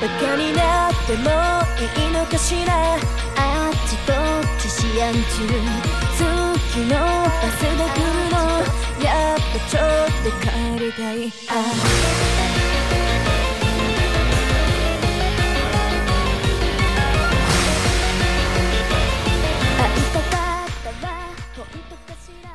バカになってもいいのかしらあっちこっち思案中次のバスで来るのやっぱちょっと帰りたいあ会いたかったら本当かしら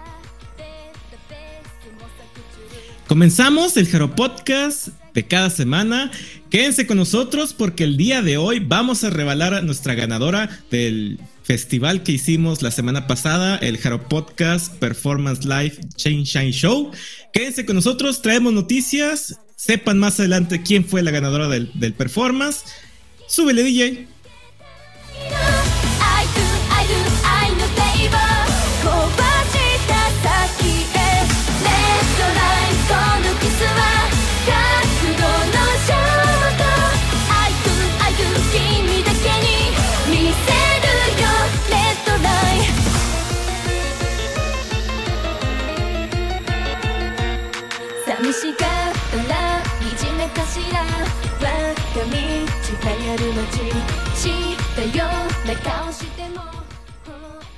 データベース模索中 Comenzamos el Jaro Podcast de cada semana. Quédense con nosotros porque el día de hoy vamos a revelar a nuestra ganadora del festival que hicimos la semana pasada, el Jaro Podcast Performance Live Chain Shine Show. Quédense con nosotros, traemos noticias. Sepan más adelante quién fue la ganadora del, del performance. Súbele, DJ.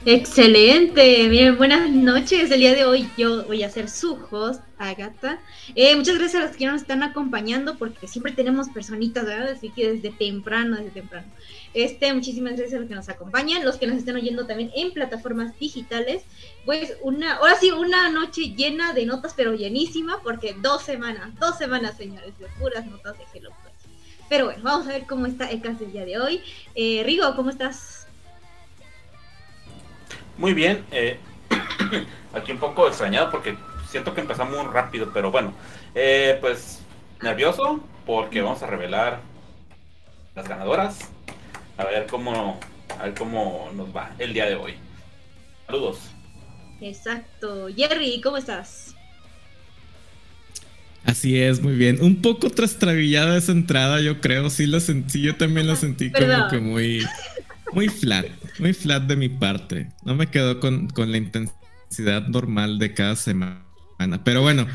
Excelente, bien, buenas noches. El día de hoy yo voy a ser su host, Agatha. Eh, muchas gracias a los que nos están acompañando porque siempre tenemos personitas, ¿verdad? Así que desde temprano, desde temprano. Este, muchísimas gracias a los que nos acompañan, los que nos están oyendo también en plataformas digitales. Pues una, ahora sí, una noche llena de notas, pero llenísima, porque dos semanas, dos semanas, señores, de puras notas de Hello. Pero bueno, vamos a ver cómo está el caso el día de hoy. Eh, Rigo, ¿cómo estás? Muy bien, eh, aquí un poco extrañado porque siento que empezamos muy rápido, pero bueno, eh, pues nervioso porque vamos a revelar las ganadoras, a ver cómo, a ver cómo nos va el día de hoy. Saludos. Exacto. Jerry, ¿cómo estás? Así es, muy bien. Un poco trastrabillada esa entrada, yo creo. Sí, la sentí, yo también la sentí como que muy, muy flat, muy flat de mi parte. No me quedó con, con la intensidad normal de cada semana. Pero bueno,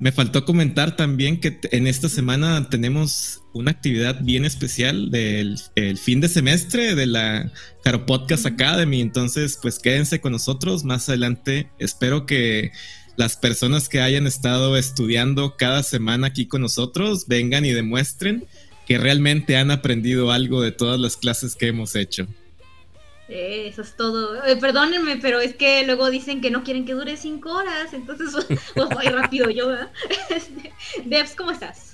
me faltó comentar también que en esta semana tenemos una actividad bien especial del el fin de semestre de la Caro Podcast Academy. Entonces, pues quédense con nosotros. Más adelante, espero que las personas que hayan estado estudiando cada semana aquí con nosotros vengan y demuestren que realmente han aprendido algo de todas las clases que hemos hecho. Eh, eso es todo. Eh, perdónenme, pero es que luego dicen que no quieren que dure cinco horas, entonces voy rápido yo, ¿verdad? Este, Debs, ¿cómo estás?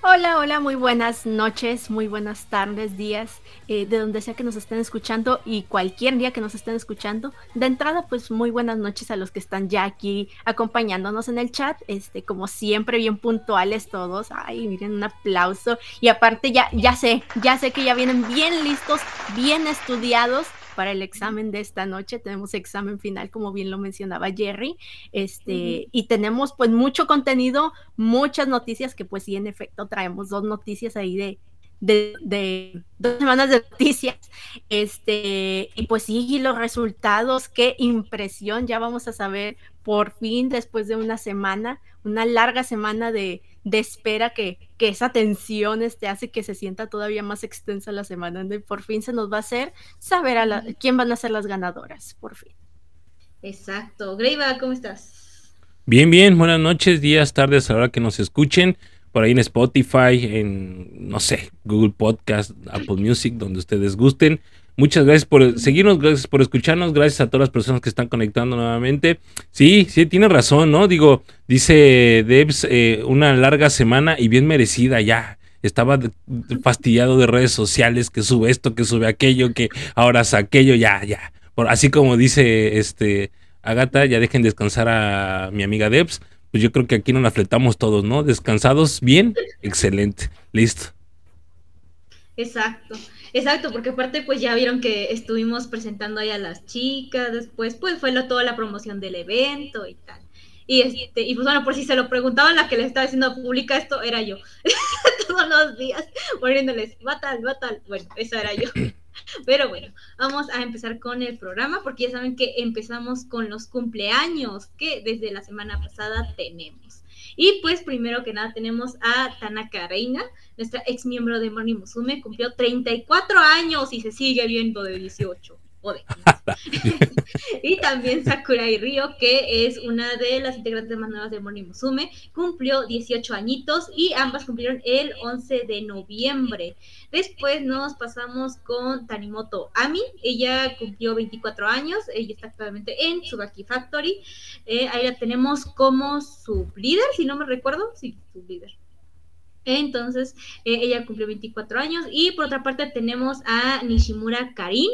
Hola, hola, muy buenas noches, muy buenas tardes, días, eh, de donde sea que nos estén escuchando y cualquier día que nos estén escuchando. De entrada, pues muy buenas noches a los que están ya aquí acompañándonos en el chat, este, como siempre, bien puntuales todos. Ay, miren, un aplauso. Y aparte, ya, ya sé, ya sé que ya vienen bien listos, bien estudiados para el examen de esta noche. Tenemos examen final, como bien lo mencionaba Jerry. Este, y tenemos pues mucho contenido, muchas noticias que pues sí, en efecto, traemos dos noticias ahí de, de, de dos semanas de noticias. Este, y pues sí, y los resultados, qué impresión, ya vamos a saber por fin después de una semana, una larga semana de, de espera que, que esa tensión este, hace que se sienta todavía más extensa la semana. donde por fin se nos va a hacer saber a la- quién van a ser las ganadoras, por fin. Exacto. Greiva, ¿cómo estás? Bien, bien, buenas noches, días, tardes, a la hora que nos escuchen. Por ahí en Spotify, en, no sé, Google Podcast, Apple Music, donde ustedes gusten. Muchas gracias por seguirnos, gracias por escucharnos, gracias a todas las personas que están conectando nuevamente. Sí, sí, tiene razón, ¿no? Digo, dice Debs, eh, una larga semana y bien merecida ya. Estaba fastidiado de redes sociales, que sube esto, que sube aquello, que ahora hace aquello, ya, ya. Por, así como dice este Agata, ya dejen descansar a mi amiga Debs. Pues yo creo que aquí nos la fletamos todos, ¿no? Descansados, bien, excelente, listo. Exacto. Exacto, porque aparte pues ya vieron que estuvimos presentando ahí a las chicas, después pues fue lo, toda la promoción del evento y tal. Y, este, y pues bueno, por si se lo preguntaban, la que les estaba diciendo publica esto era yo. Todos los días poniéndoles, va tal, va tal. Bueno, esa era yo. Pero bueno, vamos a empezar con el programa porque ya saben que empezamos con los cumpleaños que desde la semana pasada tenemos. Y pues primero que nada tenemos a Tanaka Reina, nuestra ex miembro de Morning Musume, cumplió 34 años y se sigue viendo de 18 o de 15. y también Sakurai Ryo, que es una de las integrantes más nuevas de Morning Musume, cumplió 18 añitos y ambas cumplieron el 11 de noviembre. Después nos pasamos con Tanimoto Ami, ella cumplió 24 años, ella está actualmente en Tsubaki Factory, Eh, ahí la tenemos como su líder, si no me recuerdo, sí, su líder. Entonces, eh, ella cumplió 24 años. Y por otra parte tenemos a Nishimura Karin.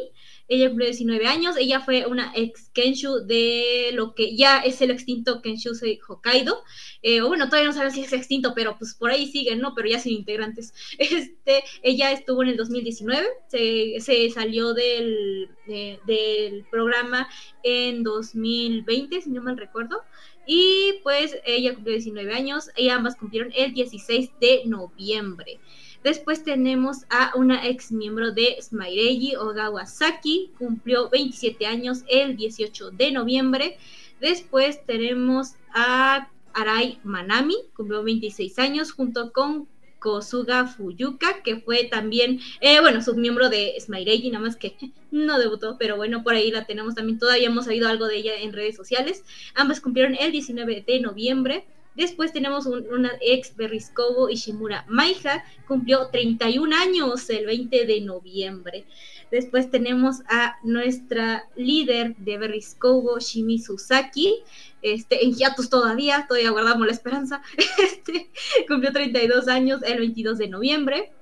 Ella cumplió 19 años. Ella fue una ex Kenshu de lo que ya es el extinto Kenshusei Hokkaido. Eh, bueno, todavía no sabemos si es extinto, pero pues por ahí siguen, ¿no? Pero ya sin integrantes. Este, ella estuvo en el 2019. Se, se salió del, de- del programa en 2020, si no mal recuerdo. Y pues ella cumplió 19 años y ambas cumplieron el 16 de noviembre. Después tenemos a una ex miembro de Smaireji, Ogawa Saki, cumplió 27 años el 18 de noviembre. Después tenemos a Arai Manami, cumplió 26 años, junto con Kosuga Fuyuka, que fue también, eh, bueno, submiembro de Smaireji, nada más que no debutó, pero bueno, por ahí la tenemos también, todavía hemos sabido algo de ella en redes sociales. Ambas cumplieron el 19 de noviembre. Después tenemos un- una ex Berriscobo Ishimura Maija, cumplió 31 años el 20 de noviembre. Después tenemos a nuestra líder de Berriscobo, Shimizu Saki, este, en hiatus todavía, todavía guardamos la esperanza. Este, cumplió 32 años el 22 de noviembre.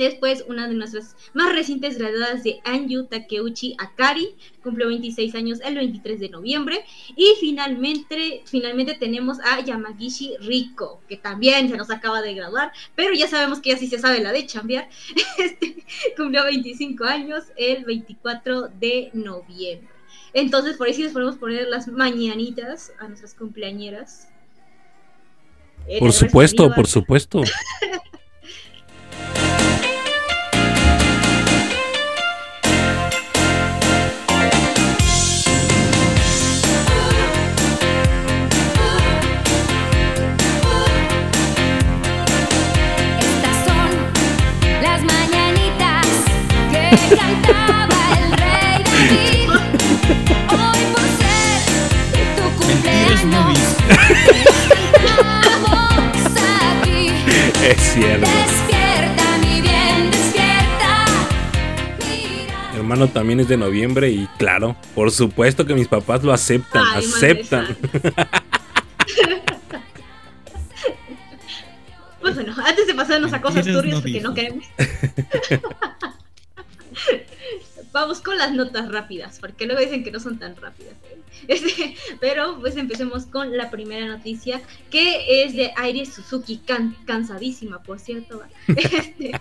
Después, una de nuestras más recientes graduadas de Anju Takeuchi Akari, cumplió 26 años el 23 de noviembre. Y finalmente, finalmente tenemos a Yamagishi Riko, que también se nos acaba de graduar, pero ya sabemos que ya sí se sabe la de chambear. Este, cumplió 25 años el 24 de noviembre. Entonces, por ahí sí les podemos poner las mañanitas a nuestras cumpleañeras. Eh, Por supuesto, por supuesto. Es cierto. Despierta, mi bien, despierta. Mira. Hermano también es de noviembre y claro, por supuesto que mis papás lo aceptan, Ay, aceptan. Pues bueno, antes de pasarnos a cosas turbias no porque no queremos. Vamos con las notas rápidas, porque luego dicen que no son tan rápidas. ¿eh? Este, pero pues empecemos con la primera noticia, que es de Airi Suzuki, can- cansadísima, por cierto. Este,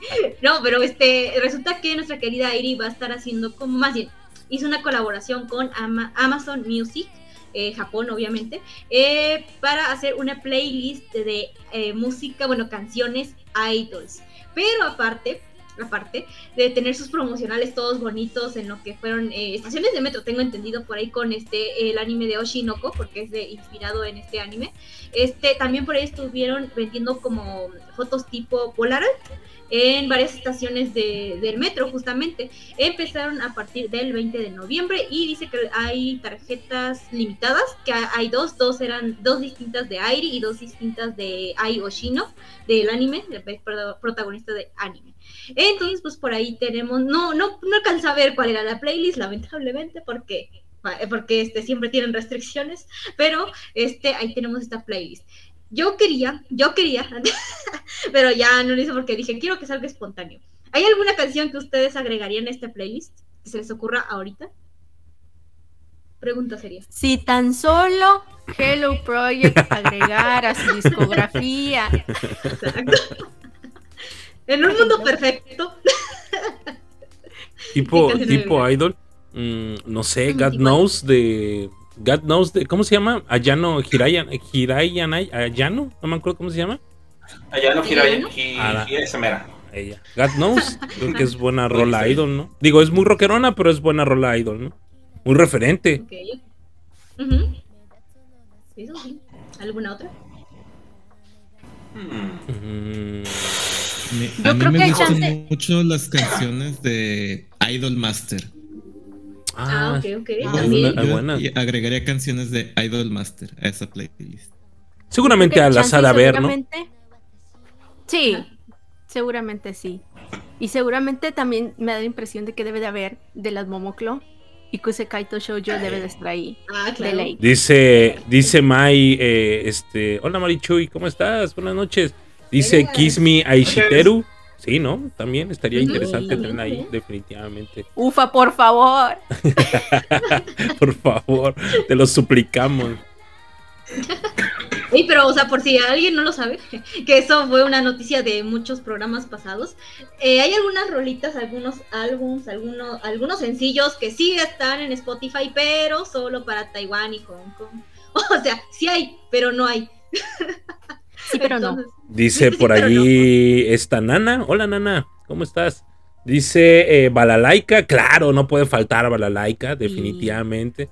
no, pero este, resulta que nuestra querida Airi va a estar haciendo como, más bien, hizo una colaboración con Ama- Amazon Music, eh, Japón obviamente, eh, para hacer una playlist de música, bueno, canciones idols. Pero aparte, aparte de tener sus promocionales todos bonitos en lo que fueron eh, estaciones de metro, tengo entendido por ahí con este el anime de Oshinoko, porque es de, inspirado en este anime. Este, también por ahí estuvieron vendiendo como fotos tipo Polaroid en varias estaciones de- del metro justamente. Empezaron a partir del 20 de noviembre y dice que hay tarjetas limitadas, que ha- hay dos, dos eran dos distintas de Airi y dos distintas de Ai Oshino, del anime, del pro- protagonista de anime. Entonces, pues por ahí tenemos, no, no, no alcancé a ver cuál era la playlist, lamentablemente, porque porque este, siempre tienen restricciones, pero este, ahí tenemos esta playlist. Yo quería, yo quería, pero ya no lo hice porque dije, quiero que salga espontáneo. ¿Hay alguna canción que ustedes agregarían a esta playlist? Que se les ocurra ahorita. Pregunta sería. Si tan solo Hello Project agregara su discografía. Exacto. En un mundo perfecto. Tipo, ¿Qué canción tipo idol. mm, no sé, God Knows de. God Knows de. ¿Cómo se llama? Ayano Hirayan. Hirayan Ayano. No me acuerdo cómo se llama. ¿Ayano? Ah, gira Semera. ella. God knows. Creo que es buena rola idol, ¿no? Digo, es muy rockerona, pero es buena rola idol, ¿no? Un referente. Eso sí. ¿Alguna otra? Hmm. Mm, Me- Yo a mí creo que me hay gustan chance- mucho las canciones de Idol Master. Ah, ah, ok, ok. ah, También. Yo buena. y agregaría canciones de Idol Master a esa playlist. seguramente que chance ha de haber, ¿no? seguramente- Sí, seguramente sí. Y seguramente también me da la impresión de que debe de haber de las Momoclo y Kuse Kaito Shoujo debe de estar ahí. Ah, De claro. ley. Dice, dice Mai, eh, este, hola Marichuy, ¿cómo estás? Buenas noches. Dice. Kiss Me Aishiteru. Sí, ¿no? También estaría interesante tener ahí, definitivamente. Ufa, por favor. Por favor, te lo suplicamos. Ey, pero, o sea, por si alguien no lo sabe, que eso fue una noticia de muchos programas pasados, eh, hay algunas rolitas, algunos álbums, algunos, algunos sencillos que sí están en Spotify, pero solo para Taiwán y Hong Kong. O sea, sí hay, pero no hay. Sí, pero no. Dice Sí, por allí esta Nana. Hola Nana, ¿cómo estás? Dice eh, Balalaika, claro, no puede faltar Balalaika, definitivamente.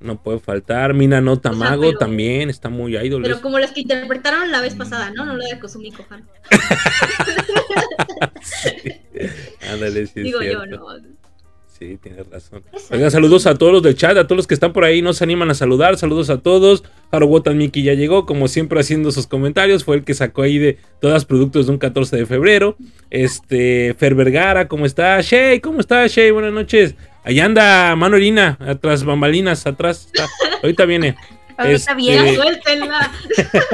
No puede faltar. Mina no Tamago pero- también, está muy idol. Pero como las que interpretaron la vez pasada, ¿no? No la de Kozumi Kohan. Ándale, sí, es Digo yo, no. Sí, tienes razón. Oigan, saludos a todos los del chat, a todos los que están por ahí, no se animan a saludar, saludos a todos. Harowotan Miki ya llegó, como siempre haciendo sus comentarios, fue el que sacó ahí de todas productos de un 14 de febrero. Este, Fer Vergara, ¿cómo está? Shay, ¿cómo está Shay? Buenas noches. Ahí anda Mano Erina, atrás, bambalinas, atrás. está. Ahorita viene. Ahorita Este, viene. Suéltenla.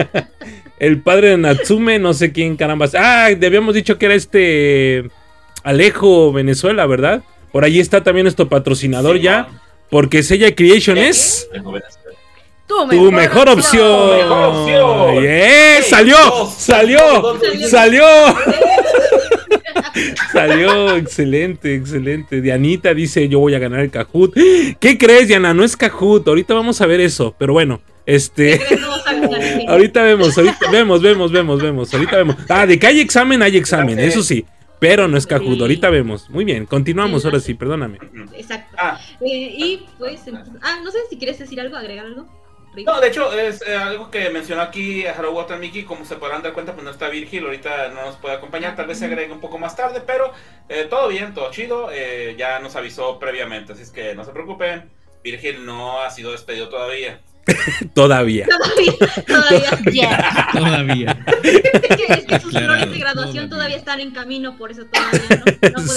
El padre de Natsume, no sé quién caramba. Ah, habíamos dicho que era este Alejo Venezuela, ¿verdad? Por allí está también nuestro patrocinador Sí, ya, porque Sella Creation es. Tu mejor opción. Tu mejor opción. ¡Eh! Ey, ¡Salió! dos, ¡Salió! dos, dos, dos. ¡Salió! Salió, excelente, excelente. Dianita dice, yo voy a ganar el Kahoot. ¿Qué crees, Diana? No es Kahoot, ahorita vamos a ver eso, pero bueno, este... Ahorita vemos, ahorita vemos, vemos, vemos, vemos. Ahorita vemos. Ah, de que hay examen, hay examen, eso sí. Pero no es Kahoot, Sí. ahorita vemos. Muy bien, continuamos, ahora sí, perdóname. Exacto. Ah, Eh, y pues, entonces- ah, no sé si quieres decir algo, agregar algo. Rick. no, de hecho, es eh, algo que mencionó aquí Haru Watamiki, como se podrán dar cuenta, pues no está Virgil, ahorita no nos puede acompañar, tal vez se agregue un poco más tarde, pero eh, todo bien, todo chido, eh, ya nos avisó previamente, así es que no se preocupen, Virgil no ha sido despedido todavía. Todavía. Todavía, todavía. Yeah. Todavía. Es que, es que sus flores de graduación todavía. todavía están en camino, por eso todavía no, no podemos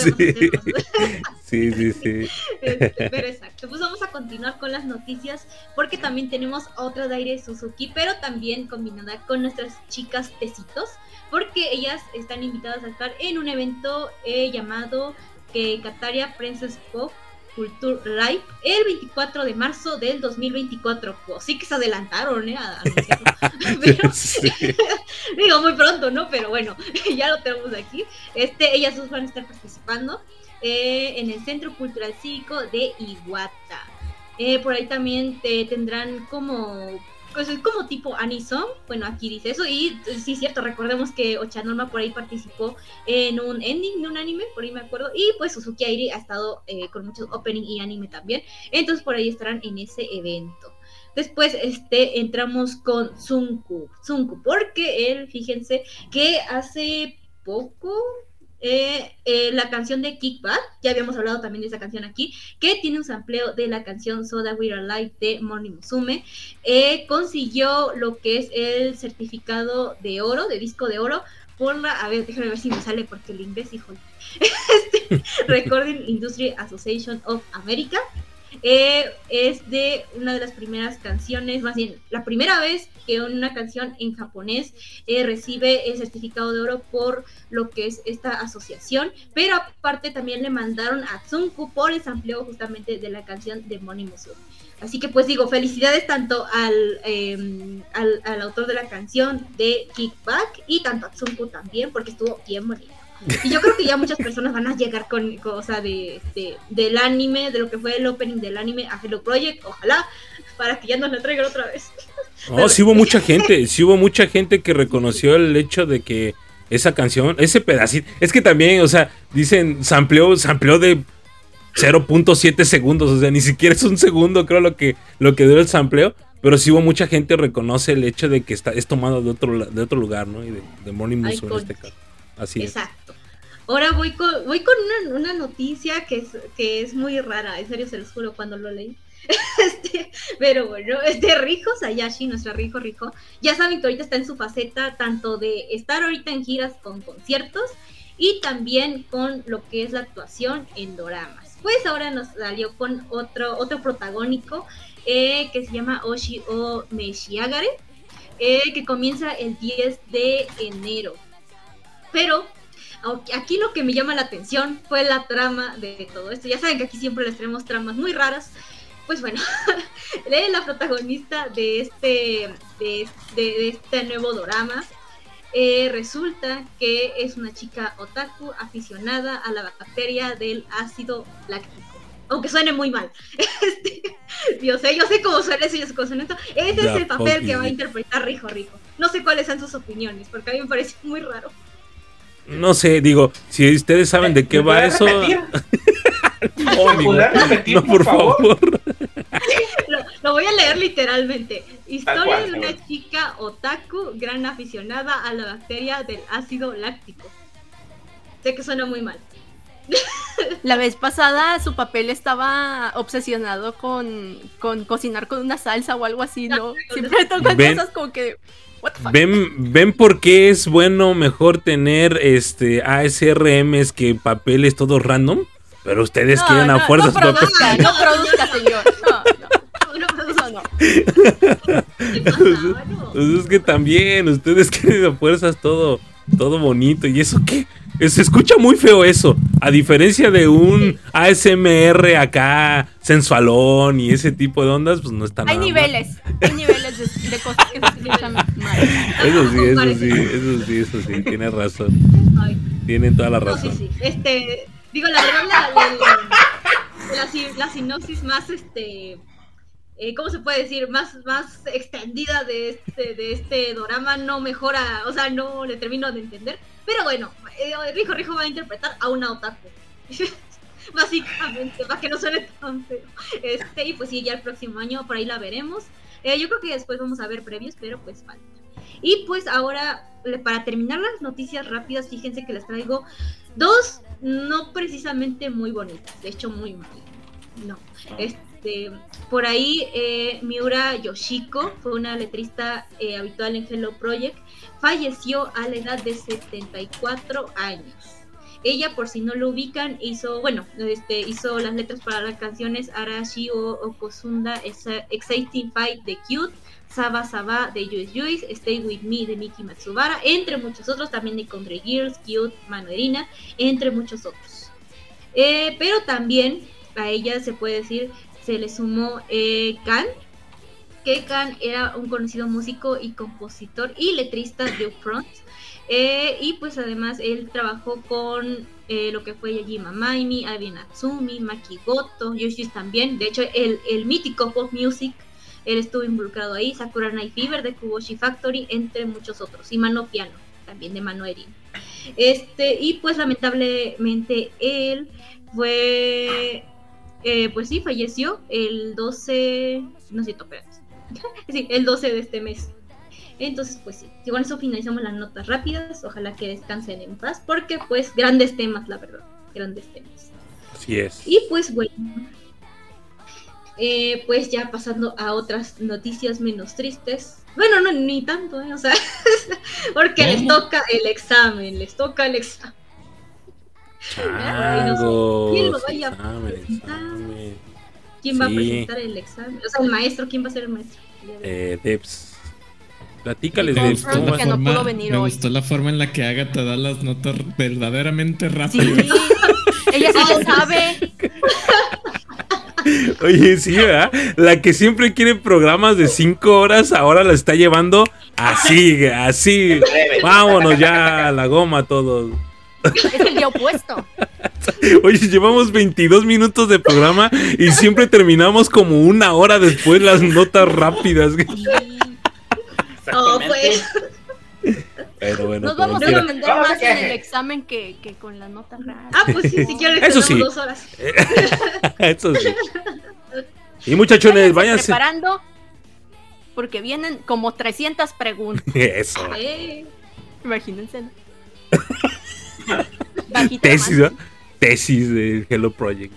Sí. Sí, sí, sí. Pero exacto, pues vamos a continuar con las noticias porque también tenemos otra de Aire Suzuki, pero también combinada con nuestras chicas tecitos, porque ellas están invitadas a estar en un evento eh, llamado que Kataria Princess Pop Culture Live el 24 de marzo del 2024. Pues sí que se adelantaron, ¿eh? A anunciarlo. Pero-. Digo, muy pronto, ¿no? Pero bueno, ya lo tenemos aquí. Este, ellas dos van a estar participando eh, en el Centro Cultural Cívico de Iguata. Eh, por ahí también te tendrán como, pues es como tipo Anison, bueno, aquí dice eso, y sí, cierto, recordemos que Ochanorma por ahí participó en un ending de un anime, por ahí me acuerdo, y pues Suzuki Airi ha estado eh, con muchos opening y anime también, entonces por ahí estarán en ese evento. Después este, entramos con Sunku, Sunku, porque él, fíjense, que hace poco eh, eh, la canción de Kickback, ya habíamos hablado también de esa canción aquí, que tiene un sampleo de la canción Soda We're Alive de Morning Musume, eh, consiguió lo que es el certificado de oro, de disco de oro, por la, a ver, déjame ver si me sale porque el inglés, hijo, este, Recording Industry Association of America, eh, es de una de las primeras canciones, más bien, la primera vez que una canción en japonés eh, recibe el certificado de oro por lo que es esta asociación, pero aparte también le mandaron a Tsunku por el sampleo justamente de la canción de Moni Musume. Así que pues digo, felicidades tanto al, eh, al, al autor de la canción de Kickback y tanto a Tsunku también, porque estuvo bien bonito. Y yo creo que ya muchas personas van a llegar con cosa de, de- del anime, de lo que fue el opening del anime a Hello Project, ojalá, para que ya nos lo traigan otra vez. No, sí hubo mucha gente, sí hubo mucha gente que reconoció el hecho de que esa canción, ese pedacito. Es que también, o sea, dicen, sampleó, sampleó de 0.7 segundos, o sea, ni siquiera es un segundo, creo, lo que, lo que duró el sampleo. Pero sí hubo mucha gente que reconoce el hecho de que está, es tomado de otro, de otro lugar, ¿no? Y de, de Morning Musume en este caso. Así es. Ahora voy con, voy con una, noticia que es, que es muy rara, en serio se los juro cuando lo leí. Este, pero bueno, este Rijo Sayashi, nuestro Rijo Rijo, ya saben que ahorita está en su faceta tanto de estar ahorita en giras con conciertos y también con lo que es la actuación en doramas. Pues ahora nos salió con otro, otro protagónico eh, que se llama Oshi o Meshiagare, eh, que comienza el 10 de enero. Pero aquí lo que me llama la atención fue la trama de todo esto. Ya saben que aquí siempre les tenemos tramas muy raras. Pues bueno, lee la protagonista de este, de, de- de este nuevo drama. resulta que es una chica otaku aficionada a la bacteria del ácido láctico. Aunque suene muy mal. Este, yo sé, yo sé cómo suena suena esto. Ese es el papel que va a interpretar Rijo Rijo. No sé cuáles son sus opiniones, porque a mí me parece muy raro. No sé, digo, si ustedes saben de qué ¿Me va eso. No, amigo, repetir, no, por por favor? favor. Lo, lo voy a leer literalmente. Historia cual, de una chica otaku, gran aficionada a la bacteria del ácido láctico. Sé que suena muy mal. La vez pasada su papel estaba obsesionado con, con cocinar con una salsa o algo así, ¿no? Siempre tocan Ven. cosas como que. What the fuck? ¿Ven, ven por qué es bueno mejor tener este ASRMs que papeles todos random? Pero ustedes No, quieren a no, fuerzas no papel- produzca, no produzca, señor. No, No, no. Pues es que también, ustedes quieren a fuerzas todo, todo bonito. ¿Y eso qué? Eh, Se escucha muy feo eso. A diferencia de un ASMR acá, sensualón y ese tipo de ondas, pues no está Hay nada mal. niveles, hay niveles de, de cosas que se escuchan mal. Eso sí, eso sí, eso sí, eso sí, tienes razón. Tienen toda la no, sí, razón. sí. Este, digo, la verdad, la, la, la, la sinopsis más, este, eh, ¿cómo se puede decir? Más, más extendida de este, de este drama no mejora, o sea, no le termino de entender. Pero bueno, eh, Rijo Rijo va a interpretar a una otaku. Básicamente, para que no suene tan feo. Este, y pues sí, ya el próximo año por ahí la veremos. Eh, yo creo que después vamos a ver previos, pero pues falta. Y pues ahora, para terminar las noticias rápidas, fíjense que les traigo dos, no precisamente muy bonitas, de hecho muy mal. No. Este, por ahí, eh, Miura Yoshiko fue una letrista eh, habitual en Hello Project. Falleció a la edad de 74 años. Ella, por si no lo ubican, hizo, bueno, este, hizo las letras para las canciones Arashi o Okosunda, Exciting Fight de Cute, Saba Saba de Juice Juice, Stay With Me de Miki Matsubara, entre muchos otros, también de Country Girls, Cute, Manuelina, entre muchos otros. Eh, pero también a ella se puede decir, se le sumó eh, Kan, que Kan era un conocido músico y compositor y letrista de Upfront. Eh, y pues además él trabajó con eh, lo que fue Yajima Maimi, Abi Natsumi, Maki Goto, Yoshis también. De hecho, el, el mítico Pop Music, él estuvo involucrado ahí. Sakura Night Fever de Kuboshi Factory, entre muchos otros. Y Mano Piano, también de Mano Erin. Este, y pues lamentablemente él fue, eh, pues sí, falleció el 12, no sé, espérate. sí, el 12 de este mes. Entonces, pues sí, y con eso finalizamos las notas rápidas. Ojalá que descansen en paz, porque pues grandes temas, la verdad, grandes temas. Así es. Y pues bueno, eh, pues ya pasando a otras noticias menos tristes. Bueno, no, ni tanto, ¿eh? O sea, porque les toca el examen, les toca el examen. Changos, ¿Quién lo vaya a presentar? ¿Quién va a Sí. presentar el examen? O sea, el maestro, ¿quién va a ser el maestro? Eh, Debs. Platícales, Me Sí, Debs. gustó, ¿cómo la vas? que no forma, me hoy. gustó la forma en la que Agatha da las notas verdaderamente Sí, rápidas. ella sí le sabe. Oye, sí, ¿verdad? La que siempre quiere programas de 5 horas, ahora la está llevando así, así. Vámonos ya a la goma todos. Es el día opuesto. Oye, llevamos 22 minutos de programa y siempre terminamos como una hora después las notas rápidas. Oh, Exactamente. pues. Pero bueno, Nos vamos a quiera. a más en el examen que, que con las notas raras. Ah, pues sí, si quieres, Eso sí. dos horas. Eso sí. Y muchachones, váyanse. preparando porque vienen como 300 preguntas. Eso. Eh, Imagínense. Tesis. ¿no? Tesis de Hello Project.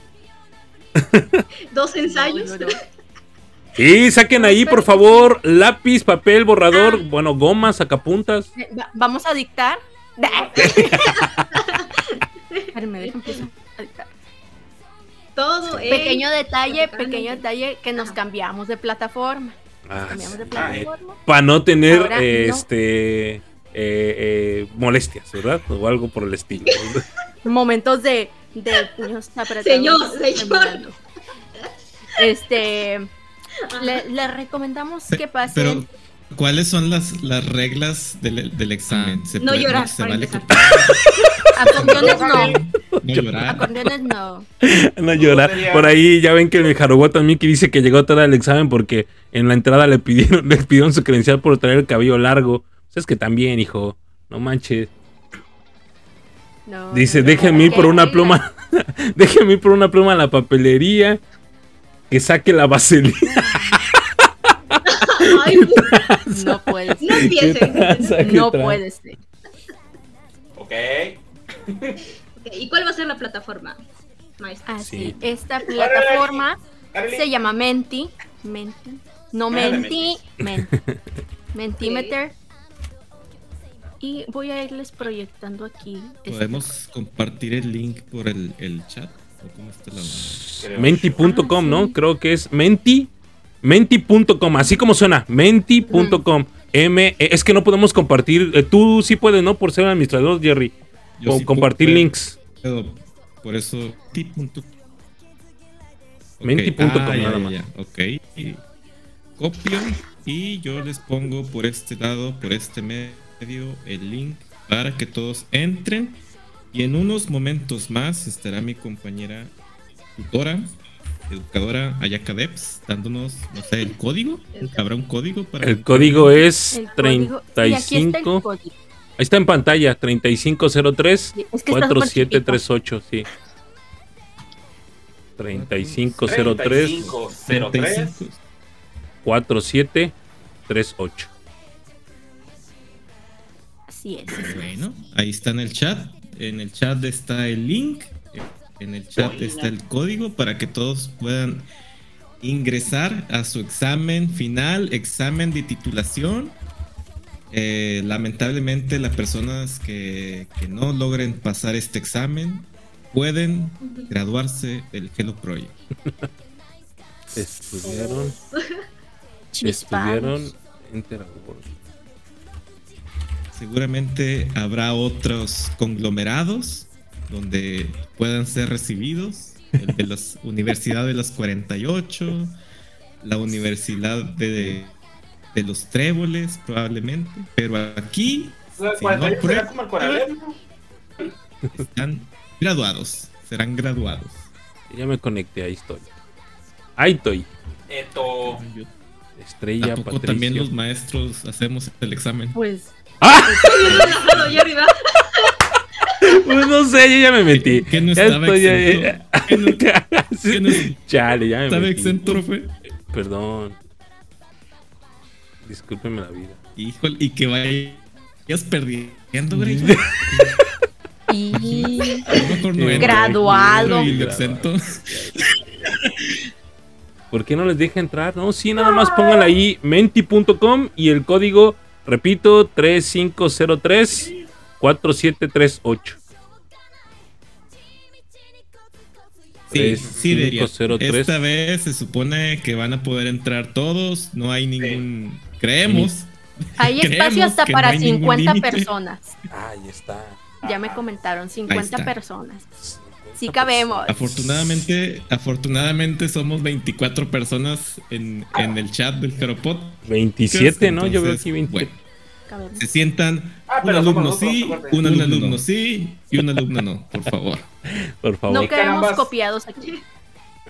dos ensayos. Y saquen ahí, por favor, lápiz, papel, borrador, bueno, goma, sacapuntas. Eh, va- Vamos a dictar. A. Todo eh. Pequeño detalle, pequeño detalle que nos cambiamos de plataforma. Ah, Cambiamos de Ah, plataforma. Para no tener Ahora no. Eh, eh, molestias, ¿verdad? O algo por el estilo. Momentos de, de puños apretados. Señor, señor. Este. Le, le recomendamos que pasen. Pero, ¿cuáles son las, las reglas del, del examen? ¿Se No llorar, vale. Acordeones no. no llorar? Acordeones no. no llora. sería- Por ahí ya ven que el Jarobo también que dice que llegó tarde al examen porque en la entrada le pidieron, le pidieron su credencial por traer el cabello largo. Es que también, hijo. No manches. no Dice, no, no, déjenme ir ¿qué por una pluma. déjenme ir por una pluma a la papelería. Que saque la vaselina. Ay, No puede no ser. empiecen. ¿Qué No puede ser. Ok. ¿Y cuál va a ser la plataforma, maestro? Así, Sí. esta plataforma se llama Menti. Menti. No Menti. Menti. Mentimeter. Y voy a irles proyectando aquí. este- ¿Podemos compartir el link por el, el chat? ¿O cómo está la onda? Creo. Menti.com, Ah, ¿no? sí. Creo que es Menti. Menti.com, así como suena. Menti.com. M, eh, es que no podemos compartir. eh, tú sí puedes, ¿no? Por ser administrador, Jerry. Yo O sí compartir puedo- links. puedo, Por eso, ti.com. Ok, Menti.com ah, nada ya, más. ya, Ok. Y Copio y yo les pongo por este lado, por este medio, el link para que todos entren. Y en unos momentos más estará mi compañera tutora, educadora Ayaka Debs, dándonos, no sé, el código. ¿Habrá un código para El código es el código- y aquí está el 35. código. Ahí está en pantalla, 3503 Sí, es que está súper 4738, sí. 3503 3503 35? 4738. Así es. así es. Bueno, ahí está en el chat. En el chat está el link. En el chat está el código para que todos puedan ingresar a su examen final, examen de titulación. Eh, lamentablemente las personas que, que no logren pasar este examen pueden graduarse del Hello Project. Estudiaron, Chispados. estudiaron Enter Award. Seguramente habrá otros conglomerados donde puedan ser recibidos. El de la Universidad de los 48, la Universidad de, de los Tréboles, probablemente. Pero aquí O sea, Si 48 no están graduados, serán graduados. Ya me conecté, ahí estoy. Ahí estoy. Esto. Estrella ¿A poco Patricio. también los maestros hacemos el examen? Pues relajado allá arriba. Pues no sé, yo ya me metí. ¿Qué no estaba estoy, ya- exento? ¿Qué no- qué no Chale, ya me ¿Estaba metí. exento, profe? Perdón. Discúlpeme la vida. Híjole, y que vayas perdiendo, Grey. y. Graduado. Y lo exento. ¿Por qué no les deja entrar? No, sí, nada más pongan ahí menti.com y el código, repito, 3503 4738. Sí, sí, Deria. 3503. Esta vez se supone que van a poder entrar todos. No hay ningún. Creemos. hay espacio hasta para no hay ningún 50 límite. personas. Ahí está. Ya me comentaron, 50 está. personas. Sí cabemos. Afortunadamente, afortunadamente somos 24 personas en, en el chat del Caropod. 27, ¿no? Yo veo aquí 20. bueno, se sientan Ah, un alumno sí, un alumno sí y un alumno no, por favor. Por favor. No quedamos carambas. copiados aquí.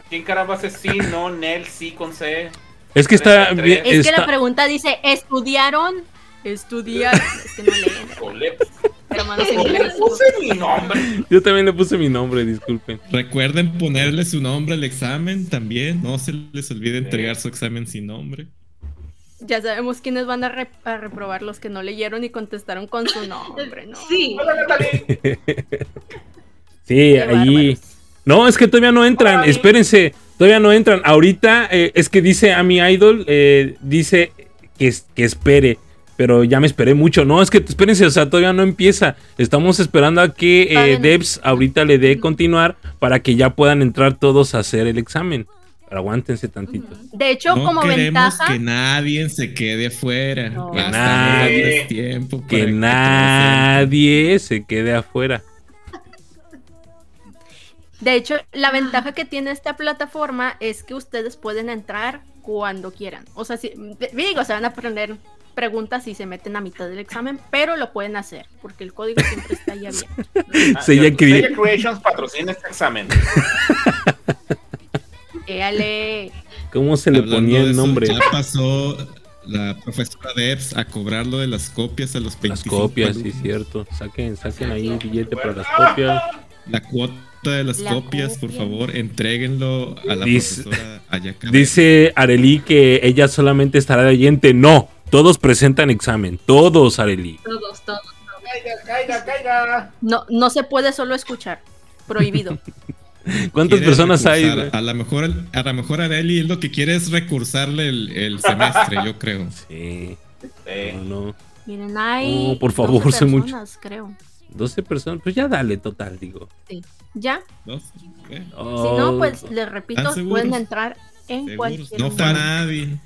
¿Quién caramba es sí, no, Nel, sí con C? es que está bien. Es que está- la pregunta dice, ¿estudiaron estudiar. Es que no leen, Puse mi nombre. Yo también le puse mi nombre, disculpen. Recuerden ponerle su nombre al examen también. No se les olvide entregar su examen sin nombre. Ya sabemos quiénes van a, re- a reprobar los que no leyeron y contestaron con su nombre, ¿no? Sí. Hola, Natalie. Sí, Qué allí. bárbaros. No, es que todavía no entran. Ay. Espérense, todavía no entran. Ahorita eh, es que dice a mi idol, eh, dice que, que espere. Pero ya me esperé mucho. No, es que espérense, o sea, todavía no empieza. Estamos esperando a que eh. Debs ahorita le dé continuar para que ya puedan entrar todos a hacer el examen. Pero aguántense tantito. De hecho, no como queremos ventaja, que nadie se quede afuera. No. Basta Nadie. tiempo para Que todos nadie se quede afuera. de hecho, la ventaja que tiene esta plataforma es que ustedes pueden entrar cuando quieran. O sea, si, digo, se van a aprender preguntas si se meten a mitad del examen, pero lo pueden hacer, porque el código siempre está ahí abierto. Ah, Sella Cre- Creations patrocina este examen. Éale. ¿Cómo se le Hablando ponía el eso, nombre? Ya pasó la profesora Debs a cobrarlo de las copias a los 25 Las copias, sí, cierto. Saquen, saquen ahí billete para las copias. La cuota de las La copias, por favor, entréguenlo a la Dice- profesora Ayaka. Dice Areli que ella solamente estará de oyente. No, todos presentan examen. Todos, Areli. Todos, todos. Caiga, caiga, caiga. No, no se puede solo escuchar. Prohibido. ¿Cuántas personas hay? recursar. güey? A lo mejor, a lo mejor Areli es lo que quiere es recursarle el, el semestre, yo creo. Sí, Sí. no, no. Miren, hay. Oh, por favor, 12 soy mucho. personas, creo. 12 personas, pues ya dale total, digo. ¿Ya? ¿No? ¿Eh? Oh, Si no, pues les repito, pueden entrar en Seguros. cualquier No está nadie.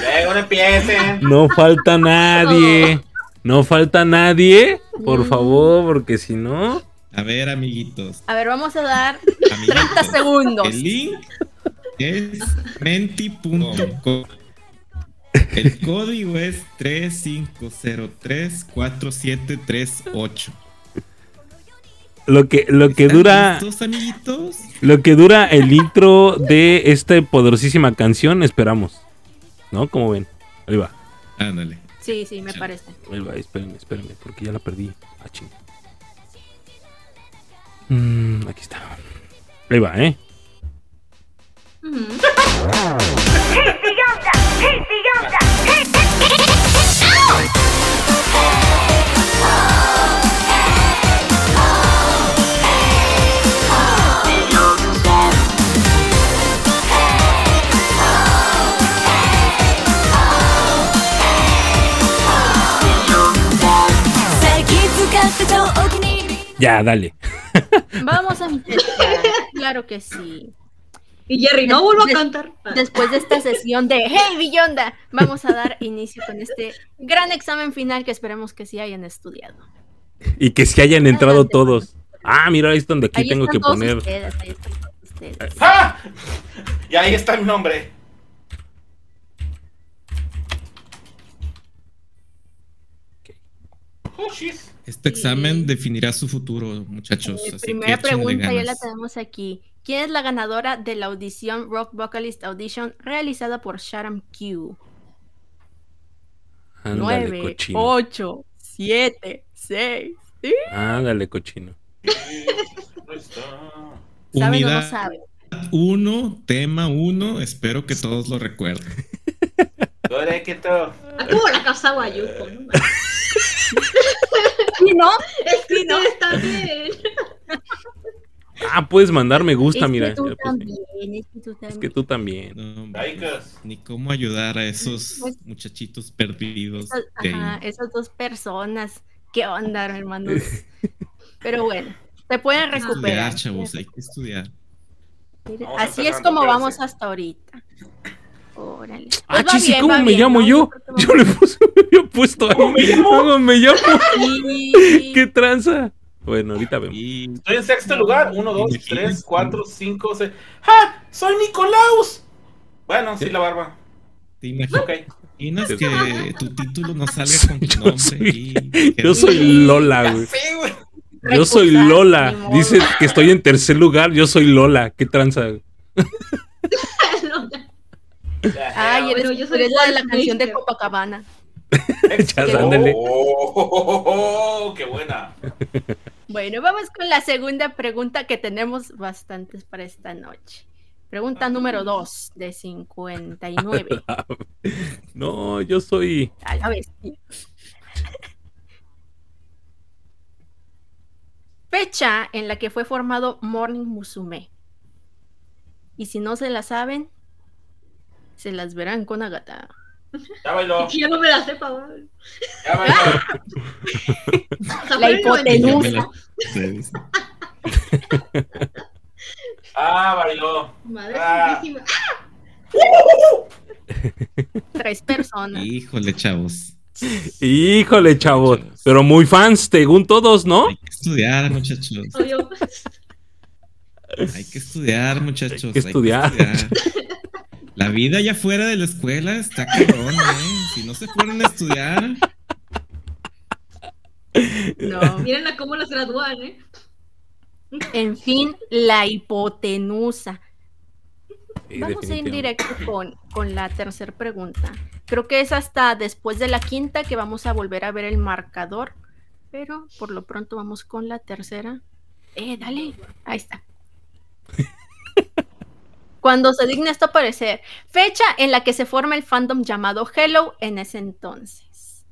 Luego no empiecen. No falta nadie. No falta nadie. Por Mm. favor, porque si no. A ver, amiguitos. A ver, vamos a dar amiguitos. 30 segundos. El link es menti.com. El código es 35034738. Lo que, lo que ¿Están dura. listos, amiguitos? Lo que dura el intro de esta poderosísima canción, esperamos. ¿No? Como ven. Ahí va. Ándale. Sí, sí, me parece. Ahí va, espérenme, espérenme, porque ya la perdí. Ah, chinga. Mm, aquí está. Ahí va, ¿eh? Ya, dale. Vamos a empezar. Claro que sí. Y Jerry, no vuelvo a cantar. Después de esta sesión de Hey Billonda, vamos a dar inicio con este gran examen final que esperemos que sí hayan estudiado. Y que se hayan entrado Adelante, todos. Ah, mira, ahí es donde aquí Ahí tengo están que todos poner. ustedes, ahí están todos ustedes. ¡Ah! Y ahí está mi nombre. Oh, shit. Este examen Sí. definirá su futuro, muchachos. Eh, así primera pregunta ya la tenemos aquí. ¿Quién es la ganadora de la audición Rock Vocalist Audition realizada por Sharam Q? Ándale, 9, cochino. 8, 7, 6. Ándale, cochino. No está. ¿Saben o no saben? 1, tema 1. Espero que todos lo recuerden. Ah, como la casa Guayuco. Sí, ¿no? Es que Sí, ¿no? ustedes también. Ah, puedes mandar me gusta, es mira. que tú puse. también, es que tú también. Es que tú también. No, Laicas. ni cómo ayudar a esos Pues- muchachitos perdidos. De ajá, esas dos personas. ¿Qué onda, hermanos? Pero bueno, se pueden Hay que recuperar. estudiar, chavos, hay que estudiar. Así es como vamos hasta ahorita. Órale. Pues Ah, chis, ¿y bien, cómo me bien, llamo ¿no? yo? Yo le puse, me había puesto ahí. ¿Cómo me llamo? ¿Cómo me llamo? Sí. ¿Qué tranza? Bueno, ahorita vemos. Y Estoy en sexto lugar. Uno, dos, tres, cuatro, cinco, seis. ¡Ja! ¡Soy Nicolaus! Bueno, sí, la barba. te imaginas Ok. que tu título no salga con tu Yo nombre. soy- y- Yo soy Lola, güey. Yo soy Lola. Dice que estoy en tercer lugar. Yo soy Lola. ¿Qué tranza? Ay, eres, Bueno, yo soy eres la de la canción de. Copacabana. Chas. Oh, oh, oh, oh, ¡Qué buena! Bueno, vamos con la segunda pregunta que tenemos bastantes para esta noche. Pregunta número 2 de 59. No, yo soy. A la bestia. Fecha en la que fue formado Morning Musume. Y si no se la saben, se las verán con Agata. Ya bailó, yo no me la sepa. güey. ya bailó. La hipotenusa. 95. Ah, bailó. Madre Ah. Tres personas. Híjole, chavos. Híjole, chavos. Pero muy fans, según todos, ¿no? Hay que estudiar, muchachos. Obvio. Hay que estudiar, muchachos. Hay que estudiar. La vida allá fuera de la escuela está cabrón, ¿eh? Si no se fueron a estudiar, No. Miren a cómo los gradúan, ¿eh? En fin, la hipotenusa. Sí, Vamos a ir directo con, con la tercera pregunta. Creo que es hasta después de la quinta que vamos a volver a ver el marcador. Pero por lo pronto vamos con la tercera. Eh, dale. Ahí está. Cuando se digna esto aparecer. Fecha en la que se forma el fandom llamado Hello en ese entonces.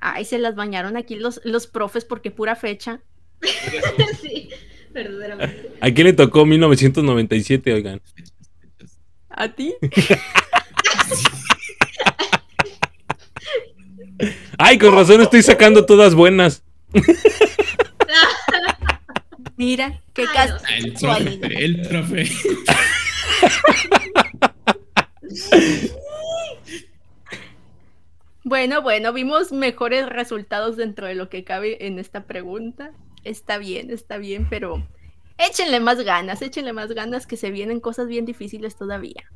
Ay, se las bañaron aquí los, los profes porque pura fecha. Sí, verdaderamente. ¿A quién le tocó 1997, oigan? ¿A ti? Ay, con razón estoy sacando todas buenas. Mira, qué Ay, no. el casualidad. profe, el profe. Bueno, bueno, vimos mejores resultados dentro de lo que cabe en esta pregunta. Está bien, está bien, pero échenle más ganas, échenle más ganas que se vienen cosas bien difíciles todavía.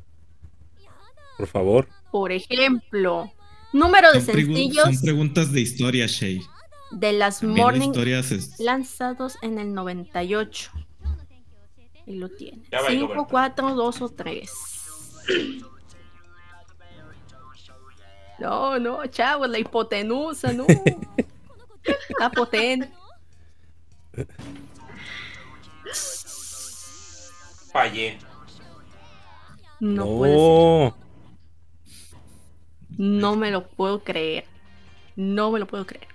Por favor. Por ejemplo, número de Son, sencillos son preguntas de historia, Shay. de las También Morning lanzados en el 98. Y lo tiene. Ya va, 5, Roberto. 4, 2 o 3. No, no, chavos, la hipotenusa, no. Está potente. Fallé. No, puede ser. No. No me lo puedo creer. No me lo puedo creer.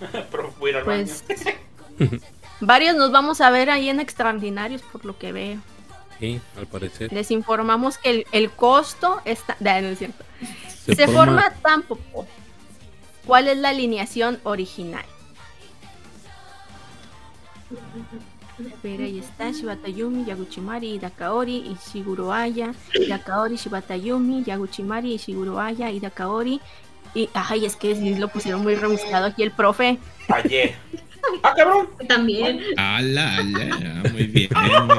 Pero fui a ir al baño. Varios nos vamos a ver ahí en extraordinarios por lo que veo. Sí, al parecer. Les informamos que el, el costo está. No, no es cierto. Se, forma... tampoco. ¿Cuál es la alineación original? A ver, ahí está Shibatayumi, Yaguchimari, Dakaori, Ishiguro Aya, Dakaori, Shibatayumi, Yaguchimari, Ishiguro Aya, y Dakaori. Y, ay, es que lo pusieron muy rebuscado aquí el profe. Fallé. ¡Ah, cabrón! También. Ala, ala, muy bien, muy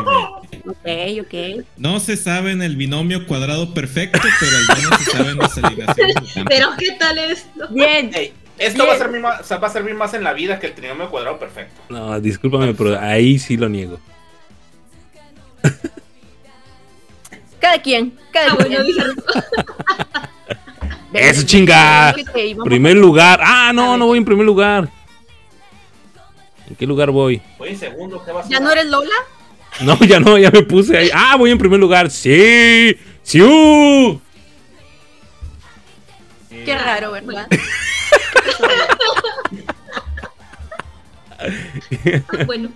bien. Ok, ok. No se sabe en el binomio cuadrado perfecto, pero al menos se saben las alineaciones. Pero ¿qué tal esto? Bien. Esto Bien. va a, servir más, o sea, va a servir más en la vida que el trinomio cuadrado perfecto. No, discúlpame, pero ahí sí lo niego. Cada quien, cada Ah, quien. ¡Eso chinga! Primer lugar. Ah, no, no voy en primer lugar. ¿En qué lugar voy? Voy en segundo, ¿qué vas a ¿Ya no eres Lola? No, ya no, ya me puse ahí. Ah, voy en primer lugar. Sí. Sí. Qué raro, ¿verdad? bueno,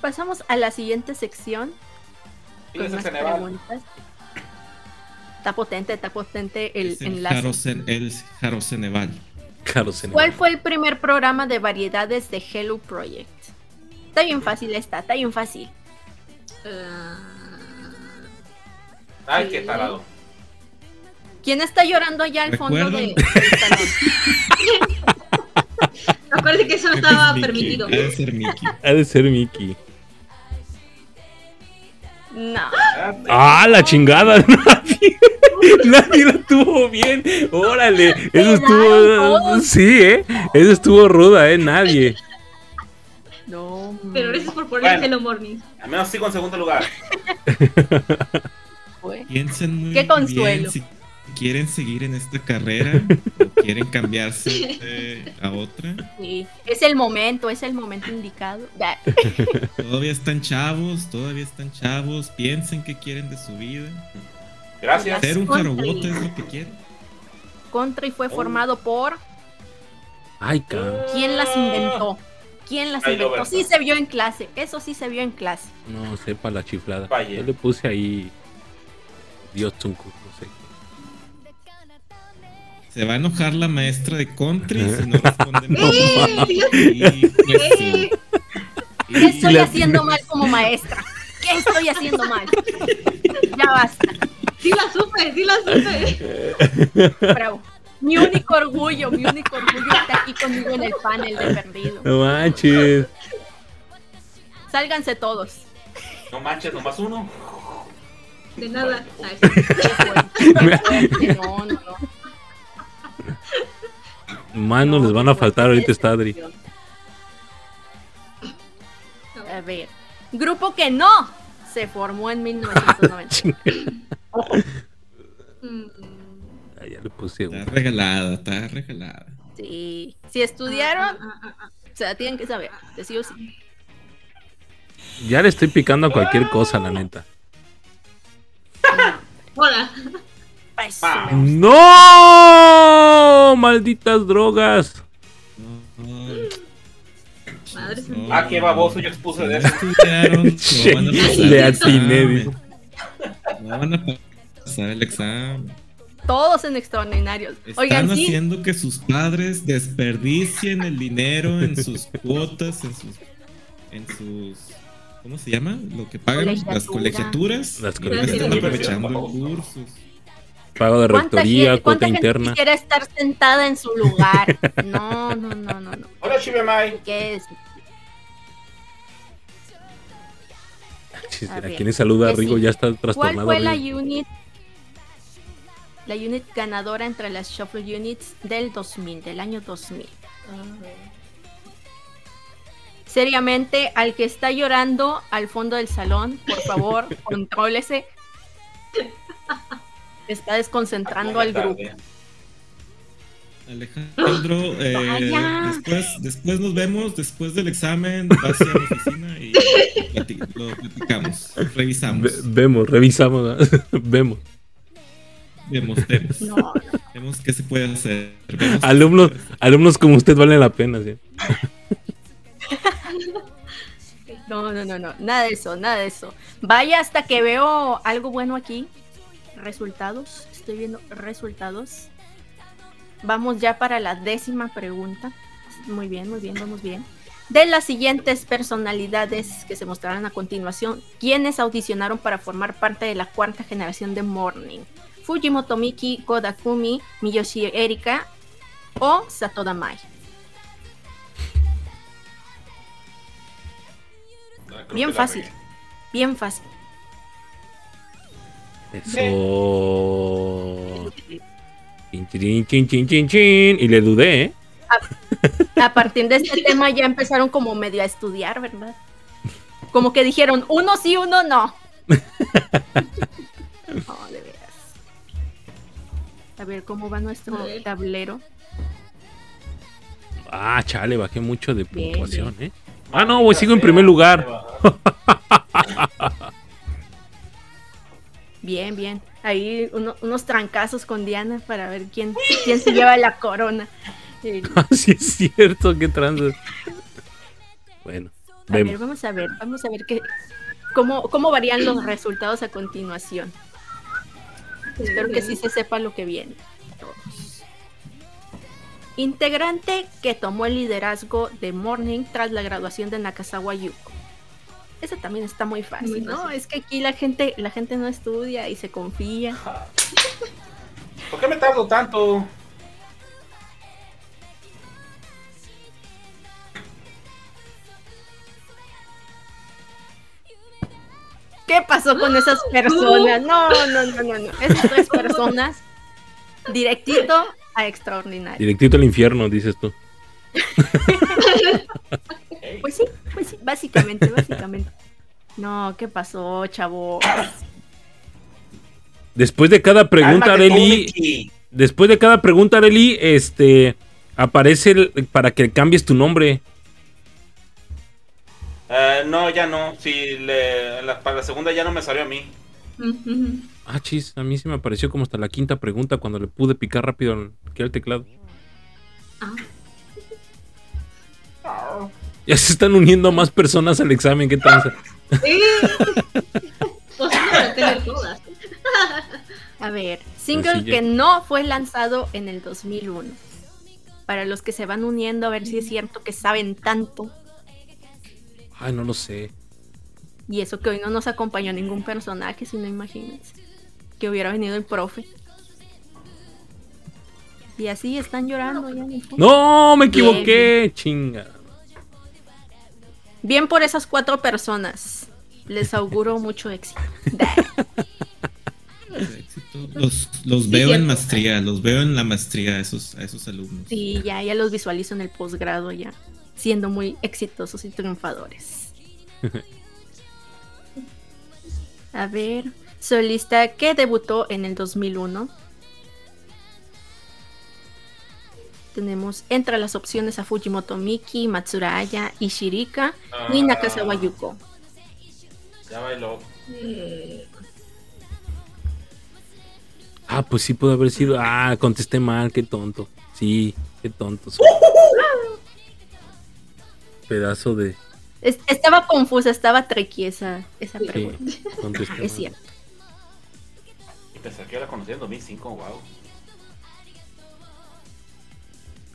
Pasamos a la siguiente sección con más preguntas. Está potente, está potente el Es el enlace. El Jaroceneval. ¿Cuál fue el primer programa de variedades de Hello Project? Está bien fácil esta, está bien fácil. ah, Ay, qué tarado. ¿Quién está llorando allá al fondo de, acuérdate que eso no Es estaba Mickey, permitido. Ha de ser Mickey. Ha de ser Mickey. No. Ah, la chingada. Nadie, nadie la tuvo bien. Órale. Eso estuvo. todos. Sí, ¿eh? Eso estuvo ruda, ¿eh? Nadie. No. Pero gracias por poner Bueno. Hello Morning. Al menos sigo en segundo lugar. Piensen muy Qué consuelo. bien si quieren seguir en esta carrera o quieren cambiarse a otra. Sí, es el momento, es el momento indicado. Da. Todavía están chavos, todavía están chavos. Piensen qué quieren de su vida. Gracias. Ser un y- es lo que quieren. Contra y fue formado por Ay, cabrón. ¿quién las inventó? ¿Quién las Ay, inventó? Sí se vio en clase, eso sí se vio en clase. No, sepa la chiflada. Falle. Yo le puse ahí. Dios Tunku. Se va a enojar la maestra de country si no. ¡Eh! Y, pues, sí. ¿Qué Y- estoy la- haciendo mal como maestra? ¿Qué estoy haciendo mal? Ya basta. Sí la supe, sí la supe. Bravo. Mi único orgullo, mi único orgullo está aquí conmigo en el panel de perdido. No manches. Sálganse todos. No manches, nomás uno. De nada. Ay. No, no, no. Manos les van a faltar ahorita está Adri. A ver. Grupo que no se formó en 1990. mm, Ah, ya le puse Está regalada, está regalada. Sí. Si estudiaron, ah, ah, ah, o sea, tienen que saber. De sí o sí. Ya le estoy picando a cualquier cosa, la neta. Hola. ¡No! ¡Malditas drogas! Madre. Ah, qué baboso, yo expuse de eso. Estudiaron, no van a pasar Le el atiné. No van a pasar el examen. Todos en extraordinarios. Están Oigan, sí. haciendo que sus padres desperdicien el dinero en sus cuotas, en sus, en sus, ¿cómo se llama? Lo que pagan las Colegiatura. colegiaturas. Las ahora están colegiaturas. aprovechando cursos. Pago de ¿Cuánta rectoría, gente- cuota gente interna. quisiera estar sentada en su lugar? No, no, no, no, no. Hola, Shibemai. ¿Qué es? Chis, A ¿A ver, quién saluda que Rigo? sí. Ya está ¿Cuál trastornado. fue la unit? La unit ganadora entre las Shuffle Units del 2000, del año 2000. Seriamente, al que está llorando al fondo del salón, por favor, contrólese. Está desconcentrando al grupo. Alejandro, eh, Vaya. después, después nos vemos, después del examen, vas a la oficina y lo platicamos, Ve- revisamos, vemos, revisamos. vemos. vemos, vemos, No, vemos qué se puede hacer. vemos Alumnos, se puede hacer. alumnos como usted valen la pena. ¿sí? no, no, no, no, nada de eso, nada de eso. Vaya hasta que veo algo bueno aquí. Resultados, estoy viendo resultados. Vamos ya para la décima pregunta. Muy bien, muy bien, vamos bien. De las siguientes personalidades que se mostrarán a continuación, ¿quiénes audicionaron para formar parte de la cuarta generación de Morning? Fujimoto Miki, Kodakumi, Miyoshi Erika o Satoda Mai. Ah, Bien fácil. Bien fácil. Eso. Chin, chin, chin, chin, chin, chin. Y le dudé, ¿eh? A partir de este tema ya empezaron como medio a estudiar, ¿verdad? Como que dijeron, uno sí, uno no. No, de veras. A ver cómo va nuestro tablero. Ah, chale, bajé mucho de puntuación, ¿eh? Ah, no, voy, sigo en primer lugar. Bien, bien. Ahí uno- unos trancazos con Diana para ver quién, quién se lleva la corona. Eh, sí es cierto, qué tranza. Bueno, a ver, vamos a ver, vamos a ver qué, cómo, cómo varían los resultados a continuación. Espero que sí se sepa lo que viene. Integrante que tomó el liderazgo de Morning tras la graduación de Nakazawa Yuko. Ese también está muy fácil, Muy ¿no? fácil. Es que aquí la gente, la gente no estudia y se confía. ¿Por qué me tardo tanto? ¿Qué pasó con esas personas? No, no, no, no, no. Esas tres personas, directito a extraordinario. Directito al infierno, dices tú. Pues sí, básicamente, básicamente. No, ¿qué pasó, chavo? Después de cada pregunta, Areli, después de cada pregunta, Areli, este, aparece el- para que cambies tu nombre. Eh, no, ya no. Sí, le- la- para la segunda ya no me salió a mí. Ah, chis, a mí se me apareció como hasta la quinta pregunta cuando le pude picar rápido al, al teclado. Ah. Ya se están uniendo más personas al examen, ¿qué tranza? Eh. Pues no tener todas. A ver, single Sencilla. que no fue lanzado en el 2001. Para los que se van uniendo a ver si es cierto que saben tanto. Ay, no lo sé. Y eso que hoy no nos acompañó ningún personaje, si no imagínense. Que hubiera venido el profe. Y así están llorando ya. No, me equivoqué, chinga. Bien por esas cuatro personas. Les auguro mucho éxito. Los, Sí, veo en maestría, los veo en la maestría a esos, a esos alumnos. Sí, ya, ya los visualizo en el posgrado ya. Siendo muy exitosos y triunfadores. A ver, solista que debutó en el 2001. Tenemos entre las opciones a Fujimoto Miki, Matsura Aya, Ishirika y Ah. Nakazawa Yuko. Ya bailó. Eh, Ah, pues sí pudo haber sido. Ah, contesté mal, qué tonto. Sí, qué tonto. soy. Pedazo de. Es- estaba confusa, estaba tricky esa, esa Sí, pregunta. Es cierto. Y pensé que la conocí en 2005, wow.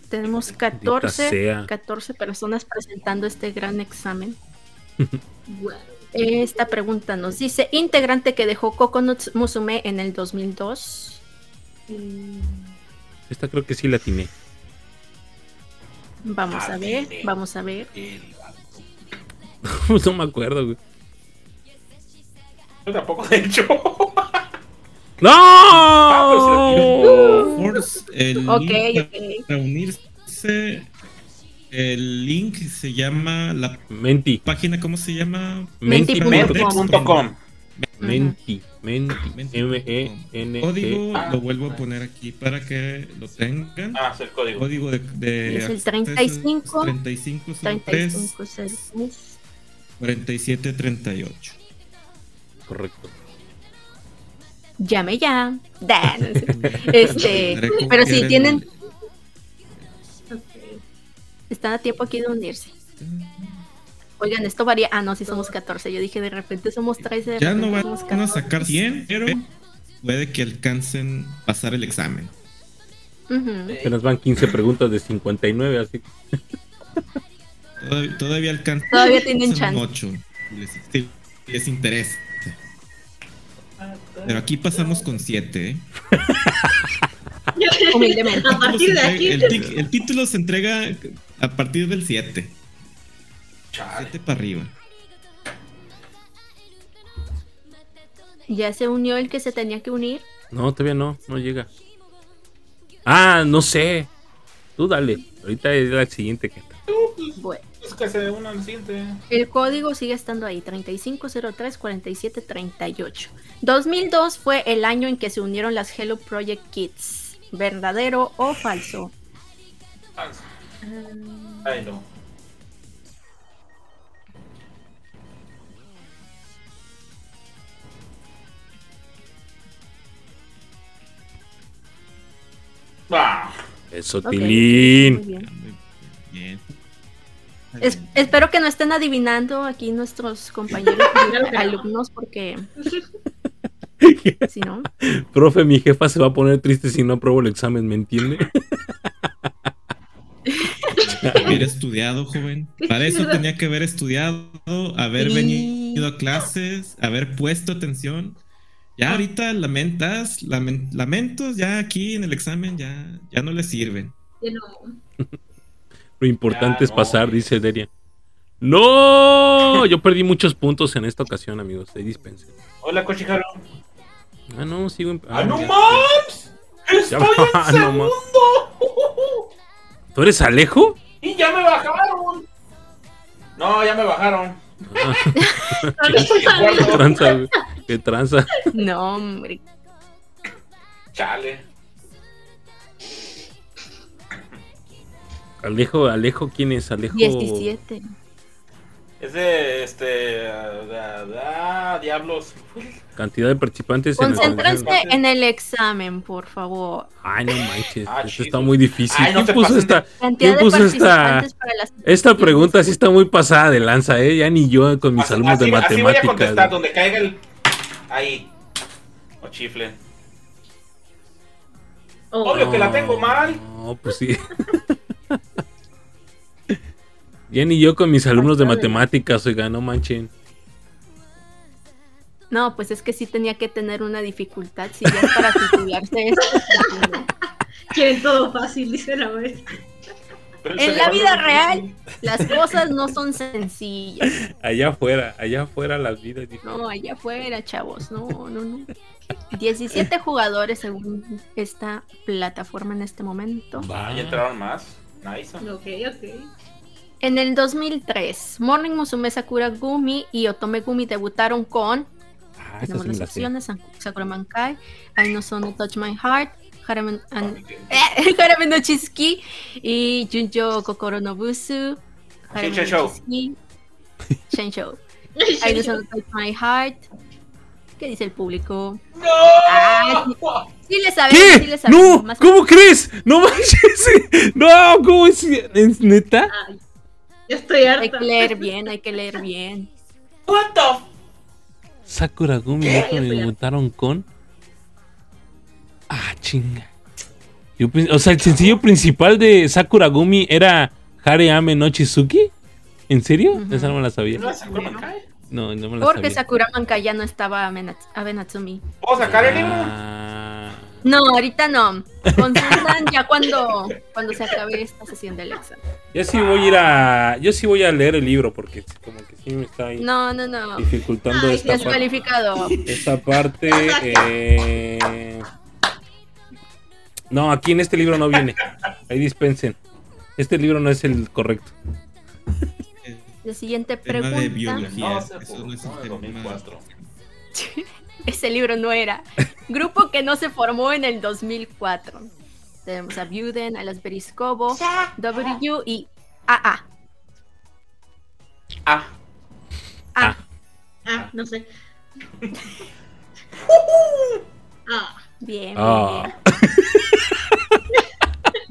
Tenemos Maldita 14, sea. 14 personas presentando este gran examen. Esta pregunta nos dice, integrante que dejó Coconut Musume en el 2002. Mm, Esta creo que sí la atiné. Vamos a ver, vamos a ver. no me acuerdo, güey. Yo tampoco, de hecho. ¡No! Force, el link ok. para unirse, el link se llama, la Menti. página, ¿cómo se llama? Menti. Menti. Menti.com. Menti. Menti. E M-E-N. Código, Ah. lo vuelvo a poner aquí para que lo tengan. Ah, es el código. Código de, de Es el acceso 35, 3503 3506. 4738. Correcto. Llame ya. Da, no sé. Este, pero si tienen, el- ok. están a tiempo aquí de unirse. Oigan, esto varía. Ah, no, si somos 14. Yo dije, de repente somos 13. De Ya no van somos a 14. sacar 100, pero puede que alcancen pasar el examen. Ujú. Apenas van 15 preguntas de 59, así que. Todavía, todavía alcanzan Todavía tienen chance. 8. Les, sí, les interesa. Pero aquí pasamos con 7. ¿eh? Humildemente. A partir de aquí. El, tic- el título se entrega a partir del 7. Chale. 7 para arriba. Ya se unió el que se tenía que unir. No, todavía no, no llega. Ah, no sé. Tú dale. Ahorita es la siguiente que está. Bueno, Es que se una al siguiente. el código sigue estando ahí, 3503-4738. 2002 fue el año en que se unieron las Hello Project Kids. ¿Verdadero o falso? Ay, no. Ah, Eso, Ok, Tilín. muy bien. Muy bien. Es- espero que no estén adivinando aquí nuestros compañeros alumnos porque si no, Profe, mi jefa se va a poner triste si no apruebo el examen, ¿me entiende? Haber estudiado, joven. Para eso tenía que haber estudiado, haber Sí. venido a clases, haber puesto atención. Ya ahorita lamentas, lamen- lamentos, ya aquí en el examen ya, ya no le sirven. No. Lo importante Ya, es no, pasar, güey. dice Deria. ¡No! Yo perdí muchos puntos en esta ocasión, amigos. Ahí dispensen. hola, Cochijaro. Ah, no, sigo en. ¡Ah, no ya. mames! ¡Estoy Ah, en no segundo! ¿Tú eres Alejo? ¡Y ya me bajaron! No, ya me bajaron. Ah, qué tranza, güey. Qué tranza. no, hombre. Chale. Alejo, Alejo, ¿quién es? Alejo. 17. Es de este. ah, diablos. Cantidad de participantes en el Concéntrense en el examen, por favor. Ay, no manches. Ah, esto está muy difícil. Ay, no ¿Quién puso esta? Cantidad de puso esta- las Esta pregunta sí está muy pasada de lanza, ¿eh? Ya ni yo con mis Así- alumnos de así- así voy a matemáticas. contestar, donde caiga el. Ahí. O chifle. Oh, Obvio que la tengo mal. No, pues sí. ya ni yo con mis alumnos de matemáticas, oiga, no manchen. No, pues es que sí tenía que tener una dificultad. Si ya es para titularse esto. pues. Quieren todo fácil, dice la maestra. En la vida no- real, las cosas no son sencillas. Allá afuera, allá afuera las vidas. No, allá afuera, chavos. No, no, no. 17 jugadores según esta plataforma en este momento. Va. Ya entraron más. Nice. Ok, ok. En el 2003, Morning Musume Sakura Gumi y Otome Gumi debutaron con Ah, tenemos sí las opciones Saku- Sakura Mankai, Ai no Sono Touch My Heart, Harame, an- Ok. eh, Harame no Chizuki y Junjo Kokoro no Busu, Harame no Show. Chizuki, Shensho. Ai no Sono Touch My Heart. ¿Qué dice el público? Ah, sí, sí le sabemos, sí ¿Qué? le sabemos. ¡No! Más- ¿Cómo crees? ¡No manches! ¡No! ¿Cómo es? ¿Es neta? Ay, estoy Hay harta. que leer bien, hay que leer bien. What the f- Sakura Gumi me debutaron con. Ah, chinga. Yo o sea, el sencillo principal de Sakura Gumi era Hare Ame no Chizuki. ¿En serio? Ujú. Esa no me la sabía. ¿No Sakura Mankai? No, no me la Porque sabía. Sakura Mankai ya no estaba Abe Nats- Abe Natsumi. ¿Puedo sacar el libro? Ah, No, ahorita no. Consultan ya cuando, cuando se acabe esta sesión del examen. yo sí voy a ir a. Yo sí voy a leer el libro porque como que sí me está ahí No, no, no. dificultando Ay, esta, parte, esta parte. eh, No, aquí en este libro no viene. Ahí dispensen. Este libro no es el correcto. La siguiente Tema de pregunta. biología. No, se Eso no es el publicó en tema. 2004. Ese libro no era. Grupo que no se formó en el 2004. Tenemos a Buden, a las Beriscobo, W y AA. Ah, Ah, Ah, no sé. Ah, bien, bien, Ah. bien.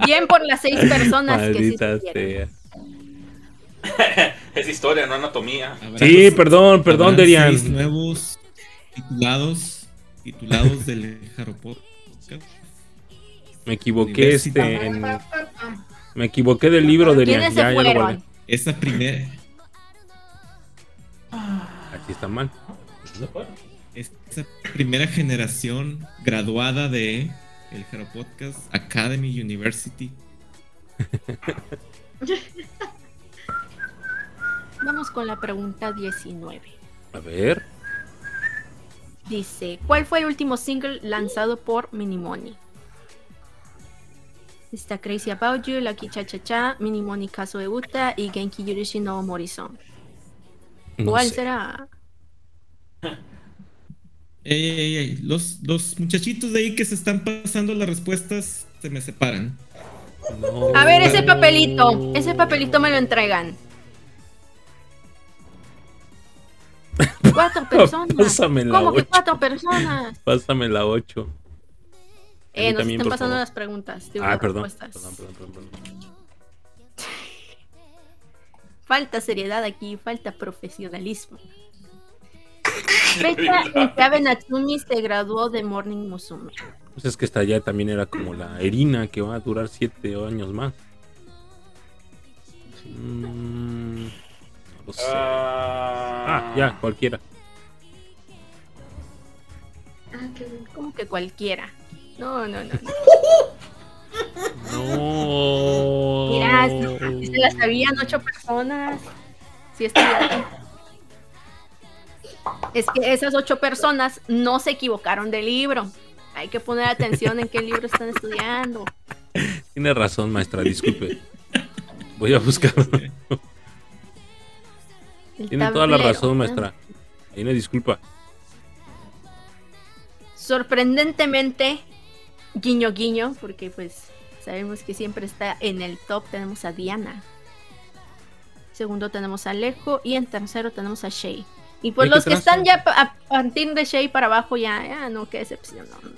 Bien por las seis personas que sí Maldita supieron. sea. es historia, no anatomía. Habrá- Sí, perdón, perdón, Derian. seis nuevos titulados, titulados del Jaropot. Me equivoqué este en- Me equivoqué del libro de ¿Quiénes se ya, ya lo guardé. Esta primera, Aquí está mal. esta primera generación graduada de el Jaro Podcast Academy University. Vamos con la pregunta 19. A ver. Dice, ¿cuál fue el último single lanzado por Minimoni? Está Crazy About You, Lucky Cha Cha Cha, Minimoni Kazo de Uta y Genki Yurishi no Morrison. No ¿Cuál sé. será? Ey, ey, ey, Los, los muchachitos de ahí que se están pasando las respuestas se me separan. No. A ver, ese papelito. Ese papelito me lo entregan. Cuatro personas. Pásame la ¿Cómo que ocho. cuatro personas? Pásame la 8. Eh, nos también, están pasando favor. las preguntas. digo, Ah, las perdón. respuestas. Perdón, perdón, perdón, perdón. Falta seriedad aquí, falta profesionalismo. Fecha en que Abe Natsumi se graduó de Morning Musume. Pues es que esta ya también era como la Erina que va a durar 7 años más. Mm, sé. Ah, ya, cualquiera. ah, qué bueno. Como que cualquiera. No, no, no. no. No. Mira, si, si se la sabían ocho personas. Sí, estudiaron. Es que esas ocho personas no se equivocaron de libro. Hay que poner atención en qué libro están estudiando. Tiene razón, maestra, disculpe. Voy a buscarlo. El Tiene toda la razón, maestra. Ahí una disculpa. Sorprendentemente, guiño guiño, porque pues sabemos que siempre está en el top, tenemos a Diana. Segundo tenemos a Alejo y en tercero tenemos a Shay. Y pues Oye, ¿qué los que trazo? están ya a partir de Shay para abajo ya, ya no, qué decepción. no.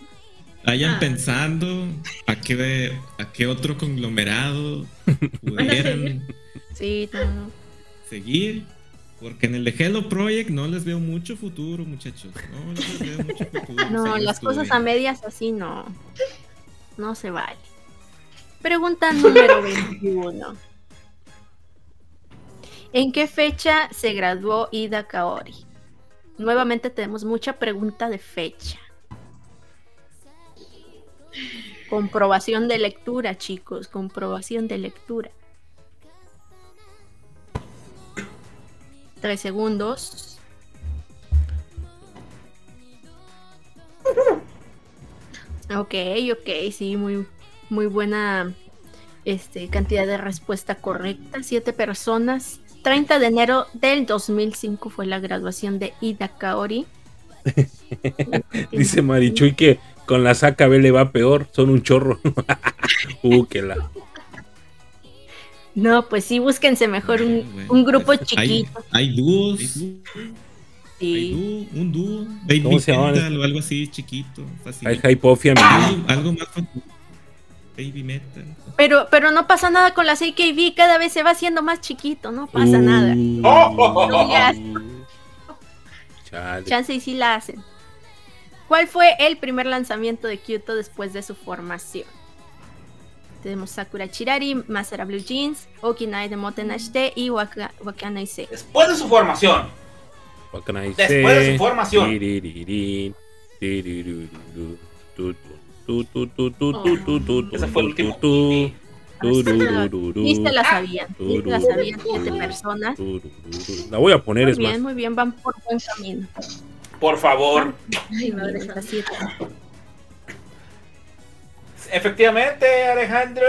Vayan Ah. pensando a qué, a qué otro conglomerado pudieran Sí, no. seguir. Porque en el de Hello Project no les veo mucho futuro, muchachos. No les veo mucho futuro. No, las cosas a estudiando. medias así no. No se vale. Pregunta número 21. ¿En qué fecha se graduó Ida Kaori? Nuevamente tenemos mucha pregunta de fecha. Comprobación de lectura, chicos. Comprobación de lectura. Tres segundos. Ok, ok, sí, muy, muy buena este, cantidad de respuesta correcta. Siete personas. 30 de enero del 2005 fue la graduación de Ida Kaori. Dice Marichuy que con la saca B le va peor, son un chorro. uh, que la. No, pues sí, búsquense mejor un, Bueno, un grupo chiquito. Hay, hay dúos. Sí. Hay dúo, un dúo. Baby ¿Cómo se llaman? Metal o algo así chiquito. Fácil. Hay Hypofia, mi algo, algo más. Baby Metal. Pero, pero no pasa nada con la CKB, cada vez se va haciendo más chiquito, no pasa Uh. nada. Oh. No. Chale. Chance y sí la hacen. ¿Cuál fue el primer lanzamiento de Kyoto después de su formación? Tenemos Sakura Chirari, Masara Blue Jeans, Okinai de Motenashite mm. y Waka, Después de su formación. Después de su formación. Ese fue el último. Ni se la sabían, la sabían siete personas. La voy a poner, muy bien. Muy bien, van por buen camino. Por favor. Ay, madre, siete. 97. Efectivamente, Alejandro.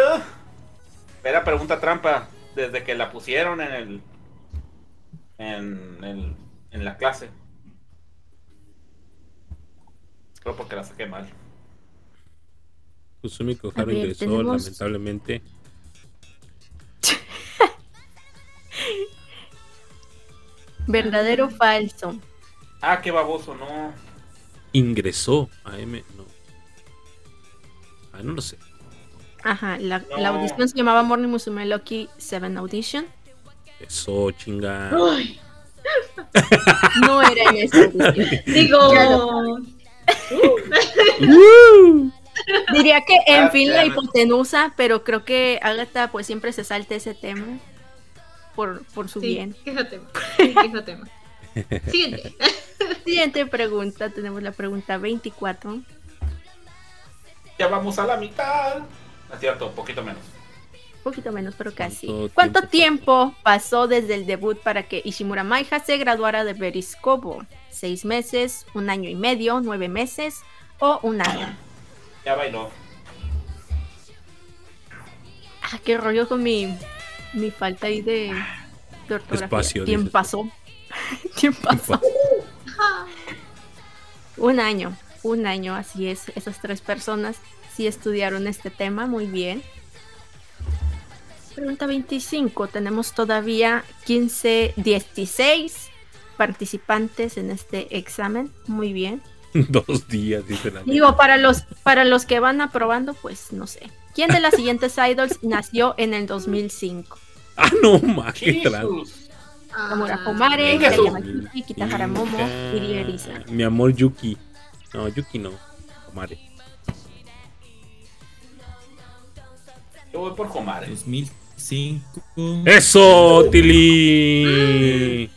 Era pregunta trampa. Desde que la pusieron en el. En, el- en la clase. Creo porque la saqué mal. Kusumi Koharu ingresó, tenemos- lamentablemente. ¿Verdadero o falso? Ah, qué baboso, no. Ingresó a M. No. No lo sé. Ajá, la, No. la audición se llamaba Morning Musume Loki 7 Audition. Eso, chinga. Uy, No era en esa audición. digo. Diría que en Ah, fin la hipotenusa, pero creo que Agatha pues siempre se salta ese tema por, por su Sí, bien. quéjate. Sí, quéjate. Siguiente. Siguiente pregunta, tenemos la pregunta 24. Ya vamos a la mitad. Es cierto, un poquito menos. Un poquito menos, pero casi. ¿Cuánto ¿Cuánto tiempo tiempo pasó desde el debut para que Ishimura Maija se graduara de Beriscobo? ¿Seis meses, un año y medio, nueve meses o un año? Ya bailó. Ah, qué rollo con mi, mi falta ahí de, de ortografía. Espacio, ¿Quién dices. pasó? ¿Quién pasó? Un año, un año, así es. Esas tres personas sí estudiaron este tema muy bien. Pregunta 25. Tenemos todavía 15, 16 participantes en este examen. Muy bien. Dos días, dice la. Digo, para los, para los que van aprobando, pues no sé. ¿Quién de las siguientes idols nació en el 2005? Ah, no, tra- Jesús. Kamura Ah, Komare, Kitahara Momo y Rierisa. Mi amor Yuki. No, Yuki no. Komare. Yo voy por Jomare. 2005. ¡Eso, Tili!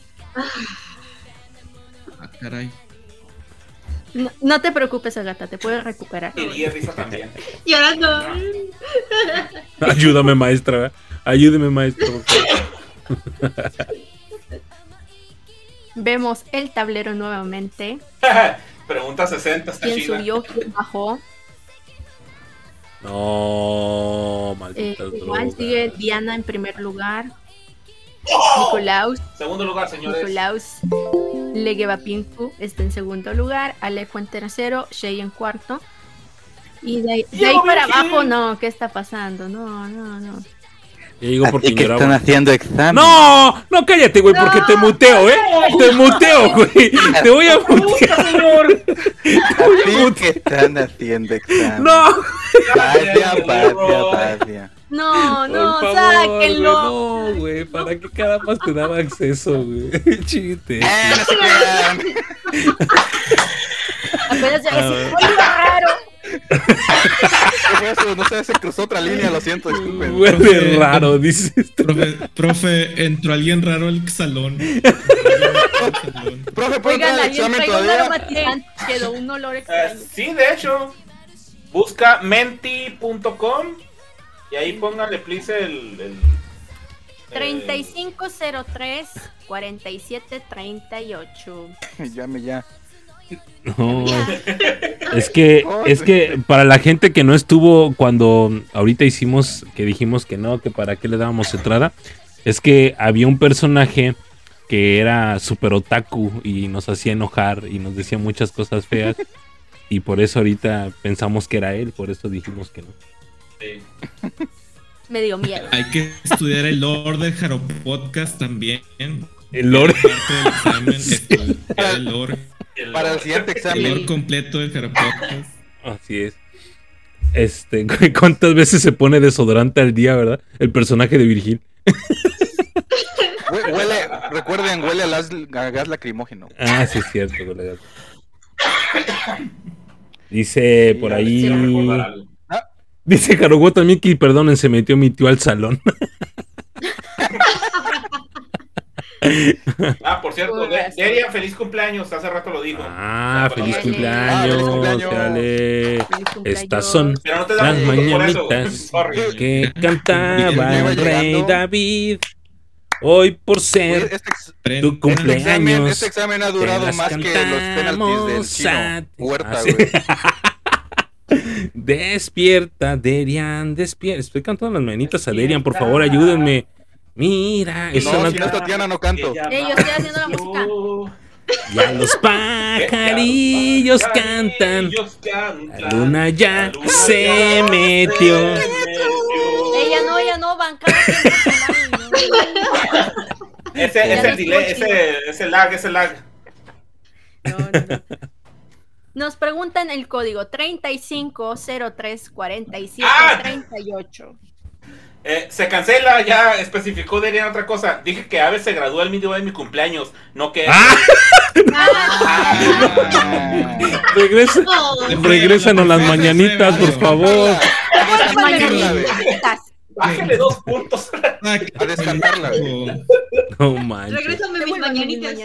Ah, caray. No, no te preocupes, Agata, te puedes recuperar. Y risa también. Llorando. Ayúdame, maestra. Ayúdeme, maestra. Vemos el tablero nuevamente. Pregunta 60, está ¿Quién subió? ¿Quién bajó? No, Eh, malditas igual sigue Diana en primer lugar. Nicolaus, Segundo lugar, señores. Nicolaus está en segundo lugar. Alejo en tercero. Shea en cuarto. Y de ahí, de ahí para abajo, no, ¿qué está pasando? No, no, no. Ya llegó por Así quien que están haciendo examen. No, no cállate, güey, porque te muteo, ¿eh? Te muteo, güey. Te voy a mutear. Señor. Así que están haciendo examen. No. Vaya, Señor. vaya. No, no, Por favor, sáquenlo. güey, No, güey, ¿para qué caramba te daba acceso, güey? Chiste. No se crean. Apenas ya A ver. oye, raro. ¿Qué fue eso? No sé, se cruzó otra línea, lo siento, disculpen. Huele raro, dices. Profe, profe, entró alguien raro al salón. Al salón. Profe, ¿puedo Oigan, alguien examen un todavía? aromatizante. Quedó un olor Eh, extraño. sí, de hecho. Busca menti.com y ahí póngale, please, el. el eh, 3503 4738. Llame ya. No, es que, es que para la gente que no estuvo cuando ahorita hicimos, que dijimos que no, que para qué le dábamos entrada, es que había un personaje que era super otaku y nos hacía enojar y nos decía muchas cosas feas y por eso ahorita pensamos que era él, por eso dijimos que no. sí. Me dio miedo. Hay que estudiar el lore del Jaro Podcast también. El lore. El El- Para el siguiente el examen. lore completo Podcast. Así es. Este, ¿cuántas veces se pone desodorante al día, verdad? El personaje de Virgil. Hue- Huele, recuerden, huele a, las- a gas lacrimógeno. Ah, sí es cierto, colega. Dice por ahí. Algo. Dice Harugo también que, perdonen, se metió mi tío al salón. Ah, por cierto. Deria, feliz cumpleaños. Hace rato lo dijo. Ah, feliz cumpleaños. Ah, feliz cumpleaños. dale. Feliz cumpleaños. Estas son Pero no te las damos puntos por eso. mañanitas que cantaba el rey llegando. David. Hoy por Oye, ser Este, ex- tu este examen, cumpleaños. este examen ha durado más que los penaltis del chino. Huerta, Ah, güey. Despierta, Derian, despierta. Estoy cantando las manitas a Derian, por favor, ayúdenme. Mira, eso No, no, si no es Tatiana, no canto. Ella Eh, yo estoy haciendo la música. ya los pajarillos cantan. Pajarillos cantan. La luna ya La luna se ya metió. se metió. Ella no, ella no, no. Ese Ya es no el delay, ese, ese lag, ese lag. No, no, no. Nos preguntan el código 35034738. Eh, se cancela, ya especificó Derian otra cosa. Dije que Ave se graduó el mismo día de mi cumpleaños, no que. ¡Ah! Ah. Regresa, No. regrésanos las mañanitas, por favor. Bájale dos puntos. Ah, A descartarla, No manches. Regrésame mis mañanitas.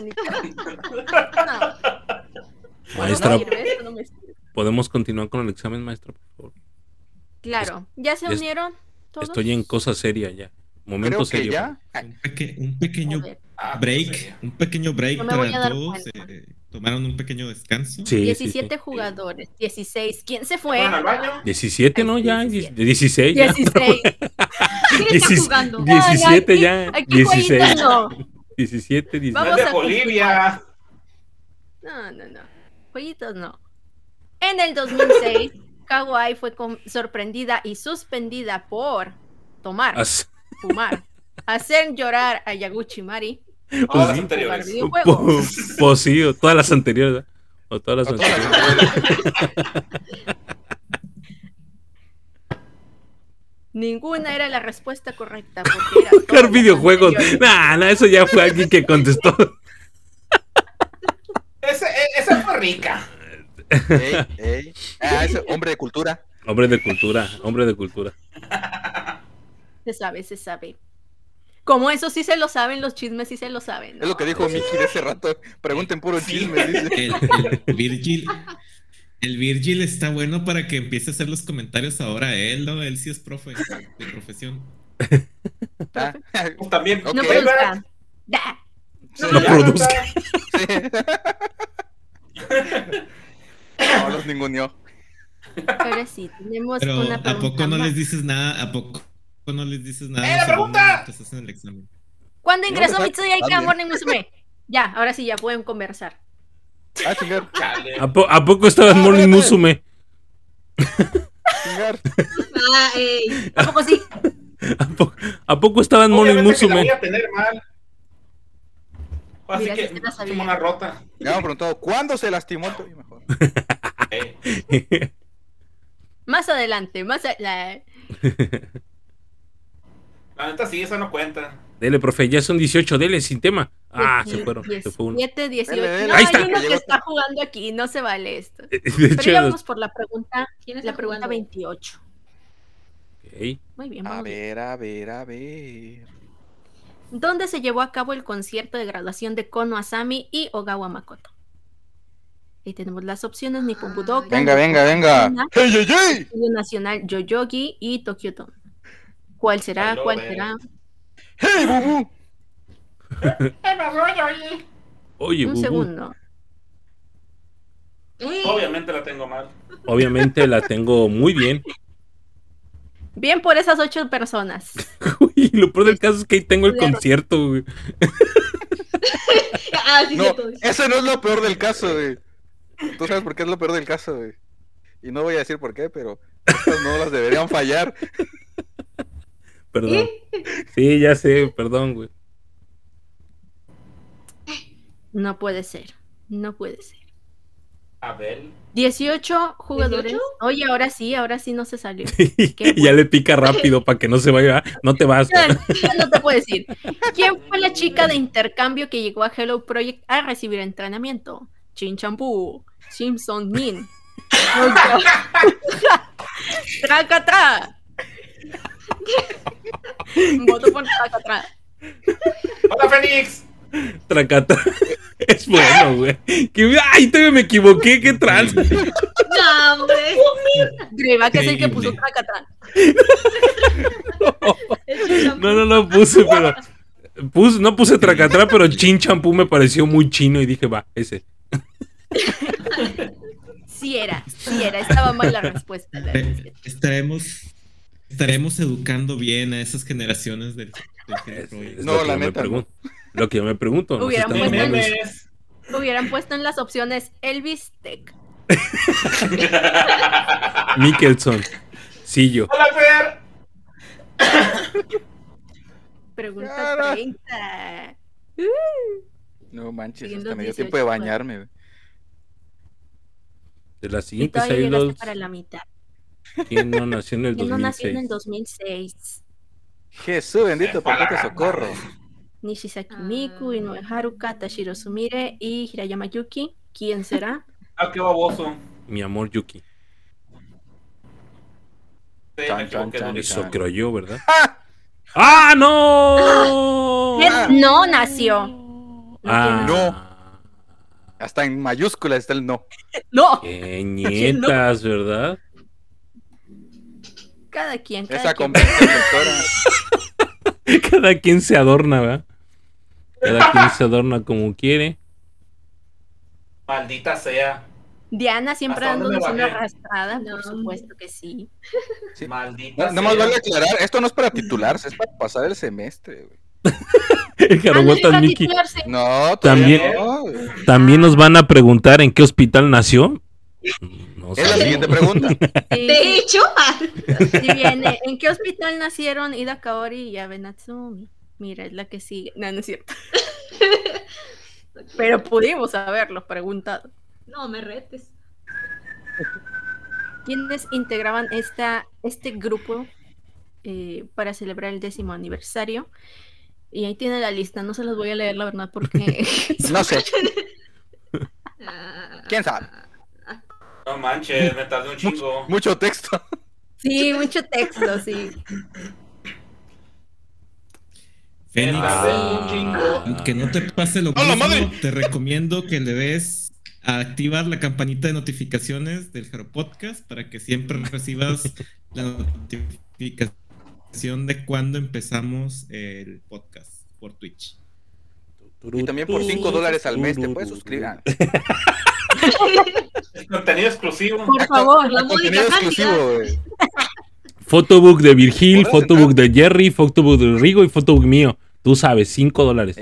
Maestra. ¿podemos continuar con el examen, maestra, por favor? Claro, ¿ya se unieron todos? Estoy en cosa seria ya. Momento Creo que serio. ya. un, peque- un pequeño. Ah, break, un pequeño break No para todos. eh, tomaron un pequeño descanso. Sí, sí, 17 sí. jugadores, 16. ¿Quién se fue? ¿Fueron al baño? 17, ¿no? Ya, 17. 16. ya. 16. ¿Quién está jugando? Ay, 17 aquí- ya. aquí 16. jueguitos no. 17, 16. No Vamos es de a Bolivia. No, no, no. Jueguitos no. En el 2006, Kawaii fue sorprendida y suspendida por tomar, As- fumar, hacer llorar a Yaguchi Mari, Todas las jugar anteriores. Pues pues sí, o todas las anteriores. ¿verdad? O todas las O todas anteriores. Ninguna era la respuesta correcta. Porque era las videojuegos. Nah, nah, eso ya fue alguien que contestó. E- esa fue rica. Ey, ey. Ah, ese hombre de cultura. Hombre de cultura, hombre de cultura. Se sabe, se sabe. Como eso sí se lo saben, los chismes sí se lo saben. Es lo que dijo Miki de ese rato. Pregunten puro Sí. chisme. El, el Virgil. El Virgil está bueno para que empiece a hacer los comentarios ahora él, ¿no? Él sí es profe de profesión. Ah, Pues también. No ¿qué, produzca. sí, No produzca. No, los ninguneó. Pero sí, tenemos Pero una ¿a pregunta poco no más. les dices nada? ¿A poco no les dices nada? ¡Eh, la pregunta! mientras hacen el examen? ¿Cuándo ingresó No, Mitsuya y dale. Morning Musume? Ya, ahora sí, ya pueden conversar. Ah, chingar. ¿A, po- a poco estaba en Ah, Morning. Musume? chingar. Ah, ey. ¿A poco sí? ¿A poco, a poco estaban Morning que la Musume? voy a tener mal. Así Mira, que la sabía. como una rota. Ya me preguntado, ¿cuándo se lastimó el tobillo? Mejor. Eh, Más adelante, más a- la- La neta sí, eso no cuenta. Dele, profe, ya son 18, dele, sin tema. Ah, se fueron. Se fue uno. 17, 18. Dele, dele. No, Ahí hay está. uno que está jugando aquí, no se vale esto. De Pero hecho, ya vamos por la pregunta, ¿Quién la está pregunta jugando? 28. ok. Muy bien, A vamos bien. ver, a ver, a ver. ¿Dónde se llevó a cabo el concierto de graduación de Kono Asami y Ogawa Makoto? Ahí tenemos las opciones Nippon Budokan, Venga, venga, venga. ¡Hey, hey, hey! Estudio Nacional Yoyogi y Tokyo Dome. ¿Cuál será? Hello, ¿Cuál ver. será? ¡Hey, bubu! Oye, Un Bubu, segundo. Obviamente la tengo mal. obviamente la tengo muy bien. Bien por esas ocho personas. Uy, lo peor del caso es que ahí tengo el Claro. concierto, güey. Ah, sí, No, ese no es lo peor del caso, güey. Tú sabes por qué es lo peor del caso, güey. Y no voy a decir por qué, pero estas no las deberían fallar. Perdón. Sí, ya sé, perdón, güey. No puede ser. No puede ser. Abel. 18 jugadores. ¿18? Oye, ahora sí, ahora sí no se salió. ya le pica rápido para que no se vaya. No te vas. Ya, ya no te puedo decir. ¿Quién fue la chica de intercambio que llegó a Hello Project a recibir entrenamiento? Chin Champú, Simpson Min. Tracatra. Voto por Tracatra. ¡Hola, Fénix! Tracata. Es bueno, güey. Ay, todavía me equivoqué. Qué trans. No, hombre. Greba, que es el que puso. Tracatra. No, no lo puse, pero. Puse, no puse tracatra, pero chin champú me pareció muy chino y dije, va, ese. Sí era, sí era. Estaba mal la respuesta. la Estaremos, estaremos educando bien a esas generaciones del, del No, la neta, no. Lo que yo me pregunto. ¿no? Si Hubieran puesto en-. Hubieran puesto en las opciones Elvis Tech. Mickelson. Sí, yo. ¡Hola, Fer! Pregunta Cara. 30. No manches, hasta me dio 18, tiempo de bañarme. De las Y siguientes todavía llegaste idols, para la mitad. ¿quién no nació en el ¿Quién no nació en el 2006? 2006? Jesús bendito, gana. socorro. Nishisaki Ah. Miku, Inoue Haruka, Tashiro Sumire y Hirayama Yuki. ¿Quién será? Ah, qué baboso. Mi amor Yuki. Chan, chan, chan. Eso Ah. creo yo, ¿verdad? ¡Ah! ¡Ah, no! Él no nació. No, Ah, No. Hasta en mayúsculas está el no. no. Qué nietas, ¿verdad? Cada quien, cada Esa quien. Cada quien se adorna, ¿verdad? Cada quien se adorna como quiere. Maldita sea. Diana siempre ¿Hasta dónde dándonos una arrastrada, No. por supuesto que sí. Sí. Maldita No, nada más sea. vale aclarar, esto no es para titularse, es para pasar el semestre, güey. El Ah, no, Mickey. También- no. También nos van a preguntar en qué hospital nació. No Es la siguiente pregunta. Sí, De hecho, sí viene. ¿En qué hospital nacieron Ida Kaori y Abe Natsumi? Mira, es la que sigue. No, no es cierto. Pero pudimos haberlo preguntado. no me retes. ¿Quiénes integraban esta, este grupo eh, para celebrar el décimo aniversario? Y ahí tiene la lista, no se las voy a leer, la verdad, porque No sé, Ah, quién sabe. No manches, me tardé un chingo. Mucho texto. sí, mucho texto, sí. Fénix, Ah. que no te pase lo ¡A la mismo, madre! te recomiendo que le des a activar la campanita de notificaciones del Jaro Podcast para que siempre recibas la notificación de cuando empezamos el podcast por Twitch. Y también por 5 dólares al mes te puedes suscribir. Contenido exclusivo. Por favor, la Contenido exclusivo, güey. Photobook de Virgil, photobook de Jerry, photobook de Rigo y photobook mío. Tú sabes, 5 dólares.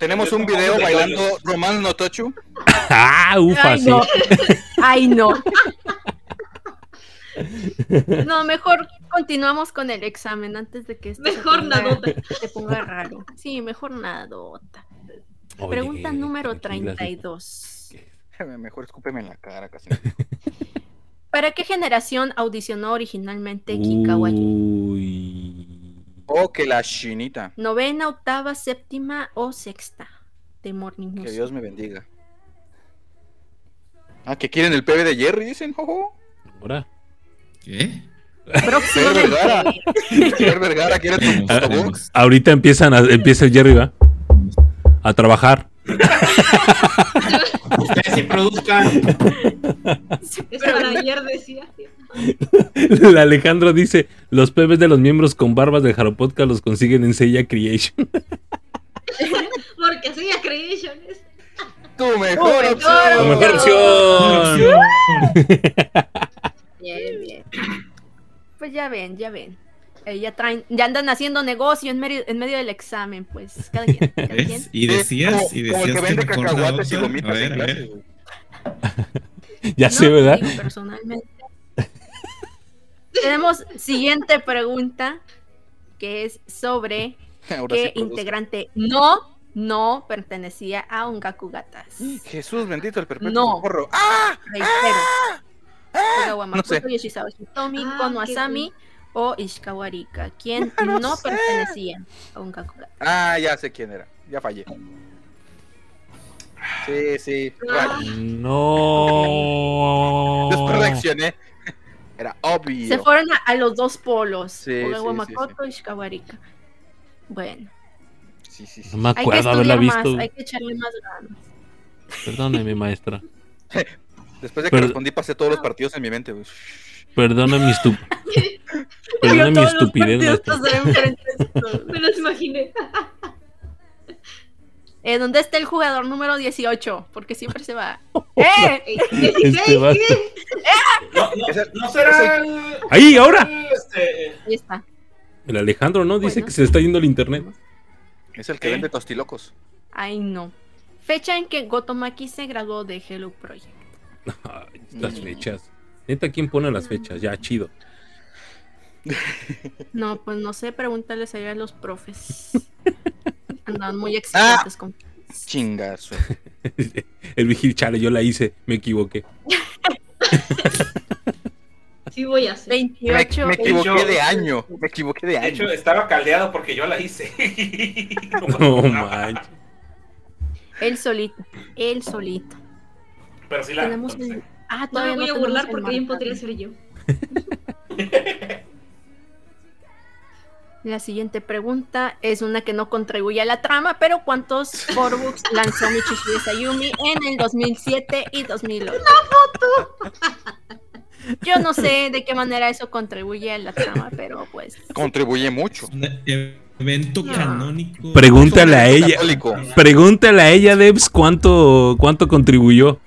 Tenemos un video bailando Romance No Tochu. Ah, ufa, Ay, sí. no. Ay, no. No, mejor continuamos con el examen antes de que esto se Mejor ponga- nadota. se ponga raro. Sí, mejor nadota. Oye, Pregunta número tranquila, 32. Mejor escúpeme en la cara, casi. ¿Para qué generación audicionó originalmente Kikawayu? Uy. Oh, que la chinita. ¿Novena, octava, séptima o sexta? De Morning Que. Dios me bendiga. Ah, que quieren el PB de Jerry, dicen, jojo. Ahora. ¿Qué? Próximamente. Vergara. Fer Vergara quiere tu Ah, autobox. ahorita empiezan a, empieza el Jerry, ¿va? A trabajar. Ustedes sí produzcan. Es para ayer decía. Alejandro dice: Los pebes de los miembros con barbas de Jaro Podcast los consiguen en Seiya Creation. Porque soy a Creations. Tu mejor opción. La mejor opción. Bien, bien. Pues ya ven, ya ven. Eh, ya traen, ya andan haciendo negocio en medio, en medio del examen, pues cada quien, cada. Y decías, y decías que vende mejor cacahuates y Naoto. gomitas A ver, en a clase, ver. güey. Ya No, sé, ¿verdad? digo, personalmente. Tenemos siguiente pregunta, que es sobre Ahora qué sí integrante no, no pertenecía a un Gakugatas. Jesús bendito el perpetuo No. socorro. ¡Ah! Reitero. Togawa No sé. Yoshizawa Ah, Kono o Ishikawa Rika, quien No pertenecía a un Gakugatas. Ah, ya sé quién era. Ya fallé. Sí, sí. Ah. No. Después reaccioné. Era obvio. Se fueron a, a los dos polos. Sí, Togawa sí, sí, Makoto, Rika. Bueno, Sí, sí, No sí. me hay que acuerdo haberla estudiar visto. más, hay que echarle más ganas. Perdóname, maestra. Después de que Pero- respondí, pasé todos los partidos en mi mente. Perdona mi estup. Perdona mi Todos los estupidez, esto. Me los imaginé. Eh, ¿Dónde está el jugador número 18? Porque siempre se va. ¡Eh! Este va- ¿qué? No, no, no será. el- ¡Ahí, ahora! Este, Ahí está. El Alejandro, ¿no? Dice Bueno. que se está yendo el internet. Es el que ¿Qué? vende tostilocos. Ay, no. Fecha en que Gotomaki se graduó de Hello Project. Las fechas. Neta, ¿quién pone las fechas? Ya, chido. No, pues no sé, pregúntales allá a los profes. Andaban muy exigentes con. Chingazo. El vigil, chale, yo la hice, me equivoqué. Sí voy a hacer. Me, 28. me equivoqué hecho- de año. Me equivoqué de de hecho, año. estaba caldeado porque yo la hice. No manches. Él solito. Él solito. Pero sí la. Tenemos entonces, el- Ah, No todavía me voy no a burlar porque bien podría ser yo. La siguiente pregunta es una que no contribuye a la trama, pero ¿cuántos Forbooks lanzó Michishi Sayumi en el 2007 y 2008? Yo no sé de qué manera eso contribuye a la trama, pero pues Contribuye mucho. Un evento No. canónico. Pregúntale a ella. católico. Pregúntale a ella, Debs, cuánto, cuánto contribuyó.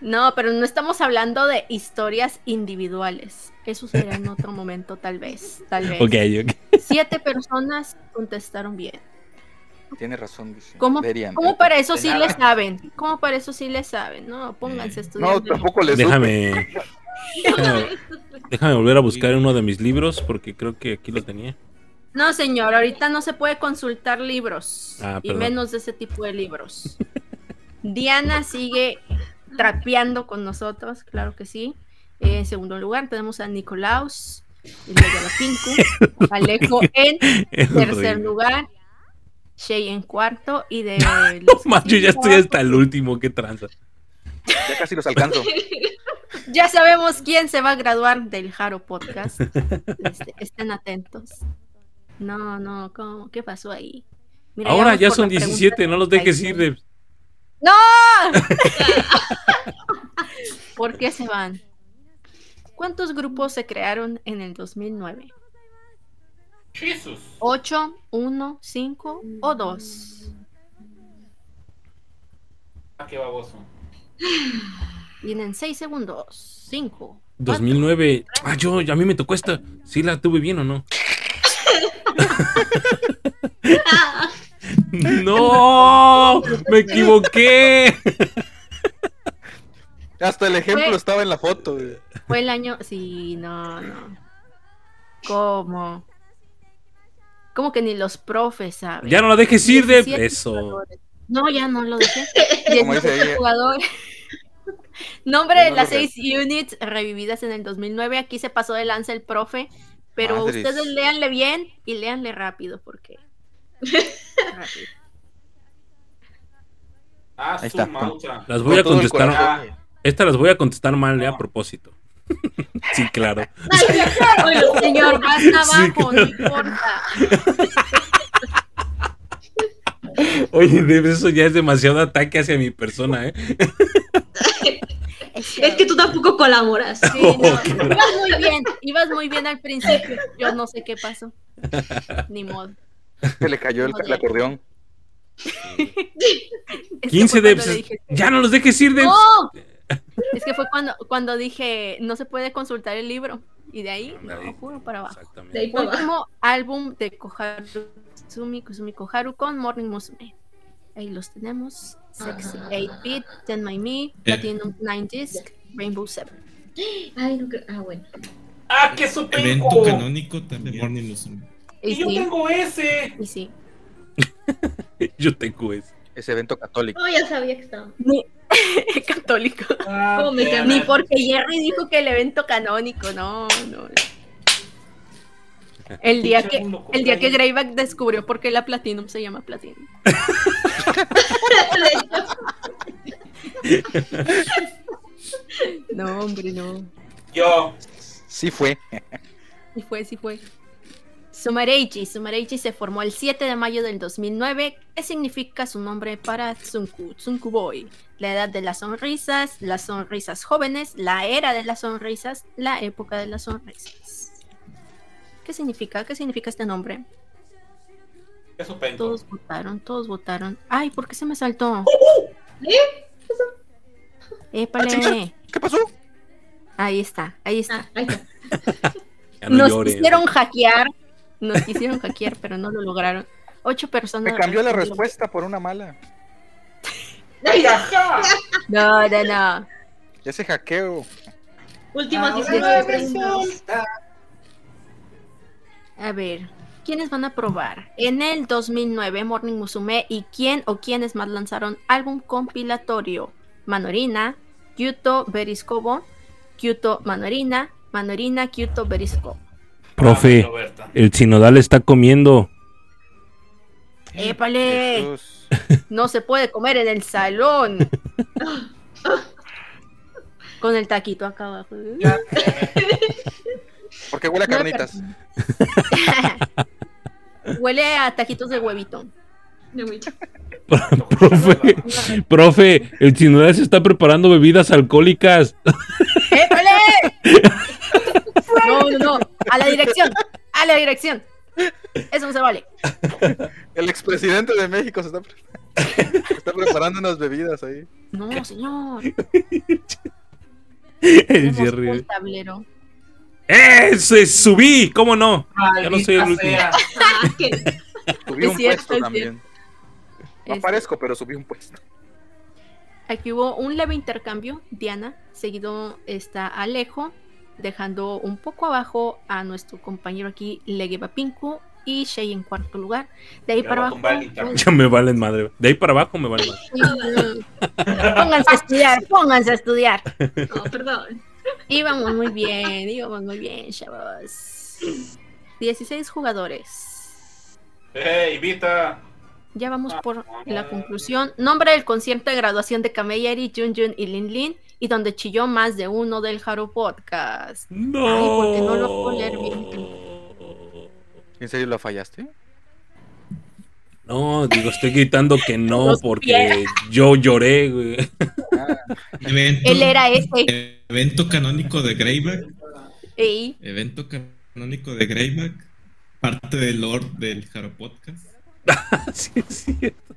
No, pero no estamos hablando de historias individuales. Eso será en otro momento, tal vez, tal vez. Ok, ok. Siete personas contestaron bien. Tiene razón, dice. ¿Cómo, Deberían. cómo para eso sí nada. le saben? ¿Cómo para eso sí le saben? No, pónganse a estudiar. No, tampoco le supe. Déjame, déjame. Déjame volver a buscar uno de mis libros porque creo que aquí lo tenía. No, señor, ahorita no se puede consultar libros. Ah, y menos de ese tipo de libros. Diana sigue trapeando con nosotros, claro que sí. Eh, en segundo lugar tenemos a Nicolaus, y luego a la Pinku, Alejo en tercer lugar, Shay en cuarto y de No los que manches, ya estoy hasta el último, qué tranza. Ya casi los alcanzo. Ya sabemos quién se va a graduar del Jaro Podcast. Este, estén atentos. No, no, ¿cómo? ¿qué pasó ahí? Mira, Ahora ya son la pregunta 17, no los dejes 36. ir de... ¡No! ¿Por qué se van? ¿Cuántos grupos se crearon en el 2009? Jesús. ¿8, 1, 5 o 2? Ah, qué baboso. Tienen 6 segundos. 5. 2009. Ah, yo, a mí me tocó esta. ¿Sí la tuve bien o no? ¡No! ¡Me equivoqué! Hasta el ejemplo Fue- estaba en la foto, güey. Fue el año. Sí, no, no. ¿Cómo? ¿Cómo que ni los profes saben? Ya no la dejes ir de 17 eso. jugadores. No, ya no lo dejé. Como dice 17 ella. jugadores. Nombre de no las lo seis units revividas en el 2009. Aquí se pasó de lanza el profe. Pero ustedes léanle bien y léanle rápido porque. Ah, Ahí está. Las voy a contestar. Ah, Esta las voy a contestar mal, ¿eh? a propósito. sí, claro. Señor, más Sí, abajo, no importa. Oye, eso ya es demasiado ataque hacia mi persona, ¿eh? Es que tú tampoco colaboras. Sí, no, Oh, ibas muy bien, ibas muy bien al principio. Yo no sé qué pasó. Ni modo. Se le cayó el, el acordeón. Es que 15 fue de. cuando le dije, Ya no los dejes ir de. ¡No! Es que fue cuando, cuando dije no se puede consultar el libro. Y de ahí, no, juro para abajo. Exactamente. De ahí para abajo. Último álbum de Koharu Tsumi Kusumi Koharu con Morning Musume. Ahí los tenemos. Sexy Ah. 8-Bit, Ten My Me, Eh. Platinum 9 Disc, Rainbow 7. Ay, no creo. Ah, bueno. ¡Ah, qué super! Evento canónico también. Morning Musume. Y Y yo tengo ese. y sí. Yo tengo eso. Ese evento católico. Oh, ya sabía que estaba. Ni- Católico. Ah, ¿Cómo me damn Ni porque Jerry dijo que el evento canónico, no, no. El día que, el día que Greyback descubrió por qué la Platinum se llama Platinum. No, hombre, no. Yo. Sí fue. Sí fue, sí fue. Sumareichi. Sumareichi se formó el 7 de mayo del 2009. ¿Qué significa su nombre para Tsunku? Tsunku Boy. La edad de las sonrisas, las sonrisas jóvenes, la era de las sonrisas, la época de las sonrisas. ¿Qué significa? ¿Qué significa este nombre? Todos votaron, todos votaron. Ay, ¿por qué se me saltó? ¿Eh? Épale. ¿Qué pasó? Ahí está, ahí está. Ah, ahí está. Ya no Nos llores. quisieron hackear. Nos quisieron hackear, pero no lo lograron. Ocho personas. Me cambió la respuesta por una mala. Ay, No, no, no. Ese hackeo. Últimas Ahora 19 preguntas. resulta. A ver, ¿quiénes van a probar? En el 2009, Morning Musume y quién o quiénes más lanzaron álbum compilatorio. Manorina, Kyuto Beriscobo, Kyuto Manorina, Manorina, Kyuto Beriscobo. Profe, el sinodal está comiendo. ¡Épale! Jesús. No se puede comer en el salón. Con el taquito acá abajo. Porque huele a carnitas. Huele a taquitos de huevito. Mucho. Profe, profe, el sinodal se está preparando bebidas alcohólicas. ¡Épale! No, no, no. A la dirección. A la dirección. Eso no se vale. El expresidente de México se está, pre- está preparando unas bebidas ahí. No, señor. El Jerry. un tablero. ¡Ese subí! ¿Cómo no? Ya no soy el Maldita último. Ah, Subí Es un cierto, puesto es también. No aparezco, pero subí un puesto. Aquí hubo un leve intercambio. Diana, seguido está Alejo, dejando un poco abajo a nuestro compañero aquí, Legeba Pinku y Shay en cuarto lugar. De ahí para abajo. Ya me valen madre. De ahí para abajo me valen madre. pónganse a estudiar, pónganse a estudiar. No, perdón. Íbamos muy bien, íbamos muy bien, chavos. 16 jugadores. ¡Hey, Vita! Ya vamos por la conclusión. Nombre del concierto de graduación de Kameyari, Jun Jun y Lin Lin, y donde chilló más de uno del Haru Podcast. No. Ay, porque no lo puedo leer bien. ¿En serio lo fallaste? No, digo, estoy gritando que no porque yo lloré, güey. Evento, Él era ese. evento canónico de Greyback. Ey, Evento canónico de Greyback. Parte del lore del Jaro Podcast. sí, es cierto.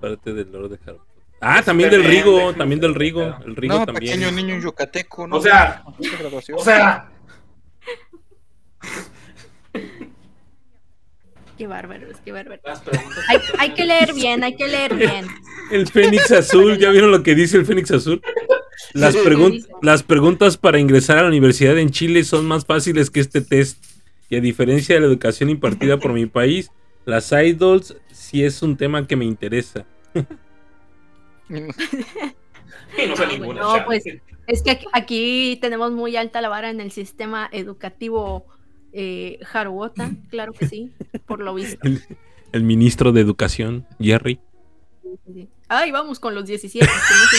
Parte del Lord de Harry. Ah, también del Rigo, también del Rigo. El Rigo no, también. pequeño niño yucateco. No O sea. O sea, qué bárbaros, qué bárbaros. Hay, hay que leer bien, hay que leer bien. El Fénix Azul, ¿ya vieron lo que dice el Fénix Azul? Las, pregun- las preguntas para ingresar a la universidad en Chile son más fáciles que este test. Y a diferencia de la educación impartida por mi país, las idols sí es un tema que me interesa. Y no sé ninguna. No, chale. pues, Es que aquí- aquí tenemos muy alta la vara en el sistema educativo eh, Haruota, claro que sí, por lo visto. El, el ministro de Educación, Jerry. Ay, vamos con los 17. que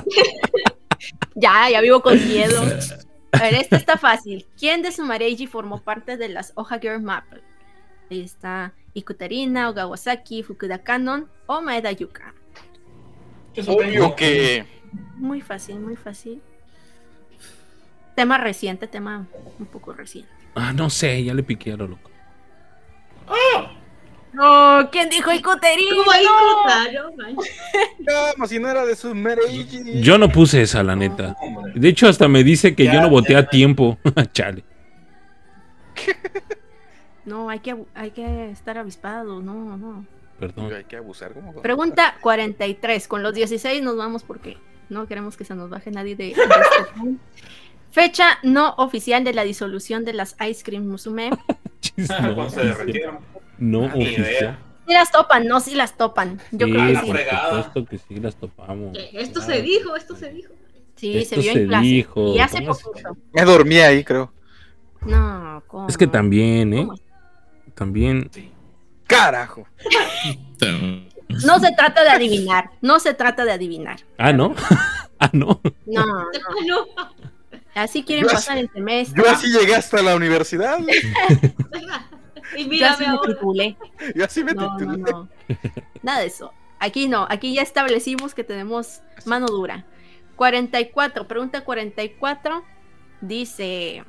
no ya, ya vivo con miedo. A ver, esta está fácil. ¿Quién de Sumareiji formó parte de las Oha Girl Maple? Ahí está Ikutarina, Ogawasaki, Fukuda Kanon o Maeda Yuka. Obvio que. Muy fácil, muy fácil. Tema reciente, tema un poco reciente. Ah, no sé, ya le piqué a lo loco. No, ¿quién dijo ahí No. Como si no era de sus. Yo no puse esa, la neta. De hecho, hasta me dice que Ya, yo no voté a tiempo. Chale. No, hay que, hay que estar avispado, no, no. Perdón. Hay que abusar. ¿cómo? Pregunta 43. Con los 16 nos vamos porque no queremos que se nos baje nadie de, de este. Fecha no oficial de la disolución de las Ice Cream Musume. Cuando No, se no oficial. Si las topan, no, si las topan. Yo Sí, creo que la sí. por fregada. supuesto que sí, las topamos. Esto se dijo, esto se dijo. Sí, Esto se vio se en clase. dijo, Y hace ¿cómo se- poquito. Me dormí ahí, creo. No, ¿cómo? Es que también, ¿eh? ¿Cómo? También. Sí. Carajo. No se trata de adivinar. No se trata de adivinar. Ah, ¿no? ah, no. No, no. No, Así quieren Yo pasar el semestre. Yo así llegué hasta la universidad. y Yo mírame así me titulé. Yo así me No, no, titulé. no. Nada de eso. Aquí no, aquí ya establecimos que tenemos mano dura. 44, pregunta 44. Dice: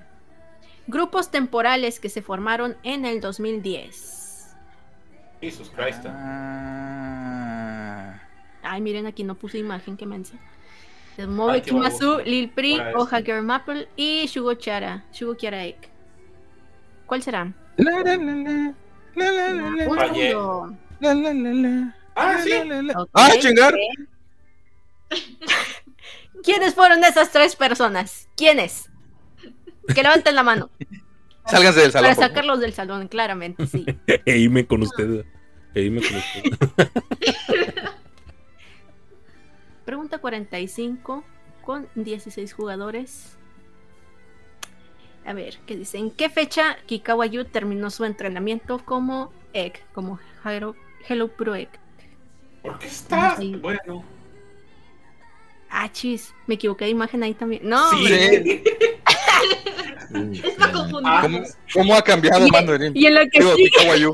Grupos temporales que se formaron en el 2010. Jesus Christ. Ah. Ay, miren, aquí no puse imagen, qué mensa. Baboso. Kimasu, Lil Pri. Oha Girl Maple y Shugo Chara. Shugo Kiara Ek. ¿Cuál será? La, la, la, la. La, la, la, la. Un Fallé. segundo. La, la, la, la. Ah, sí. La, la, la. Ok, ¡Ah, chingar! ok. ¿Quiénes fueron esas tres personas? ¿Quiénes? Que levanten la mano. Sálganse del salón. Para sacarlos del salón, claramente, sí. E irme con usted. E irme con usted. Pregunta 45 con 16 jugadores. A ver, ¿qué dice? ¿En qué fecha Kikawayu terminó su entrenamiento como Egg, como Hello, Hello Pro Egg? ¿Por qué estás? Sí. Bueno. Ah, chis, me equivoqué de imagen ahí también. No, Sí. hombre. Está confundido. ¿Cómo, cómo ha cambiado Y- Mandarín? y en lo que Digo, sigue.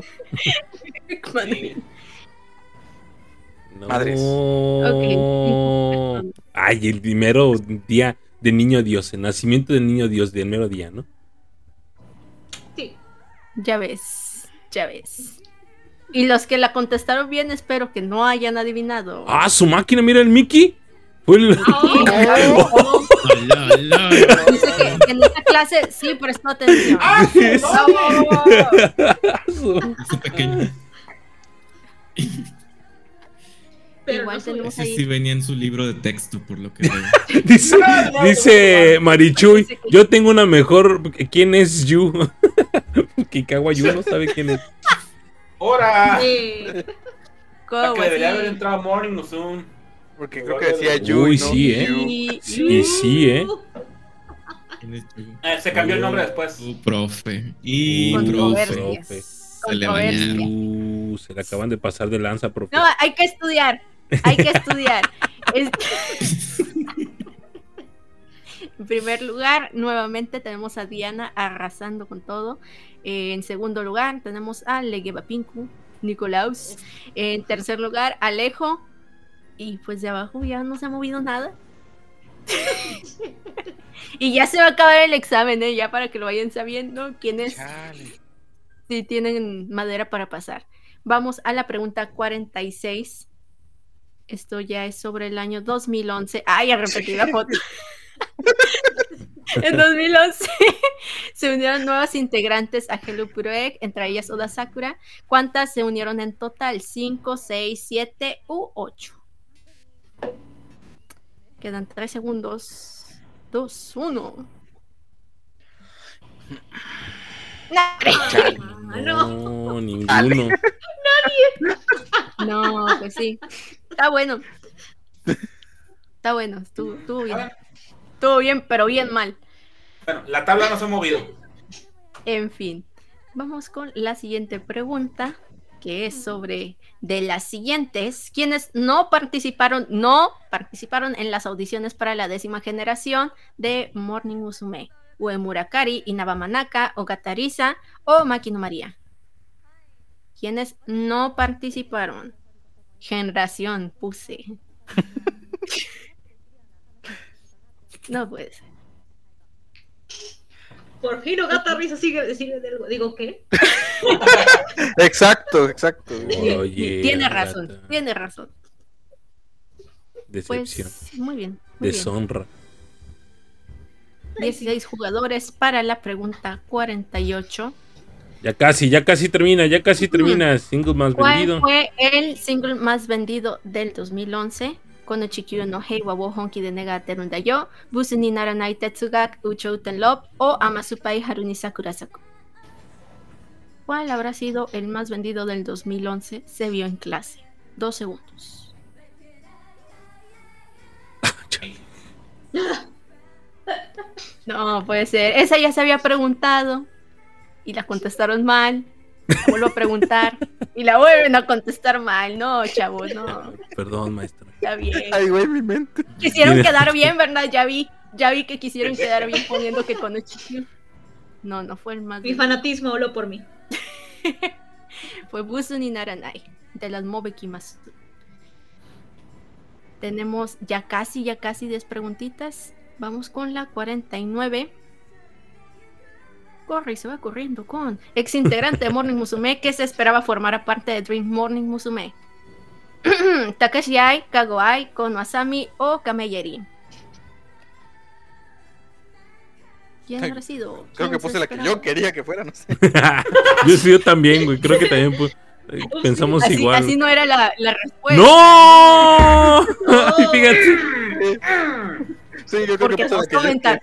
No. Madres. Ok. Ay, el primero día de niño Dios, el nacimiento del niño Dios, del mero día, ¿no? Sí. Ya ves, ya ves. Y los que la contestaron bien, espero que no hayan adivinado. Ah, su máquina, mira el Mickey. Fue el- Oh, Hola, hola. Dice que en esta clase sí prestó atención. ¡Ah, sí, pero Igual no tenemos Ese ahí. sí venía en su libro de texto, por lo que veo. dice, dice Marichuy, yo tengo una mejor. ¿Quién es Yu? Kikawayu no sabe quién es. ¡Hora! Eh, ¿Cómo Que debería haber entrado Morning Musume. Porque creo que decía Yu. Uy, y no sí, ¿eh? Yu. Y- Y sí, ¿eh? Eh, se cambió el nombre después. Tu profe. Y Uh, profe. Se le. Uh, se acaban de pasar de lanza, profe. No, hay que estudiar. Hay que estudiar. Es- en primer lugar, nuevamente tenemos a Diana arrasando con todo. Eh, en segundo lugar, tenemos a Leguevapinku, Nicolaus. En tercer lugar, Alejo. Y pues de abajo ya no se ha movido nada. y ya se va a acabar el examen, ¿eh? ya para que lo vayan sabiendo quiénes sí tienen madera para pasar. Vamos a la pregunta 46. Esto ya es sobre el año 2011. Ay, ya repetí la foto. en 2011 se unieron nuevas integrantes a Hello Egg, entre ellas Oda Sakura. ¿Cuántas se unieron en total? ¿5, 6, 7 u 8? Quedan 3 segundos. 2, 1. Ah, no. No, ninguno. No, pues sí. Está bueno. Está bueno, estuvo, estuvo bien. Estuvo bien, pero bien mal. Bueno, la tabla no se ha movido. En fin, vamos con la siguiente pregunta, que es sobre de las siguientes, quienes no participaron, no participaron en las audiciones para la décima generación de Morning Musume, Ue Murakari, Inaba Manaka, Ogatariza o Makino María. Quienes no participaron. Generación, puse. no puede ser. Por fin Gata Risa sigue, sigue de algo. Digo, ¿qué? Exacto, exacto. Oye, tiene Agata. razón, tiene razón. Decepción. Pues muy bien. Muy bien. Deshonra. 16 jugadores para la pregunta 48. Ya casi, ya casi termina, ya casi termina. Single más ¿Cuál vendido. fue el single más vendido del 2011? Kono Chikyu no Hei wa wo honki de nega terunda yo, Busu ni naranai tetsugak uchouten love o Amasupai Haruni Sakurasaku. ¿Cuál habrá sido el más vendido del 2011? Se vio en clase. Dos segundos. No, puede ser. Esa ya se había preguntado y la contestaron mal. La vuelvo a preguntar y la vuelven a contestar mal. No, chavos, no. Perdón, maestro. Está bien. Ay, güey, mi mente. Quisieron quedar bien, ¿verdad? Ya vi, ya vi que quisieron quedar bien poniendo que con Chikyu. No, no fue el más. Mi vendido. fanatismo habló por mí. Fue Busu ni Naranai de las Mobekimasu. Tenemos ya casi, ya casi 10 preguntitas. Vamos con la 49. Corre y se va corriendo con ex integrante de Morning Musume que se esperaba formar parte de Dream Morning Musume. Takashi Ai, Kago Ai, Kono Asami o Kameyeri. ¿Quién habrá sido? Creo ¿Quién que se puse la que yo quería que fuera, no sé. yo sí, yo también, güey. Creo que también pues, eh, pensamos Así, igual. así no era la, la respuesta. ¡No! No. Fíjate. Sí, yo creo Porque que puse la que yo quería.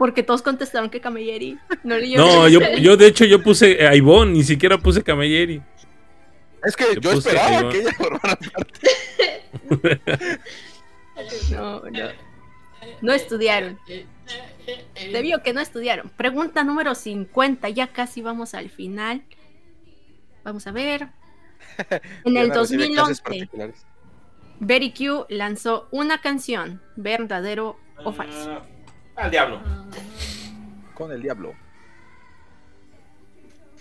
Porque todos contestaron que Camilleri. No leyeron. No, yo, yo de hecho yo puse a Ivonne, ni siquiera puse Camilleri. Es que Yo yo, esperaba que ella formara parte. No, no. No estudiaron. Debió que no estudiaron. Pregunta número 50. Ya casi vamos al final. Vamos a ver. En el Diana recibe clases 2011, particulares. Betty Q lanzó una canción, verdadero o falso. Ah, al diablo. Con el diablo.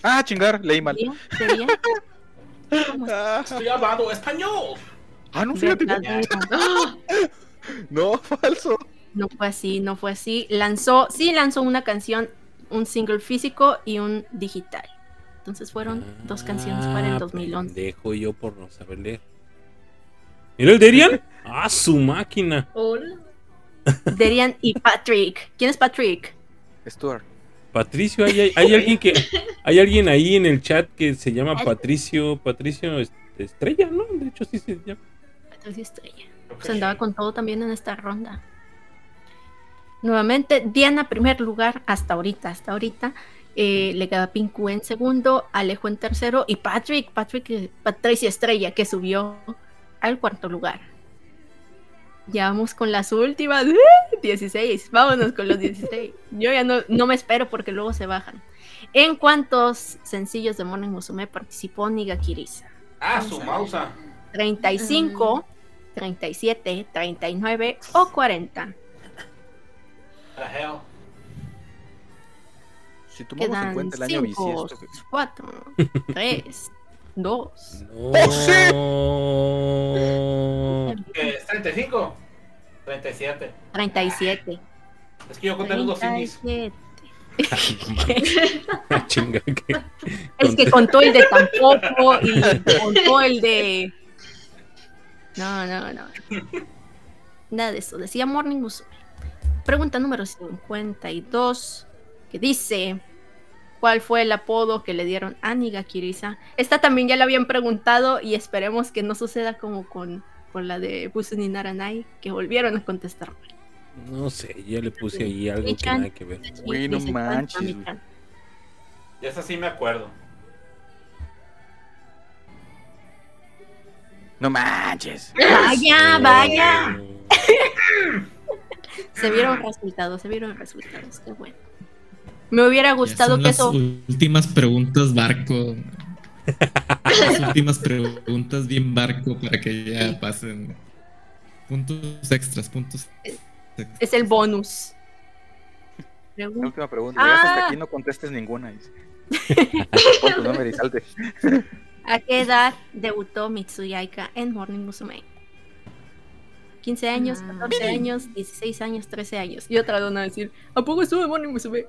Ah, chingar, leí mal. Ah, Estoy hablando español. ah, no, fíjate. no. Falso. No fue así, no fue así. Lanzó, sí lanzó una canción, un single físico y un digital. Entonces fueron dos canciones para el Ah, 2011. Dejo yo por no saber leer. ¿Mira el Derian? ¡Ah, su máquina! Hola. Derian y Patrick. ¿Quién es Patrick? Stuart. Patricio, hay, hay- hay alguien que hay alguien ahí en el chat que se llama Patricio, Patricio Estrella, ¿no? De hecho sí se llama. Patricio Estrella. Pues andaba con todo también en esta ronda. Nuevamente, Diana, primer lugar hasta ahorita, hasta ahorita. Eh, le queda Pinku en segundo, Alejo en tercero y Patrick, Patrick, Patricia Estrella, que subió al cuarto lugar. Ya vamos con las últimas. ¡eh! 16. Vámonos con los 16. Yo ya no, no me espero porque luego se bajan. ¿En cuántos sencillos de Morning Musume participó Nigakirisa? Ah, su mausa. 35, 37, 39 o 40. The hell. Si tomamos en cuenta el año 5, bisiesto. güey. 4, 3, 2. No. ¿Qué es 35? 37. 37. Es que yo conté los dos indies. 37. Chinga, que- Es que contó el de tampoco y contó el de. No, no, no. Nada de eso. Decía Morning Musume. Pregunta número 52. Que dice: ¿Cuál fue el apodo que le dieron a Nigakirisa? Esta también ya la habían preguntado y esperemos que no suceda como con por la de Busen y Naranai, que volvieron a contestar mal. No sé, yo le puse ahí algo que nada que ver. Güey, no manches, "Tanta güey". Michan". Y esa sí me acuerdo. No manches. Vaya, vaya. Se vieron resultados, se vieron resultados, qué bueno. Me hubiera gustado son que las eso. últimas preguntas, barco. Las últimas preguntas bien barco para que ya pasen puntos extras, puntos extras. Es el bonus. La Pregunta. última pregunta. Ah. hasta aquí no contestes ninguna. dice. Pon tu nombre y salte. ¿A qué edad debutó Mitsuyaika en Morning Musume? 15 años, Ah. 14 años, 16 años, 13 años. Y otra van a decir, ¿a poco estuvo en Morning Musume?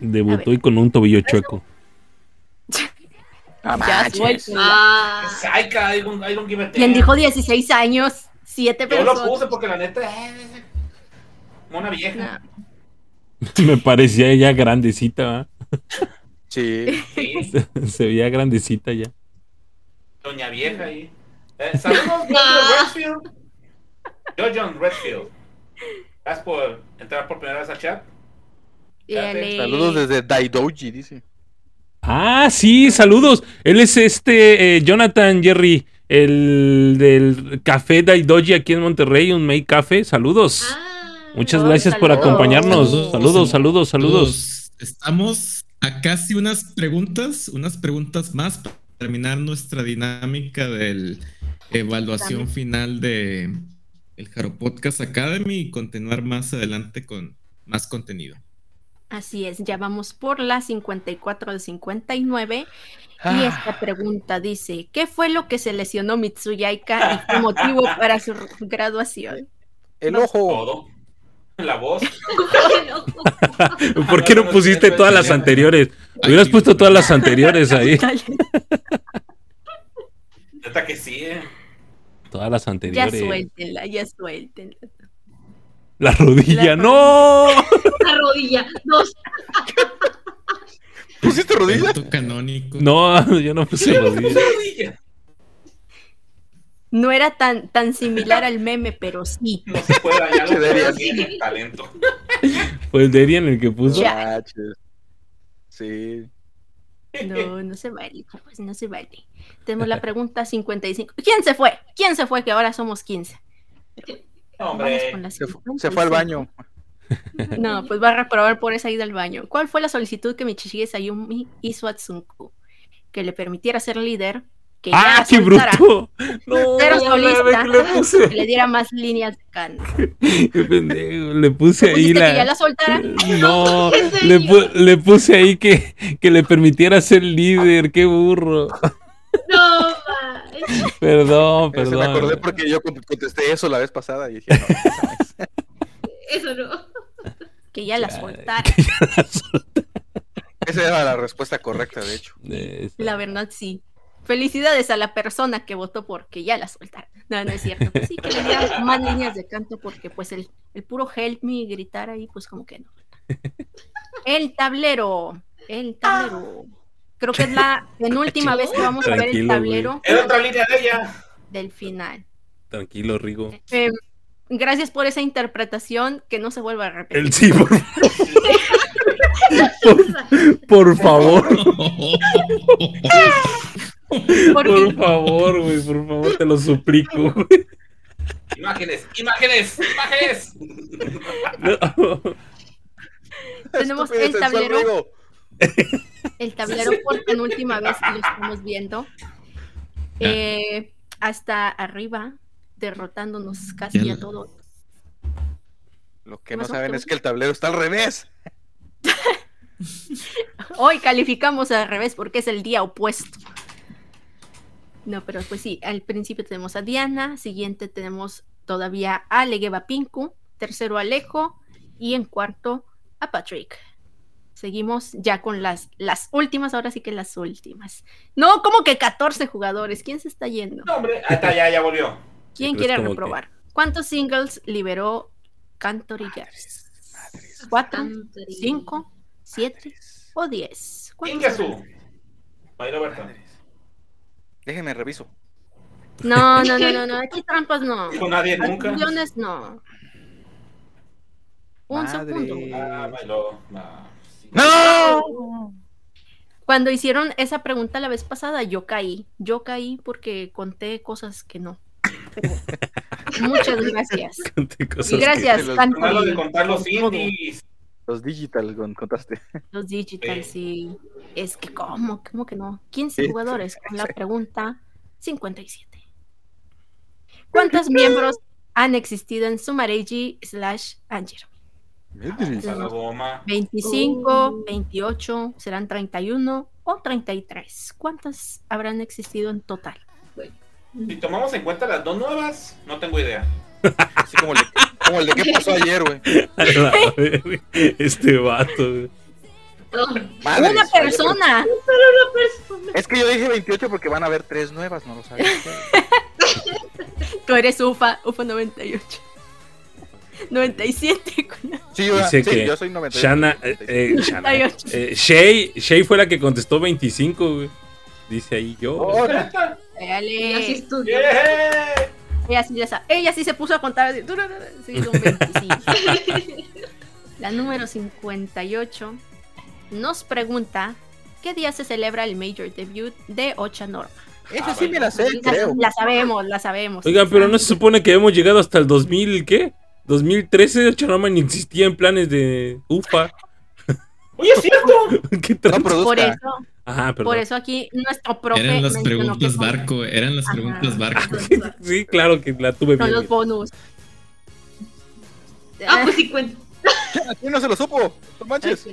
Debutó y con un tobillo chueco. No Ya manches. Ah, Saika, I don't, I don't give a ¿Quién damn. dijo 16 años? 7 Yo lo personas. puse porque la neta. eh, Mona vieja. No. Me parecía ya grandecita, ¿va? Sí. Sí, Se veía grandecita ya. doña vieja ahí. Eh, saludos, Jojo Redfield. Yo, John Redfield. Gracias por entrar por primera vez al chat. Saludos desde Daidoji, dice. Ah, sí, saludos. Él es este eh, Jonathan Jerry, el del Café Daidoji aquí en Monterrey, un Make Café. Saludos. ah. Muchas gracias por acompañarnos. Saludos. Saludos, saludos, saludos. Estamos a casi unas preguntas, unas preguntas más para terminar nuestra dinámica del evaluación final de el Jaro Podcast Academy y continuar más adelante con más contenido. Así es, ya vamos por la 54 de 59. Y Ah. esta pregunta dice: ¿Qué fue lo que se lesionó Mitsuyaika y fue motivo para su graduación? El ojo. Todo. La voz. ¿Por qué no pusiste todas las anteriores? Hubieras puesto todas las anteriores ahí. Neta que sí, eh. Todas las ya anteriores. suéltenla, ya suéltenla. La rodilla, La no. La rodilla. Dos. ¿Pusiste rodilla? Canónico. No, yo no puse rodilla. Rodilla. No era tan, tan similar al meme, pero sí. No se puede dañar Darian. tiene talento. Fue el Derian el que puso. Ya. Sí. No, no se vale, pues no se vale. Tenemos la pregunta 55. ¿Quién se fue? ¿Quién se fue? Que ahora somos 15. Vamos Hombre. Se, fu- 55. se fue al baño. No, pues va a reprobar por esa ida al baño. ¿Cuál fue la solicitud que Michishige Sayumi hizo a Tsunku? Que le permitiera ser líder, que ya ¡Ah, la qué bruto! No, ya solista. que le que puse. le diera más líneas de canto. Qué pendejo, Le puse ahí ¿Pusiste la. que ya la soltara? No, ¿En le, pu- le puse ahí que, que le permitiera ser líder. Qué burro. No, man. Perdón, Eh, Se me acordé perdón. porque yo con- contesté eso la vez pasada y dije, no, Eso no. Que ya la Ya, soltara. esa era la respuesta correcta, de hecho. La verdad, sí. Felicidades a la persona que votó porque ya la soltara. No, no es cierto. Pues sí, que le diera más líneas de canto porque pues el, el puro help me gritar ahí, pues como que no. El tablero. El tablero. Creo que es la penúltima vez que vamos a ver el tablero Era otra línea de ella. del final. Tranquilo, Rigo. Eh, gracias por esa interpretación que no se vuelva a repetir. El sí, por, por favor. Porque Por favor, güey, por favor, te lo suplico. Imágenes, imágenes, imágenes. No. tenemos Estúpido el tablero. El tablero por penúltima vez que lo estamos viendo. Eh, hasta arriba, derrotándonos casi a todos. Lo que ¿Qué no saben ¿Qué es que el tablero está al revés. Hoy calificamos al revés porque es el día opuesto. No, pero pues sí, al principio tenemos a Diana, siguiente tenemos todavía a Legeva Pinku, tercero a Alejo y en cuarto a Patrick. Seguimos ya con las, las últimas, ahora sí que las últimas. No, como que 14 jugadores. ¿Quién se está yendo? No, hombre. Ahí está, ya, ya volvió. ¿Quién quiere reprobar? ¿Cuántos singles liberó Cantory Jazz? ¿Cuatro? ¿Cinco? ¿Siete? ¿O diez? ¿Cuántos. Déjenme reviso. No, no, no, no, no. Aquí trampas no. Dijo nadie nunca. Millones no. Un Madre. segundo. Ah, bailó. Sí. ¡No! Cuando hicieron esa pregunta la vez pasada, yo caí. Yo caí porque conté cosas que no. Pero muchas gracias. Conté cosas Y gracias, que los- de contar los indies. Los digital con- contaste. Los digital, Sí. sí. Es que, ¿cómo? ¿Cómo que no? 15 Sí, jugadores con la pregunta 57. ¿Cuántos miembros han existido en Sumareji slash Anger? Madres. A la goma. 25, 28, serán 31 o 33. ¿Cuántas habrán existido en total? Si tomamos en cuenta las dos nuevas, no tengo idea. Así como el, de, como el de qué pasó ayer, güey. Este vato. güey. Madres. Una persona. Es que yo dije 28 porque van a haber tres nuevas, no lo sabía. Tú eres UFA, UFA 98. 97. con- Sí, yo, Dice sí, que yo soy 98. Shana, eh, eh, Shana, 98. eh, Shay, Shay fue la que contestó 25, güey. Dice ahí yo. Oh. Ella sí, ya sa- ella sí se puso a contar. Sí, son 25. La número 58 nos pregunta: ¿Qué día se celebra el Major Debut de Ocha Norma? Esa sí me la sé, La, creo. la sabemos, la sabemos. Oigan, pero no se supone que hemos llegado hasta el 2000, ¿qué? 2013, Choroma ni existía en planes de UFA. Oye, es cierto. ¿Qué No. Por eso, Ajá, perdón. por eso aquí nuestro profe Eran las preguntas barco, eran las Ajá. preguntas barco. Sí, claro que la tuve son bien. los bonus. Ah, pues sí cuenta. ¿Quién no se lo supo? No manches.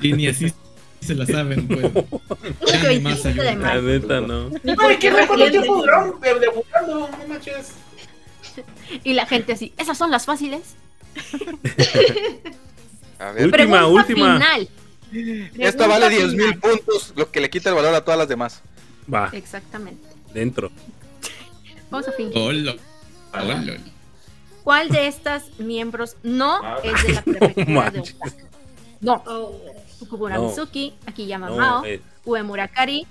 Y ni así se la saben, pues. Ya ni más 27 de ayuda. La marzo. neta, no. ¿qué reciente. tiempo duraron de- debutando? No manches. Y la gente así, esas son las fáciles. A ver, Última, Pregunta última. final. esta vale 10 mil puntos, lo que le quita el valor a todas las demás. Va, Exactamente. dentro. Vamos a fingir. Hola. Hola. ¿Cuál de estas miembros no Ah. es de la prefectura de. Osaka? No. Oh, Fukubura No. Mizuki, Akiyama No, Mao, eh, Uemurakari.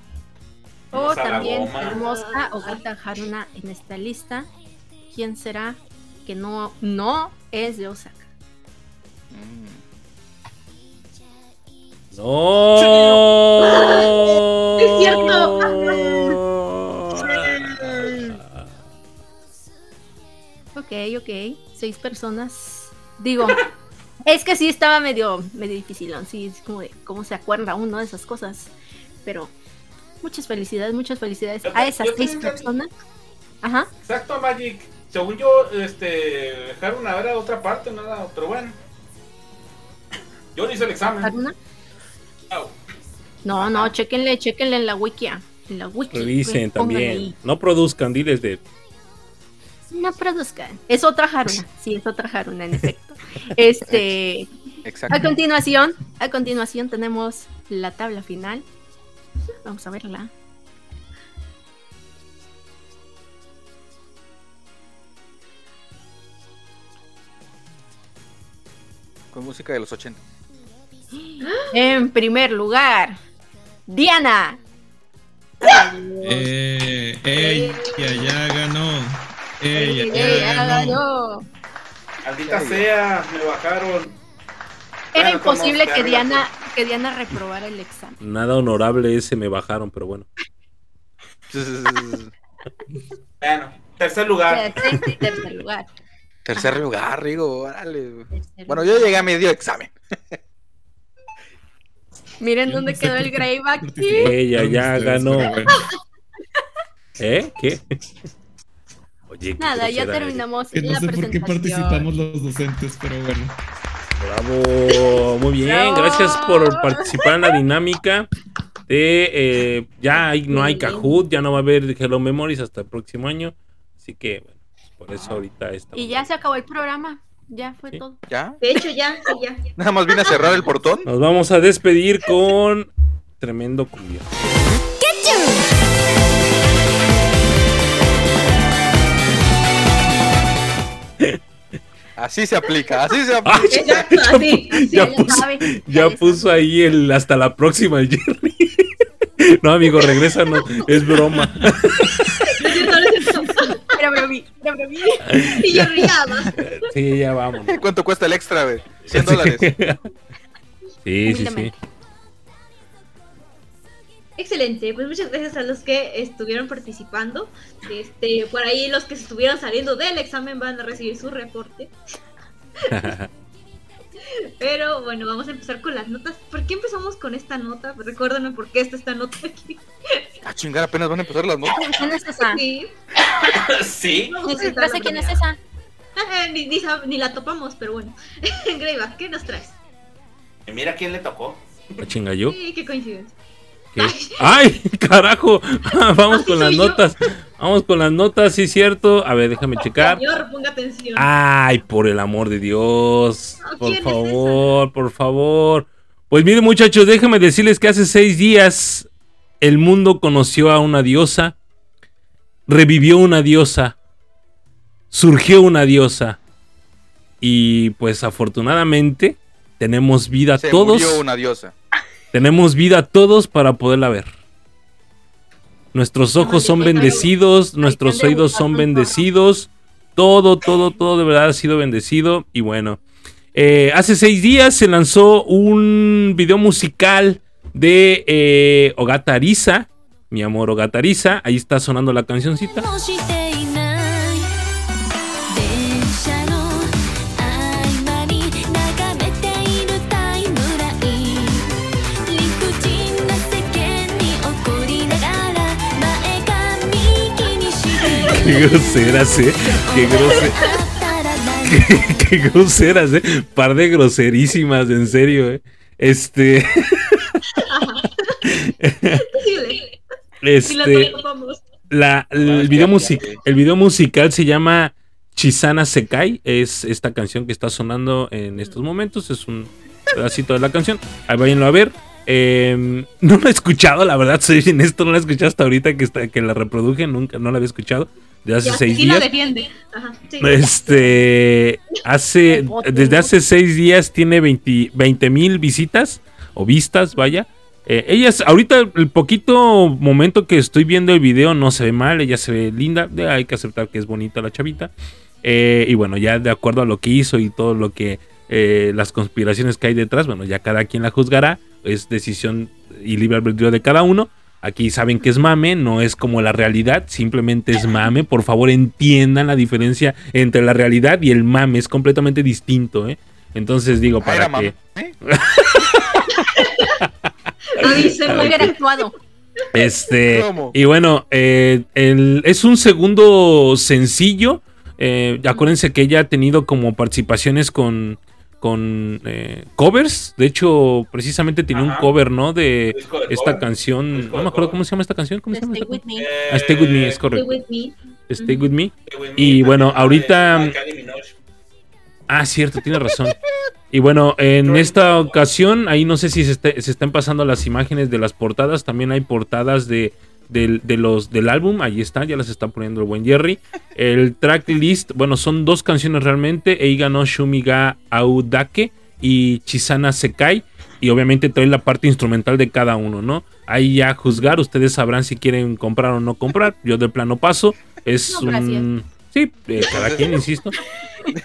O Vamos a la también goma. tenemos a Ogata Haruna en esta lista. ¿Quién será que no, no es de Osaka? No. Es cierto. Ok, ok. Seis personas. Digo, es que sí estaba medio, medio difícil. Sí, es como de cómo se acuerda uno de esas cosas. Pero muchas felicidades, muchas felicidades Yo a esas seis personas. Ajá. Exacto, Magic. Según yo, este, dejar una era otra parte, nada, pero bueno. Yo hice el examen. ¿Haruna? No, no, chéquenle, chéquenle en la wiki. En la wiki. Revisen también. ahí. No produzcan, diles de. No produzcan. Es otra Haruna. Sí, es otra Haruna, en efecto. Este. A Exacto. continuación, a continuación tenemos la tabla final. Vamos a verla. Con música de los 80. En primer lugar, Diana. Eh, ella ya ganó. Ella Ella ya ganó. Maldita sea, me bajaron. Era Bueno, imposible que. Diana, que Diana reprobara el examen. Nada honorable ese me bajaron, pero bueno. Bueno, tercer lugar. En tercer lugar. Tercer lugar, Rigo, órale. Bueno, yo llegué a medio examen. Miren dónde quedó el participaron Ella ya ganó. ¿Eh? ¿Qué? Oye, qué Nada, ya terminamos Que no la sé por qué presentación. participamos los docentes, pero bueno. Bravo, muy bien, Bravo. gracias por participar en la dinámica de eh, ya hay- no hay. Kahoot, ya no va a haber Hello Memories hasta el próximo año, así que bueno, por eso ahorita estamos. Y ya se acabó el programa. Ya fue Sí. todo. ¿Ya? De hecho, ya, sí, ya. Nada más vine a cerrar el portón. Nos vamos a despedir con tremendo cumbia. Así se aplica, así se Ah, aplica. Exacto, así. así. ya puso, ya puso ahí el hasta la próxima el Jerry. No, amigo, regresa, no, es broma. Era bromi, era bromi. Y yo riaba. Sí, ya vamos. ¿Cuánto cuesta el extra, güey? 100 dólares. Sí, sí, sí. Excelente, pues muchas gracias a los que estuvieron participando. Este, por ahí los que estuvieron saliendo del examen van a recibir su reporte. Pero bueno, vamos a empezar con las notas. ¿Por qué empezamos con esta nota? Recuérdenme por qué está esta nota aquí. Ah, chingar, apenas van a empezar las notas. ¿Quién es esa? Sí. a No sé quién es esa. ni, ni sab- ni la topamos, pero bueno. Greyback, ¿qué nos traes? Mira quién le tocó. ¿La chinga yo? Sí, qué coincidencia. ¿Qué? ¡Ay, carajo! Vamos con las yo. notas. Vamos con las notas, sí, cierto. A ver, déjame checar. Señor, ponga atención. Ay, por el amor de Dios. No, Por ¿quién es favor, por favor. Pues miren, muchachos, déjenme decirles que hace seis días el mundo conoció a una diosa, revivió una diosa, surgió una diosa. Y pues afortunadamente tenemos vida Se todos. murió una diosa. Tenemos vida todos para poderla ver. Nuestros ojos son bendecidos, nuestros oídos son bendecidos. Todo, todo, todo de verdad ha sido bendecido. Y bueno, eh, hace seis días se lanzó un video musical de eh, Ogata Arisa, mi amor Ogata Arisa. Ahí está sonando la cancioncita. Qué groseras, eh. Qué groseras. Qué, qué, groseras, eh. Par de groserísimas, en serio, eh. Este. este. La, el, video music, el video musical se llama Chisana Sekai. Es esta canción que está sonando en estos momentos. Es un pedacito de la canción. Ahí váyanlo a ver. Em, no lo he escuchado, la verdad, soy en esto no la he escuchado hasta ahorita que, está, que la reproduje, nunca, no la había escuchado. De hace Ya, seis días. defiende. Ajá, sí. Este, hace, desde hace seis días tiene 20 mil visitas o vistas, vaya. Eh, ella, ahorita el poquito momento que estoy viendo el video no se ve mal, ella se ve linda, eh, hay que aceptar que es bonita la chavita. Eh, y bueno, ya de acuerdo a lo que hizo y todo lo que, eh, las conspiraciones que hay detrás, bueno, ya cada quien la juzgará, es decisión y libre albedrío de cada uno. Aquí saben que es mame, no es como la realidad, simplemente es mame. Por favor, entiendan la diferencia entre la realidad y el mame, es completamente distinto, ¿eh? Entonces digo, era para que... ¿eh? Actuado. Este, ¿Cómo? y bueno, eh, el- es un segundo sencillo. Eh, acuérdense que ella ha tenido como participaciones con, con eh, covers. De hecho, precisamente tenía un cover, ¿no? De esta cover. canción. Disco No me acuerdo cómo se llama esta canción. ¿Cómo se llama Stay esta with canción? me. Ah, Stay With Me, es Stay correcto. with me. Stay With Me. Stay With Me, Y bueno, ahorita-. Ah, cierto, tiene razón. Y bueno, en esta ocasión, ahí no sé si se, esté- se están pasando las imágenes de las portadas. También hay portadas de, del- de los, del álbum. Ahí están, ya las está poniendo el buen Jerry. El tracklist, bueno, son dos canciones realmente: Eiga no Shumiga Audake y Chisana Sekai. Y obviamente trae la parte instrumental de cada uno, ¿no? Ahí ya a juzgar, ustedes sabrán si quieren comprar o no comprar. Yo de plano paso. Es No, un. Sí, eh, cada quien, insisto.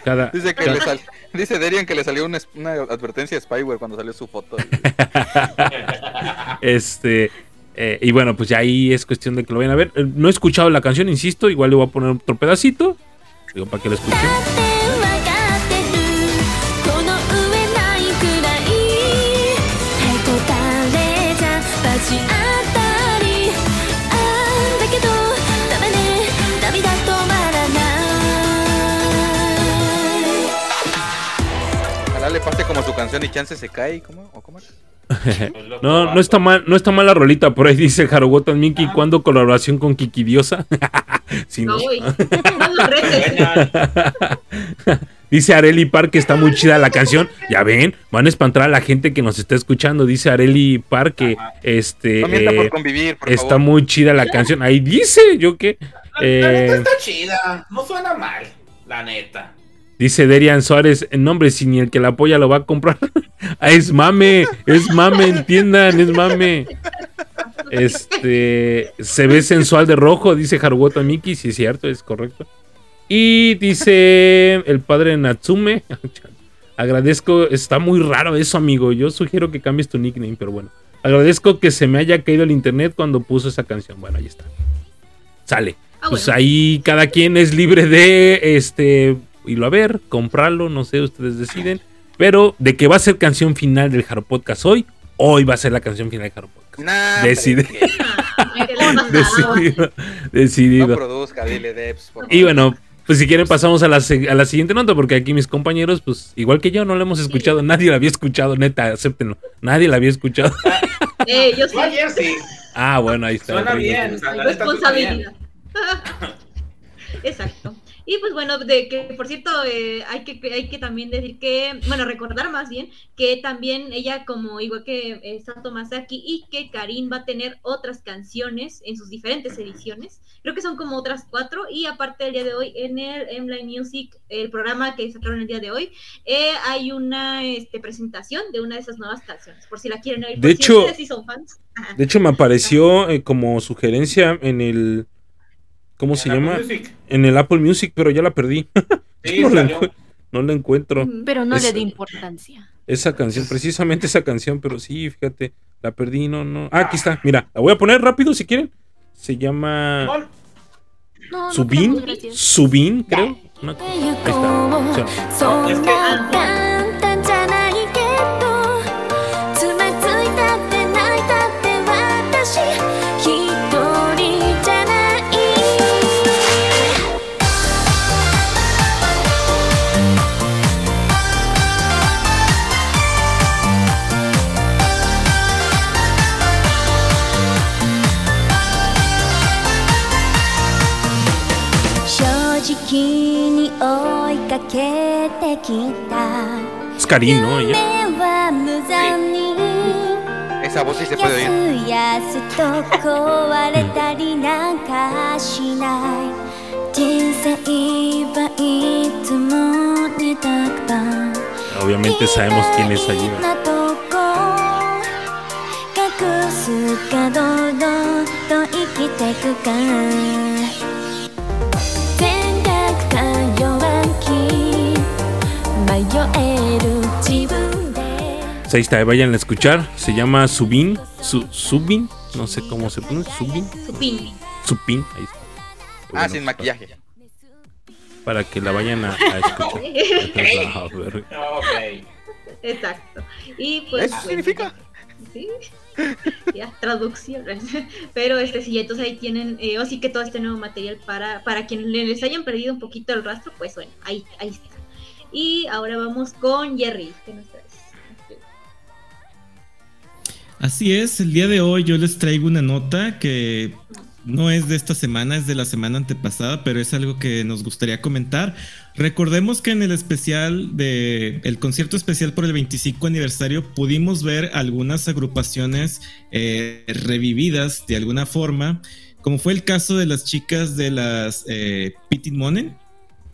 Cada, Dice que cada- le sal- Dice Derian que le salió una, una advertencia de spyware cuando salió su foto. Este. Eh, y bueno, pues ya ahí es cuestión de que lo vayan a ver. Eh, no he escuchado la canción, insisto, igual le voy a poner otro pedacito. Digo, para que lo escuchen. Ojalá le pase como su canción y chance se cae, ¿cómo? Cómo es? No, no está mal, no está mal la rolita. Por ahí dice Harogotan Miki. ¿Cuándo colaboración con Kiki Diosa? Sí, ¿no? Dice Areli Park que está muy chida la canción. Ya ven, van a espantar a la gente que nos está escuchando. Dice Areli Park que este No mienta por eh, convivir, por está favor. muy chida la canción. Ahí dice, yo qué. La neta Eh, está chida. No suena mal. La neta. Dice Derian Suárez, nombre, si ni el que la apoya lo va a comprar. Ah, es mame, es mame, entiendan, es mame. Este se ve sensual de rojo, dice Haruoto Miki, sí es cierto, es correcto. Y dice el padre Natsume. Agradezco, está muy raro eso, amigo. Yo sugiero que cambies tu nickname, pero bueno. Agradezco que se me haya caído el internet cuando puso esa canción. Bueno, ahí está. Sale. Ah, Pues ahí cada quien es libre de este irlo a ver, comprarlo, no sé, ustedes deciden. Pero de que va a ser canción final del Haro Podcast hoy, hoy va a ser la canción final del Haro Podcast. Nah, Decide. Ah. Decidido. No Decidido. produzca, dile Debs, por Y bueno, pues si quieren pasamos a la, a la siguiente nota, porque aquí mis compañeros, pues igual que yo, no la hemos escuchado, nadie la había escuchado, neta, acéptenlo, nadie la había escuchado. Eh, yo ayer sí. Ah, bueno, ahí está. Suena bien. responsabilidad. Exacto. Y pues bueno, de que por cierto, eh, hay que hay que también decir que, bueno, recordar más bien que también ella como igual que eh, Sato Masaki y que Karin va a tener otras canciones en sus diferentes ediciones. Creo que son como otras cuatro y aparte el día de hoy en el M-Line Music, el programa que sacaron el día de hoy, eh, hay una este, presentación de una de esas nuevas canciones, por si la quieren oír. De por si hecho- ustedes sí son fans. De hecho, me apareció eh, como sugerencia en el. ¿Cómo se llama? Music? En el Apple Music, pero ya la perdí. No, la encuentro. Mm, pero no le di importancia. Esa canción, precisamente esa canción, pero sí, fíjate, la perdí, no, no. Ah, aquí está, mira, la voy a poner rápido si quieren. Se llama... No, Subin, Subin, creo. Una... Ahí está. O sea. 人生はいつも似たか Obviamente sabemos quién es allí. ¿verdad? な Pues ahí está, eh, vayan a escuchar. Se llama Subin. Subin. No sé cómo se pone. Subin. Supin. Supin. Ahí está. Ah, sin maquillaje. Para que la vayan a, escuchar. Ah, Exacto. Y pues, ¿Eso pues, significa? Sí. ya, traducción. Pero este sí, entonces ahí tienen, eh, o sí que todo este nuevo material para, para quienes les hayan perdido un poquito el rastro, pues bueno, ahí, ahí está. Y ahora vamos con Jerry, que nos traes. Así es, el día de hoy yo les traigo una nota que no es de esta semana, es de la semana antepasada, pero es algo que nos gustaría comentar. Recordemos que en el especial de el concierto especial por el 25 aniversario pudimos ver algunas agrupaciones eh, revividas de alguna forma, como fue el caso de las chicas de las eh, Pity Money,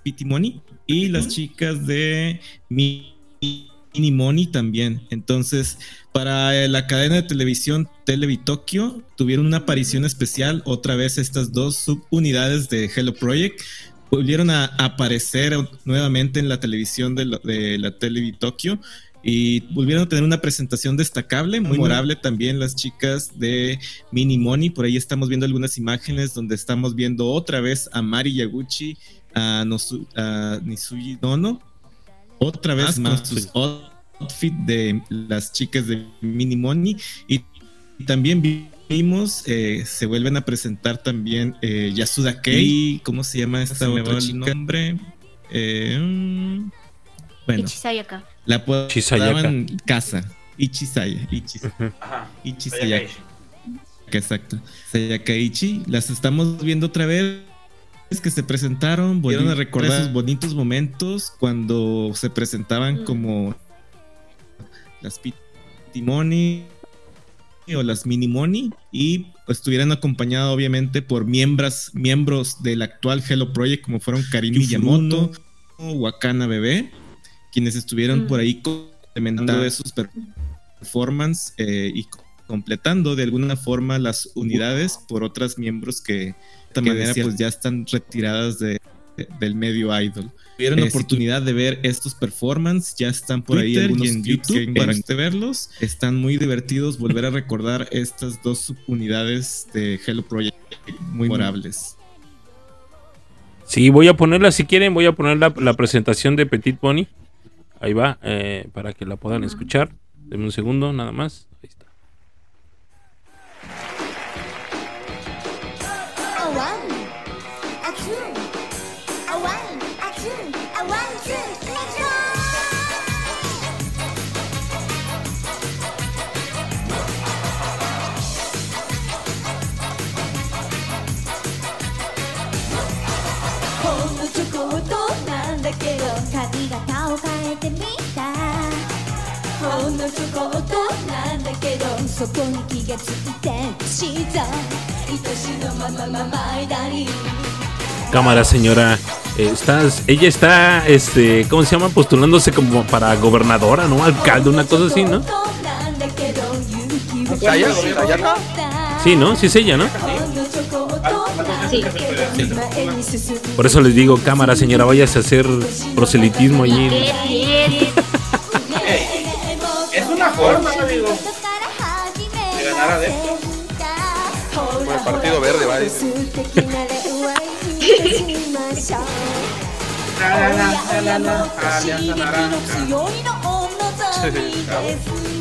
Pity Money y las chicas de Mi- Mini Money también. Entonces, para la cadena de televisión Televitokyo tuvieron una aparición especial. Otra vez estas dos subunidades de Hello Project volvieron a aparecer nuevamente en la televisión de, la- de la Televitokyo y volvieron a tener una presentación destacable, muy memorable también las chicas de Mini Money. Por ahí estamos viendo algunas imágenes donde estamos viendo otra vez a Mari Yaguchi, a, Nosu- a Nisuji Nono, otra vez Ah, más sus outfit de las chicas de Mini Money. Y, y también vi- vimos eh, se vuelven a presentar también eh, Yasuda Kei. ¿cómo se llama esta Se me otra el chica? nombre. Eh, bueno Ichisayaka. la apodaban Casa. Ichisaya Ichis, Ajá. Ichisayaka exacto. Sayakaichi las estamos viendo otra vez que se presentaron volvieron a recordar esos bonitos momentos cuando se presentaban Mm. como las Pitimoni o las Minimoni y estuvieran acompañados obviamente por miembros, miembros del actual Hello Project como fueron Karin Miyamoto, Wakana Bebé, quienes estuvieron Mm. por ahí complementando esos per- performance eh, y completando de alguna forma las unidades por otras miembros que de esta manera pues ya están retiradas de, de- del medio idol. Tuvieron Eh, si oportunidad de ver estos performances, ya están por ahí algunos y en clips YouTube para verlos. Están muy divertidos volver a recordar estas dos subunidades de Hello Project muy memorables. Sí, voy a ponerla, si quieren, voy a poner la, la presentación de Petit Pony. Ahí va, eh, para que la puedan escuchar. Denme un segundo, nada más. Ahí está. そこに気がついてした愛しのまままま間に Cámara, señora. eh, estás, ella está, este, ¿cómo se llama? Postulándose como para gobernadora, ¿no? Alcalde, una cosa así, ¿no? ¿Saya? ¿Sayaka? Sí, ¿no? Sí es ella, ¿no? Sí. Por eso les digo, cámara, señora, váyase a hacer proselitismo allí. Ey, es una forma, amigo, de. Por el Partido Verde, va.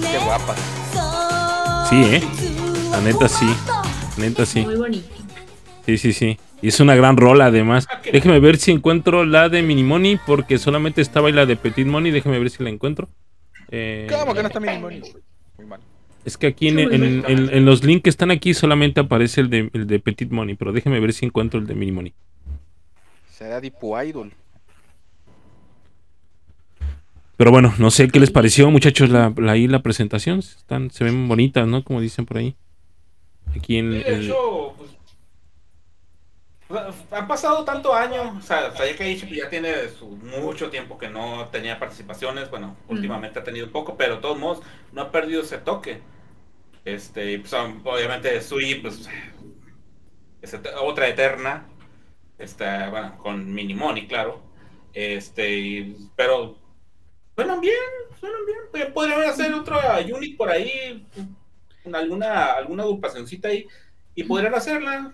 Qué guapa. Sí, ¿eh? La neta sí. Neta sí. Muy bonito. Sí, sí, sí. Y es una gran rola además. Déjeme ver si encuentro la de Minimoni, porque solamente estaba ahí la de Petit Money. Déjeme ver si la encuentro. Eh, ¿Cómo que no está mi Muy mal. Es que aquí en, en- en- en los links que están aquí solamente aparece el de, el de Petit Money, pero déjeme ver si encuentro el de Minimoni. Será Dipu Idol. Pero bueno, no sé qué les pareció, muchachos, la, la, ahí la presentación. Están, se ven bonitas, ¿no? Como dicen por ahí. Aquí en Sí, de el- hecho, pues, han pasado tanto años, o sea, Sayaka ya tiene su, mucho tiempo que no tenía participaciones, bueno, últimamente ha tenido un poco, pero de todos modos no ha perdido ese toque. Este, pues obviamente Sui, pues, otra eterna, este, bueno, con Minimoni, claro, este, pero suenan bien, suenan bien, podrían hacer otra unit por ahí, alguna, alguna agrupacioncita ahí, y podrían hacerla.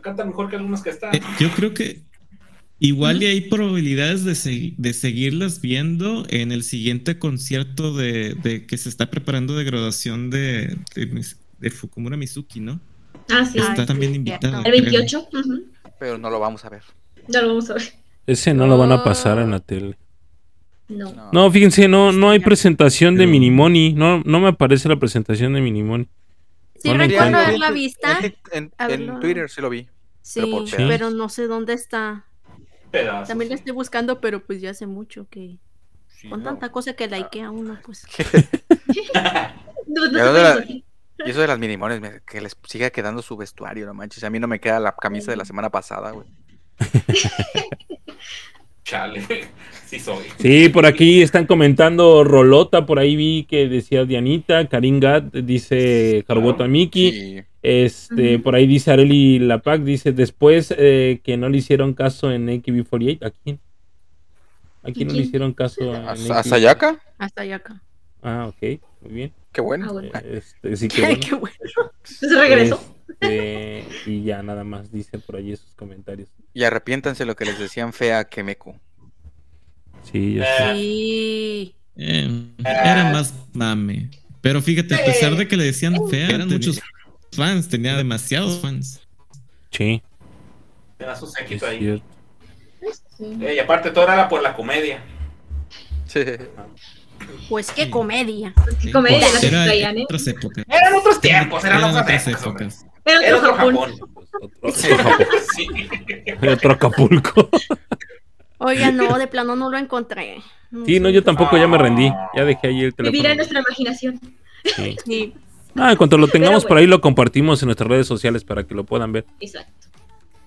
Cantan mejor que algunas que están. Eh, yo creo que igual y hay probabilidades de, de seguirlas viendo en el siguiente concierto de, de que se está preparando de graduación de, de, Fukumura Mizuki, ¿no? Ah, sí. Está sí, también cierto. invitada. El creo. 28. ujú. Pero no lo vamos a ver. Ya lo vamos a ver. Ese no lo van a pasar en la tele. No. No. No, fíjense, no, no hay presentación de Minimoni. No, no me aparece la presentación de Minimoni. Sí, No recuerdo haberla vista. En. Twitter sí lo vi. Sí, pero por pedazos. pero no sé dónde está. Pedazos. También la estoy buscando, pero pues ya hace mucho que. Con tanta cosa que likea uno, pues. No, no ¿De se dónde puede la-. Y eso de las minimones, que les siga quedando su vestuario, no manches. A mí no me queda la camisa de la semana pasada, güey. Chale, sí soy. Sí, por aquí están comentando Rolota, por ahí vi que decía Dianita, Karin Gat dice Carbota Miki, Sí. Este, por ahí dice Areli Lapac, dice después eh, que no le hicieron caso en AKB48, ¿a quién? ¿A quién no le hicieron caso en ¿A, AKB? a Sayaka? Ah, ok, muy bien. Qué bueno. Ah, bueno. Este, sí, qué bueno. Qué bueno. Se regresó. Este, y ya nada más dice por ahí esos comentarios. Y arrepiéntanse lo que les decían fea que Meku. Sí, ya sé. Sí. Eh, era más mame. Pero fíjate, a pesar de que le decían fea, eran tenía- muchos fans, tenía demasiados fans. Sí, Tenía su séquito ahí. Sí. Eh, y aparte todo era por la comedia. Sí. Pues qué comedia. Sí, comedia pues, la que era traían, ¿eh? otras épocas. Eran otros tiempos, eran, Eran otras, otras épocas. épocas. Era Era otro Japón. Japón. Otro, Japón, Sí. otro Acapulco. Oiga, no, de plano no lo encontré. Sí, no, yo tampoco ya me rendí. Ya dejé ahí el teléfono. Vivirá en nuestra imaginación. Sí. Sí. Ah, en cuanto lo tengamos por ahí, lo compartimos en nuestras redes sociales para que lo puedan ver. Exacto.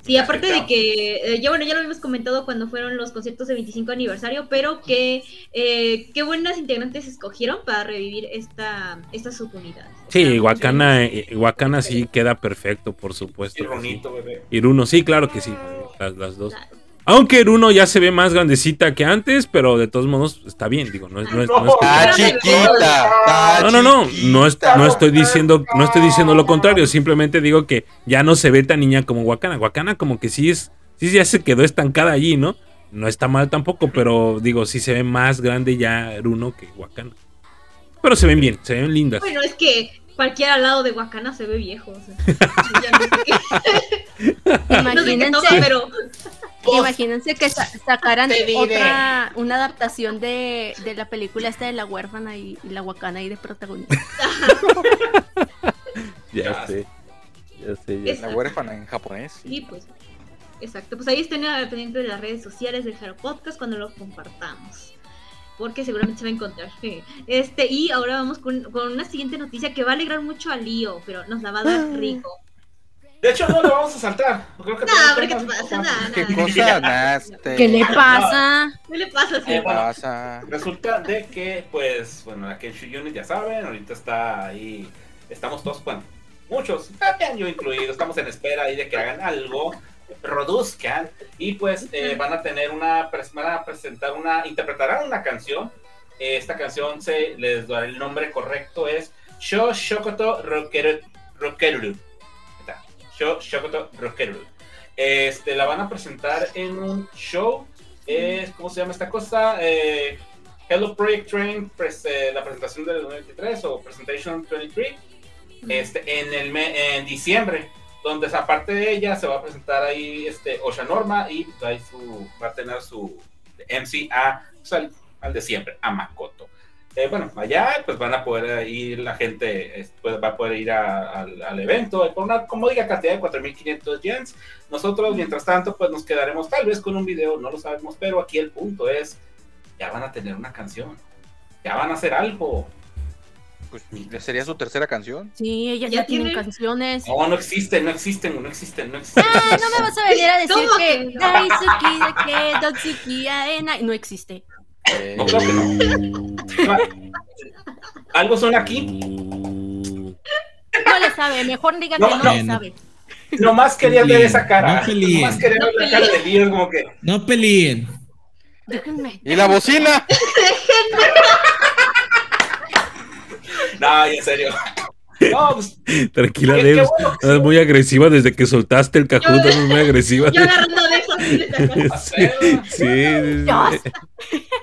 Sí, aparte de que, eh, ya bueno, ya lo habíamos comentado cuando fueron los conciertos de 25 aniversario, pero que eh, qué buenas integrantes escogieron para revivir esta, esta subunidad. Sí, Wakana, eh, Wakana sí queda perfecto, por supuesto. Y que sí. Bebé. Y Runo, sí, claro que sí. Las, las dos. Aunque Runo ya se ve más grandecita que antes, pero de todos modos está bien, digo, no es, no es- no es que- Está chiquita. está No, no, no, no, es- chiquita. no estoy diciendo, no estoy diciendo lo contrario, simplemente digo que ya no se ve tan niña como Wakana. Wakana como que sí es, sí ya se quedó estancada allí, ¿no? No está mal tampoco, pero digo, sí se ve más grande ya Runo que Wakana. Pero se ven bien, se ven lindas. Bueno, es que cualquiera al lado de Wakana se ve viejo. o sea, ya no sé qué, no sé Imagínense, que sa- sacaran otra, una adaptación de, de la película esta de la huérfana y, y la Wakana ahí de protagonista. Ya sé, ya sé, ya. La huérfana en japonés. sí, pues. Exacto, pues ahí estén pendiente de las redes sociales del Jaro Podcast cuando lo compartamos. Porque seguramente se va a encontrar. Este, y ahora vamos con, con una siguiente noticia que va a alegrar mucho a Lío, pero nos la va a dar rico. De hecho, no lo vamos a saltar. Creo que No, hombre, ¿qué te pasa? Nada, ¿Qué nada. cosa naste? ¿Qué le pasa? ¿Qué le pasa? Eh, ¿Qué bueno, pasa? Resulta de que, pues, bueno, la Kenshu Unit ya saben, ahorita está ahí, estamos todos, bueno, muchos, también yo incluido, estamos en espera ahí de que hagan algo, produzcan, y pues eh, van a tener una, van a presentar una, interpretarán una canción, Eh, esta canción se les dará el nombre correcto, es Sho Shokoto Rokeru, Shokoto Rokeruru. Este, la van a presentar en un show, es, ¿cómo se llama esta cosa? Eh, Hello Project Train, pres- eh, la presentación del 2023 o Presentation 23, este, en, el en diciembre, donde aparte de ella se va a presentar ahí este, Osha Norma y pues, ahí su, va a tener su MC a, pues, al, al de siempre, a Makoto. Eh, bueno, allá pues van a poder ir la gente, es- pues, va a poder ir a- al, al evento por una cómoda cantidad de 4.500 yens. Nosotros, mientras tanto, pues nos quedaremos tal vez con un video, no lo sabemos, pero aquí el punto es, ya van a tener una canción, ya van a hacer algo. Pues sería su tercera canción. Sí, ellas Ya ya, tienen tienen- canciones. No, no existen, no existen, no existen, no existen. Ah, no me vas a venir a decir ¿Cómo que? Daisuki de que Dotsuki Aena no existe. Eh, No, claro que no. Algo son aquí. No le sabe, mejor diga No, que no, no. le sabe. Nomás quería ver esa cara. No peleen. Nomás quería ver No la cara de. Lío, como que. No peleen. Déjenme. ¿Y la bocina? No, en serio. No, pues, Tranquila, Debs. bueno que Estás muy agresiva desde que soltaste el cajón, Yo- muy agresiva. Yo agarrando de. Sí, sí, sí.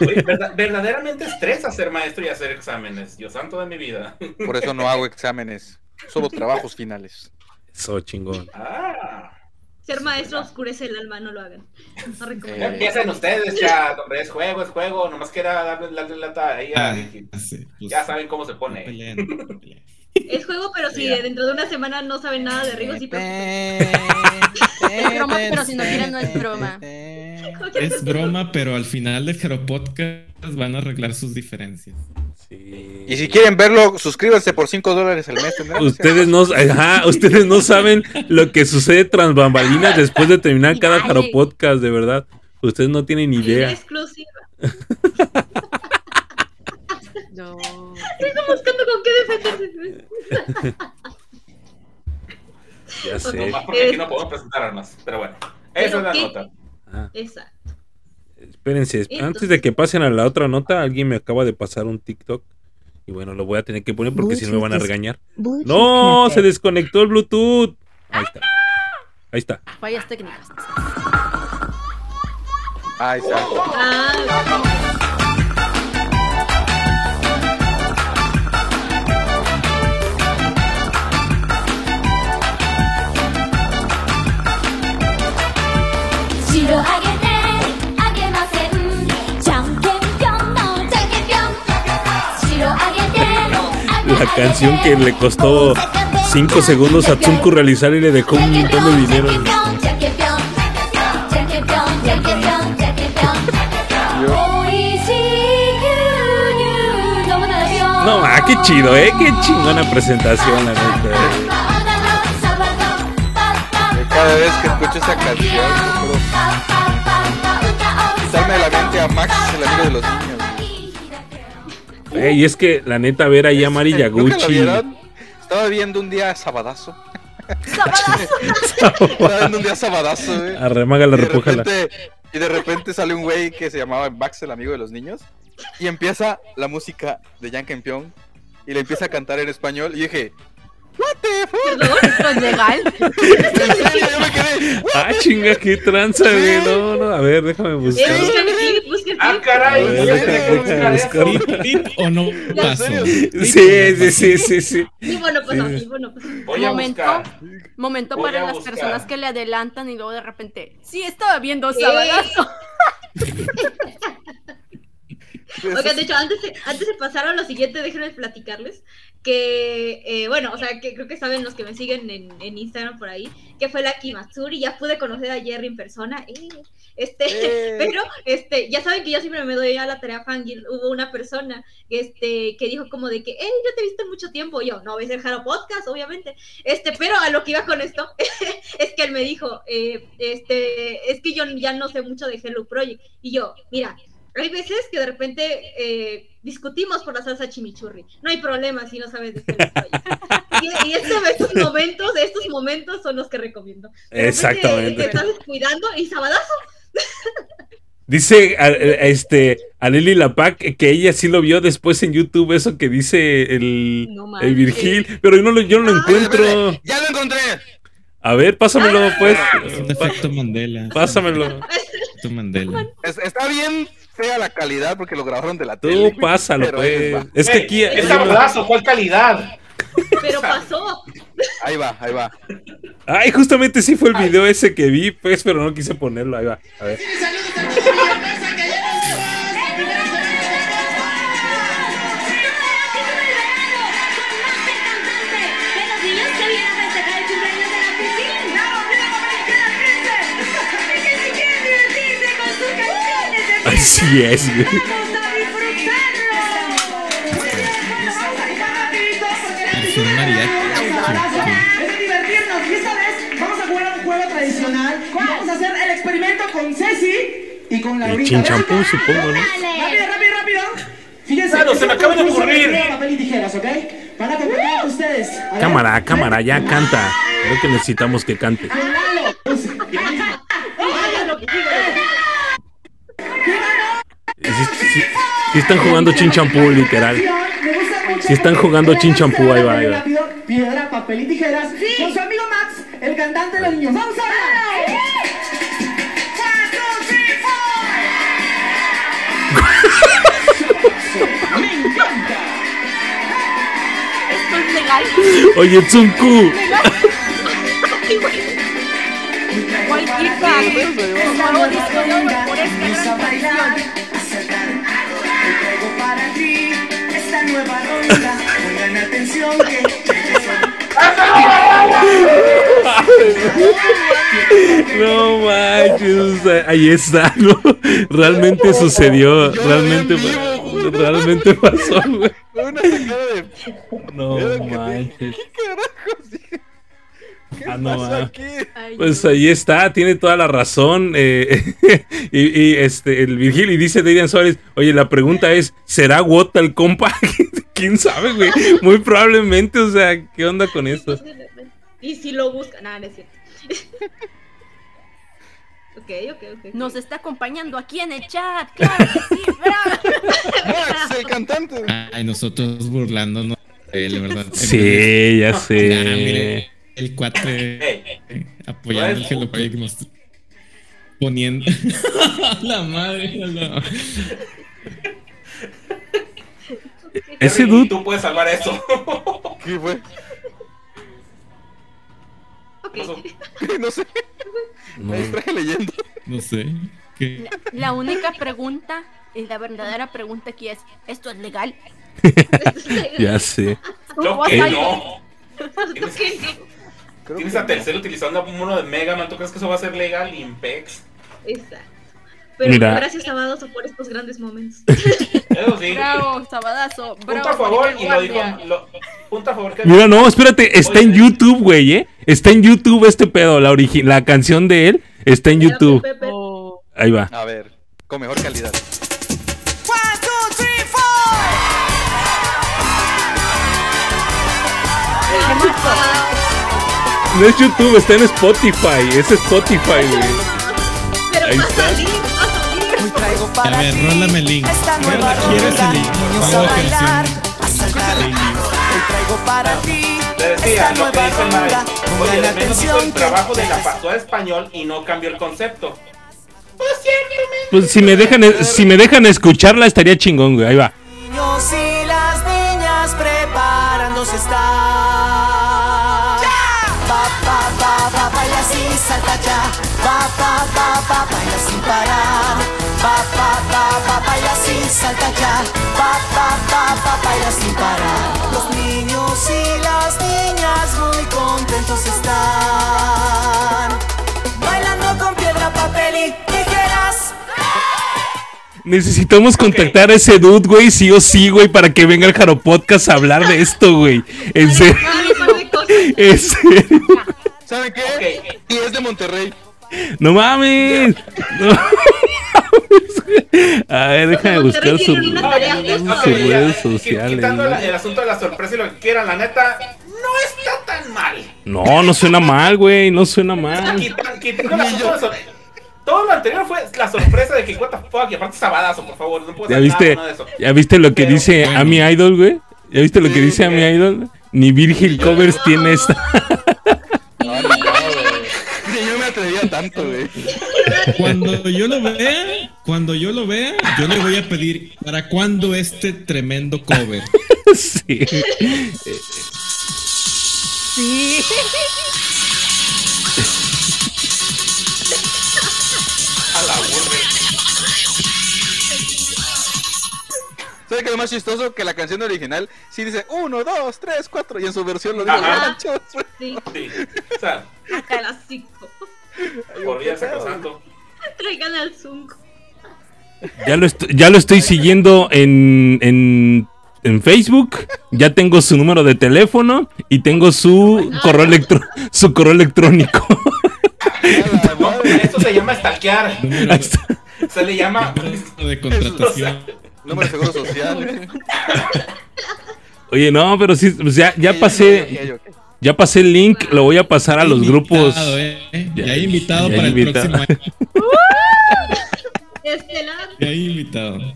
Oye, verda- verdaderamente estresa ser maestro y hacer exámenes. Dios santo de mi vida. Por eso no hago exámenes. Solo trabajos finales. Eso, chingón. Ah. Ser maestro oscurece el alma, no lo hagan. No recomiendo. Ya empiecen ustedes, ya, hombre, es juego, es juego. Nomás quería darle la lata ahí Ah, sí, pues, Ya saben cómo se no pone. peleen, no peleen. Es juego, pero si dentro de una semana no saben nada de Rigo, sí, pero Es broma, pero si no quieren, no es broma. Es broma, pero al final del Jero Podcast van a arreglar sus diferencias. Sí. Y si quieren verlo, suscríbanse por 5 dólares al mes. Ustedes no, ajá, ustedes no saben lo que sucede tras bambalinas después de terminar cada. Jaro Podcast, de verdad. Ustedes no tienen idea. exclusiva. No. Estoy buscando con qué defenderse. Ya sé. Nomás porque aquí no podemos presentar armas. Pero bueno, esa es la ¿qué? nota. Ah, Exacto. espérense, Entonces- antes de que pasen a la otra nota, alguien me acaba de pasar un TikTok. Y bueno, lo voy a tener que poner porque si no me van a regañar. No, se desconectó el Bluetooth. Ahí está. Ahí está. Fallas técnicas. Ahí está. Ah, La canción que le costó 5 segundos a Tsunku realizar y le dejó un montón de dinero. No, ah, qué chido, eh. Qué chingona presentación, la neta. Cada vez que escucho esa canción, procuro quitarme de la mente a Max, el amigo de los niños. Eh, y es que la neta, ver ahí a Mari ¿Nunca lo Yaguchi. vieron? Estaba viendo un día sabadazo. Sabadazo. Estaba viendo un día sabadazo, güey. Arremágala, Y de repújala. y de repente sale un güey que se llamaba Max, el amigo de los niños, y empieza la música de Yang Campion y le empieza a cantar en español y dije, What the fuck? Perdón, ¿esto es legal? En serio, yo me quedé. Ah, chinga, qué tranza, güey. No, no, a ver, déjame Eh, buscar. Ah, caray. A ver, ¿en deja- serio? deja Buscar eso. buscarlo. ¿Pip o no pasó? Sí, sí, sí, sí, sí. Sí, bueno, pues Sí. así, bueno, pues Momento. Momento para las buscar. personas que le adelantan y luego de repente, sí, estaba viendo Sabadazo. Oigan, de hecho, antes de, antes de pasar a lo siguiente, déjenme platicarles que, eh, bueno, o sea, que creo que saben los que me siguen en, en Instagram por ahí, que fue la Kimatsuri, ya pude conocer a Jerry en persona, eh, este, Eh. pero, este, ya saben que yo siempre me doy a la tarea fangirl, hubo una persona, este, que dijo como de que, hey, no te he visto mucho tiempo, yo, no ves el Jaro Podcast, obviamente, este, pero a lo que iba con esto, es que él me dijo, eh, este, es que yo ya no sé mucho de Hello Project, y yo, mira, hay veces que de repente eh, discutimos por la salsa chimichurri. No hay problema si no sabes de qué y, y este- estos momentos, estos momentos son los que recomiendo. Exactamente. Te estás descuidando y sabadazo. Dice a, a- este, a Lili Lapac que ella sí lo vio después en YouTube, eso que dice el, No el. Virgil, pero yo no, lo- yo no lo encuentro. Ya lo encontré. A ver, pásamelo, pues. Es un efecto Mandela. Pásamelo. Efecto Mandela. Es- está bien fea la calidad porque lo grabaron de la Tú tele. pásalo, ahí les pues. Es que aquí. Es sabadazo, ¿cuál calidad? Pero pasó. Ahí va, ahí va. Ay, justamente sí fue el video ese que vi, pues, pero no quise ponerlo. Ahí va. A ver. Así es, güey. Versión mariachi. Es de divertirnos y esta vez vamos a jugar a un juego tradicional. Vamos a hacer el experimento con Ceci y con El Laurita. chinchampú, supongo, ¿no? Rápido, rápido, rápido. Fíjense. Claro, se me acaba de ocurrir. papel y tijeras, ¿ok? Van a competir ustedes. A ver. Cámara, cámara, ya canta. Creo que necesitamos que cante. Con Lalo. Hagan lo que digan. Sí, sí- sí están jugando chinchampú, literal. Me gusta mucho Sí están jugando chinchampú, ahí va, ahí va. rápido, Piedra, papel y tijeras. Con su amigo Max, el cantante de los niños. ¡Vamos a ver! ¡Me encanta! Esto es legal. Oye, Tsunku. Cualquier parte. Por esta canción. Para ti esta nueva ronda. Pongan atención que. No manches, ahí está, ¿no? Realmente sucedió, realmente, realmente pasó, güey. No manches. ¿Qué carajos? Dije, ¿Qué Ah, no, ah. aquí? Ay, Pues ahí está, tiene toda la razón. eh, y, y, este, el Virgil y dice Darian Suárez, oye, la pregunta es, ¿será Wota el compa? ¿Quién sabe, güey? Muy probablemente, o sea, ¿qué onda con eso? Y si lo buscan, nada, no es cierto. ok, ok, ok. Nos está acompañando aquí en el chat. Claro que sí, bravo. Max, el cantante. Ay, nosotros burlándonos de él, ¿verdad? Sí, ya Ya, mire, sé. El cuate apoyando el Hello Project nos- poniendo la madre la- Ese dude, Tú puedes salvar eso. ¿Qué fue? No sé, no, me distraje leyendo. no sé qué La única pregunta y la verdadera pregunta aquí es, ¿esto es legal? ya sé. Yo ¿Vas que a- no. Ok. Creo Tienes que a Telcel utilizando un mono de Mega Man. ¿Tú crees que eso va a ser legal? Impex. Exacto. Pero Mira. gracias a Badoso por estos grandes momentos. Eso sí. Bravo, sabadazo. Punto Bravo, a favor y lo dijo, lo, punto a favor que Mira, no, espérate, está en YouTube, güey, ¿eh? Está en YouTube este pedo, la, origi- la canción de él está en YouTube. Pepe, Pepe. Oh, Ahí va. A ver, con mejor calidad. No es YouTube, está en Spotify, es Spotify, güey. Pero Ahí pasa está. link, pasa link. Hoy traigo A para ver, ti rólame el link. esta ¿Quieres nueva quieres ronda. el link? Niños a bailar, canción. a saltar. Hoy traigo para ti Te decía esta lo que nueva dice ronda. Pongan al menos hizo atención el trabajo de la pasó a español y no cambió el concepto. Pues si me dejan si me dejan escucharla estaría chingón, güey. Ahí va. niños y las niñas preparándose están. Salta ya. Va, va, va, va, baila sin parar. Los niños y las niñas muy contentos están. Bailando con piedra, papel y tijeras. Necesitamos contactar a ese dude, güey, sí o sí, güey, para que venga el Jaro Podcast a hablar de esto, güey. En serio. En serio. ¿Saben qué? Y es de Monterrey. No mames. No mames. A ver, déjame buscar su, sus redes sociales. Quitando el asunto de la sorpresa y lo que quieran, la neta, no está tan mal. No, no suena mal, güey, no suena mal. Quitan- Quitando el asunto de la sor- Todo lo anterior fue la sorpresa de que what the fuck, y aparte sabadazo, por favor, no puedo ¿Ya hacer viste, nada, nada de eso. ¿Ya viste lo que Pero, dice bueno. a mi idol, güey? ¿Ya viste lo que dice a mi idol? Ni Virgil Covers tiene esta. No, no, no, güey. Ni yo me atrevía tanto, güey. Cuando yo lo vea, cuando yo lo vea, yo le voy a pedir para cuándo este tremendo cover. sí. sí. A la. ¿Sabes qué es lo más chistoso? Que la canción original sí dice 1, 2, 3, 4 y en su versión lo dice Ajá. Sí, Sí. O sea, acá a las 5. por día sacrosanto. Traigan al Zunco. Ya lo, est- ya lo estoy siguiendo en, en, en Facebook. Ya tengo su número de teléfono y tengo su correo, electro, su correo electrónico. No, eso se llama stalkear. Se le llama. número de contratación. Número de seguro social. Oye, no, pero sí, pues ya, ya pasé. Ya pasé el link, lo voy a pasar a los grupos. Invitado, eh. Ya, Ya- hay invitado ya para el invitado. próximo año. Estelar. Ya hay invitado.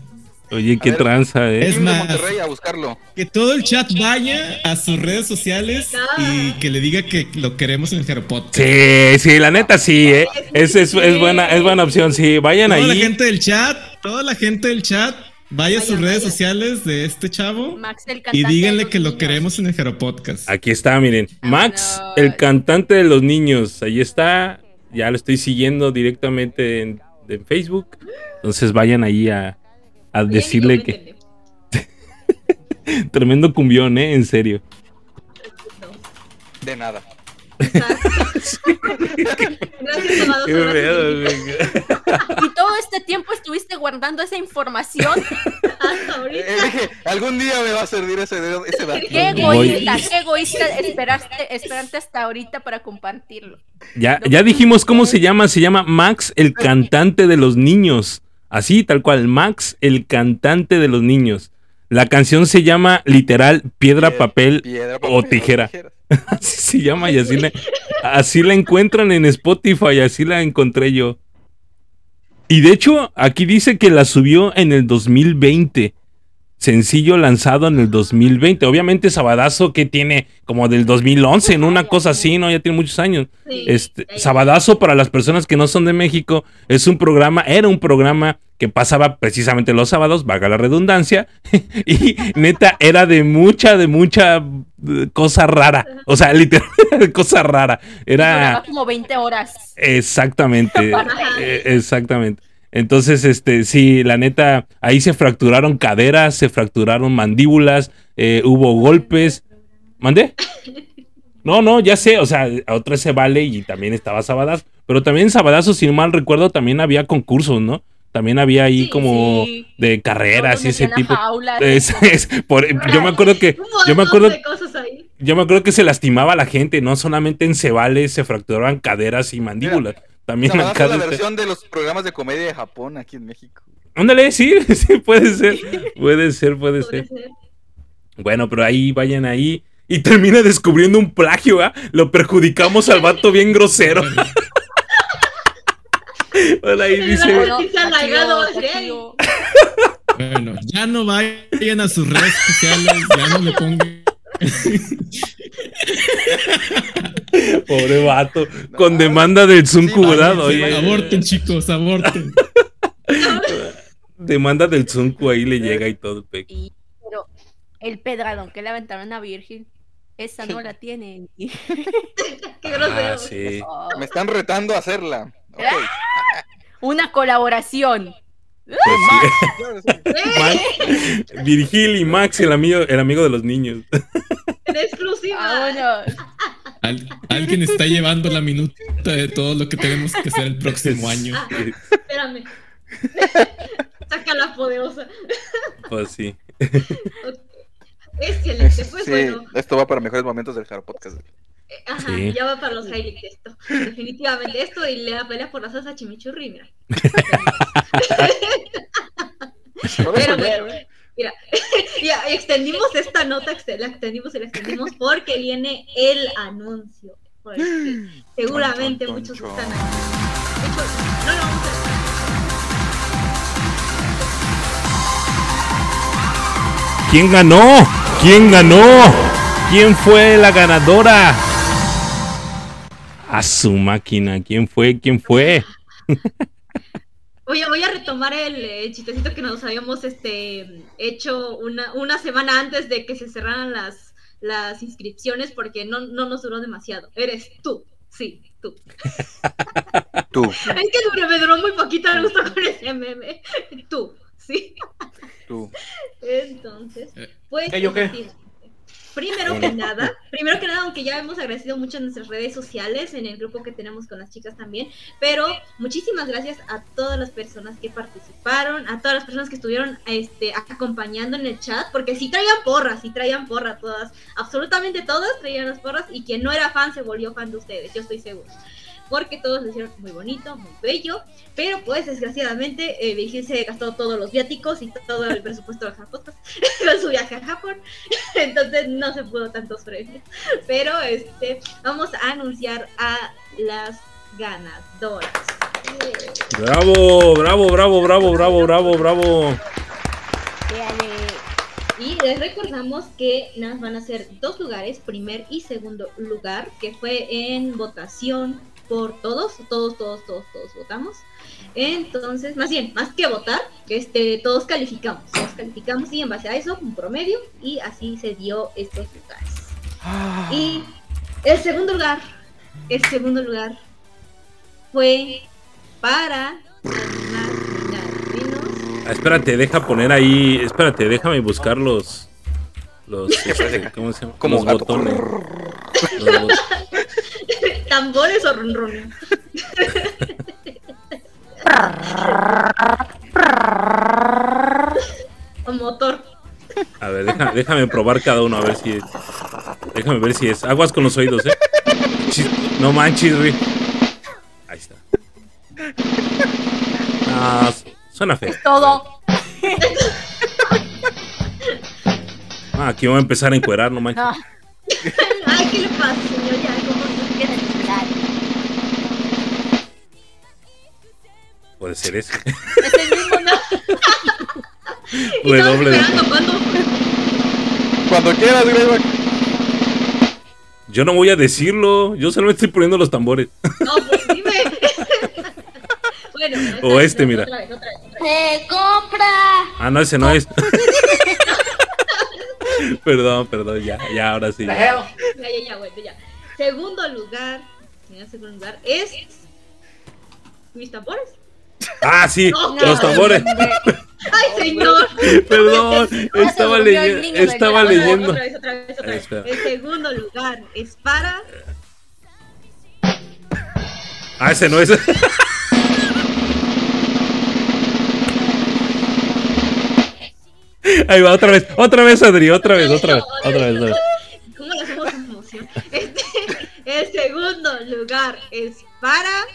Oye, qué ver, tranza, eh. Es más- Monterrey a buscarlo. Que todo el chat vaya a sus redes sociales y que le diga que lo queremos en el Jaropot. Sí, sí, la neta sí, eh. Es, es, es buena, es buena opción, sí. Vayan Toda la ahí. gente del chat, toda la gente del chat, vaya a sus redes vayan. sociales de este chavo Max, el y cantante díganle de los que lo queremos en el Jaropodcast. Aquí está, miren. Max, Vámonos. el cantante de los niños. Ahí está. Ya lo estoy siguiendo directamente en, en Facebook. Entonces vayan ahí a, a decirle que. Tremendo cumbión, ¿eh? En serio. De nada. Gracias. Y todo este tiempo estuviste guardando esa información. Hasta ahorita. eh, dije, algún día me va a servir ese, ese dato. Qué Voy- egoísta, qué egoísta esperaste, esperarte hasta ahorita para compartirlo. Ya, ya dijimos cómo se llama. Se llama Max, el cantante de los niños. Así, tal cual. Max, el cantante de los niños. La canción se llama literal Piedra, Piedra, Papel Piedra, o Tijera. Así se llama y así la, así la encuentran en Spotify, así la encontré yo. Y de hecho, aquí dice que la subió en el 2020. Sencillo lanzado en el 2020. Obviamente Sabadazo que tiene como del 2011, en una cosa así, ¿no? Ya tiene muchos años. Este, Sabadazo, para las personas que no son de México, es un programa, era un programa que pasaba precisamente los sábados, vaga la redundancia, y neta era de mucha, de mucha eh, cosa rara. O sea, literal, cosa rara. Era como 20 horas. exactamente, eh, exactamente. Entonces, este, sí, la neta, ahí se fracturaron caderas, se fracturaron mandíbulas, eh, hubo golpes. ¿Mandé? No, no, ya sé, o sea, a otra se vale y también estaba Sabadazo. Pero también en Sabadazo, si no mal recuerdo, también había concursos, ¿no? También había ahí Sí, como sí. de carreras y ese tipo. jaulas. Es- es por- yo me acuerdo que, yo me acuerdo de cosas ahí. yo me acuerdo que se lastimaba a la gente, no solamente en cebales se fracturaban caderas y mandíbulas. También Esa acá. es la versión de los programas de comedia de Japón aquí en México. Ándale, sí, sí, puede ser. Puede ser, puede ser. ser. Bueno, pero ahí vayan ahí. Y termina descubriendo un plagio, ¿ah? Lo perjudicamos al vato bien grosero. Bueno, ahí dice. Bueno, ya no vayan a sus redes sociales, ya no le pongan. Pobre vato. Con demanda del Zunku, Sí, ¿verdad? sí, Oye, Aborten, chicos, aborten. demanda del Zunku ahí le llega y todo. pe- pero el pedradón que le aventaron a Virgil, esa no la tienen. Qué grosero. Ah, sí. Oh, Me están retando a hacerla. Una colaboración. Pues sí. Max- Virgil y Max, el amigo, el amigo de los niños. En exclusiva. Al- alguien está llevando la minuta de todo lo que tenemos que hacer el próximo año. Ah, espérame. Saca la poderosa. Pues sí. Excelente. Pues Sí, bueno, esto va para mejores momentos del Jaro Podcast. Eh, ajá, Sí. ya va para los highlights esto. Definitivamente esto y le da pelea por la salsa chimichurri, mira. Pero bueno, mira, ya extendimos esta nota, la extendimos y la extendimos porque viene el anuncio. por el que seguramente Chon, chon, muchos chon, están ahí. De hecho, no lo vamos a ¿Quién ganó? ¿Quién ganó? ¿Quién fue la ganadora? A su máquina. ¿Quién fue? ¿Quién fue? Voy a, voy a retomar el eh, chistecito que nos habíamos este, hecho una, una semana antes de que se cerraran las, las inscripciones porque no, no nos duró demasiado. Eres tú, sí, tú. Tú. Es que me, me duró muy poquito, me gustó con ese meme. Tú, sí. Tú. Entonces, pues... ¿qué, yo qué? sí. Primero que nada, primero que nada, aunque ya hemos agradecido mucho en nuestras redes sociales, en el grupo que tenemos con las chicas también, pero muchísimas gracias a todas las personas que participaron, a todas las personas que estuvieron este, acompañando en el chat, porque sí traían porras, sí traían porras todas, absolutamente todas traían las porras y quien no era fan se volvió fan de ustedes, yo estoy seguro. Porque todos lo hicieron muy bonito, muy bello, pero pues desgraciadamente eh, Virgil se gastó todos los viáticos y todo el presupuesto de podcast con su viaje a Japón, entonces no se pudo tantos premios. Pero este, vamos a anunciar a las ganadoras. Bravo, bravo, bravo, bravo, bravo, bravo, bravo. Y les recordamos que más van a ser dos lugares, primer y segundo lugar, que fue en votación por todos, todos, todos, todos, todos votamos. Entonces, más bien, más que votar, este, todos calificamos, todos calificamos y en base a eso, un promedio, y así se dio estos lugares. Y el segundo lugar, el segundo lugar fue para. Ah, espérate, deja poner ahí. Espérate, déjame buscar los. Los. este, ¿Cómo se llama? Como los botones. Los bot- tambores o ronrones. o motor. A ver, déjame probar cada uno a ver si es. Déjame ver si es. Aguas con los oídos, eh. Chis- no manches, güey. Ahí está. Ah, su- suena feo. Todo. Ah, aquí voy a empezar a encuerar, no manches. Ah, Ay, ¿qué le pasa, señor? Ya, Puede ser ese. Es el mismo, cuándo. Cuando quieras, Greyback. Yo no voy a decirlo. Yo solo estoy poniendo los tambores. No, pues dime. bueno, esta O vez, este, otra mira. vez, otra vez, otra vez. ¡Se compra! Ah, no, ese no es. perdón, perdón, ya, ya, ahora sí. Ya, ya, ya, bueno, ya. Segundo lugar, mira, segundo lugar es mis tambores. Ah, sí, No, los tambores. Ay, señor. Perdón, estaba el leyendo, estaba leyendo. Otra vez, otra vez, otra vez. El segundo lugar es para Ah, ese no es. Ahí va, otra vez, otra vez, Adri, otra vez, otra vez, otra vez, otra vez. ¿Cómo le hacemos un lugar es para.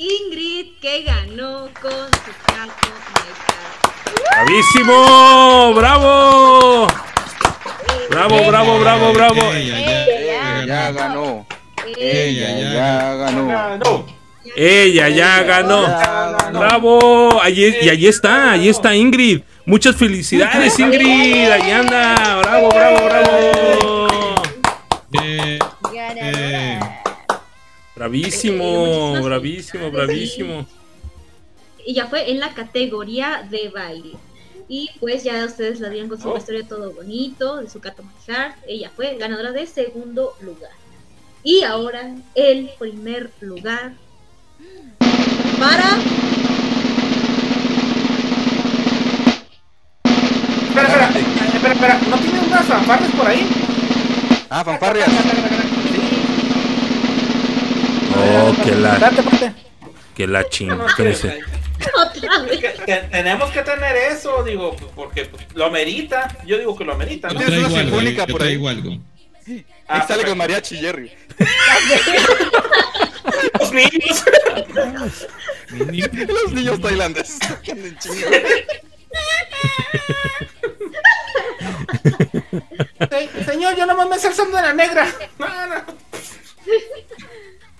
Ingrid, que ganó con su canto ¡Bravísimo! ¡Bravo! ¡Bravo, bravo, bravo, bravo! Ella ya, ganó. Ella ya ganó. Ella ya ganó. Ya ganó. ¡Bravo! Allí, y allí está, allí está Ingrid. Muchas felicidades, Ingrid. Allí anda. ¡Bravo, bravo, bravo! Eh, eh, Bravísimo, bravísimo, bravísimo. Ella fue en la categoría de baile. Y pues ya ustedes la dieron con su Oh. historia todo bonito, de su Kato Heart. Ella fue ganadora de segundo lugar. Y ahora el primer lugar para Espera, espera, espera, espera. ¿No tiene unas fanfarres por ahí? Ah, fanfarrias. Oh, que la, que que tenemos que tener eso, digo, porque lo amerita. Yo digo que lo amerita, ¿no? ¿Tienes una sinfónica yo por ahí? algo. Ah, Ahí sale con mariachi Jerry. Los niños. Los niños tailandeses. Se- Señor, yo nomás me sé el de la negra. No, no.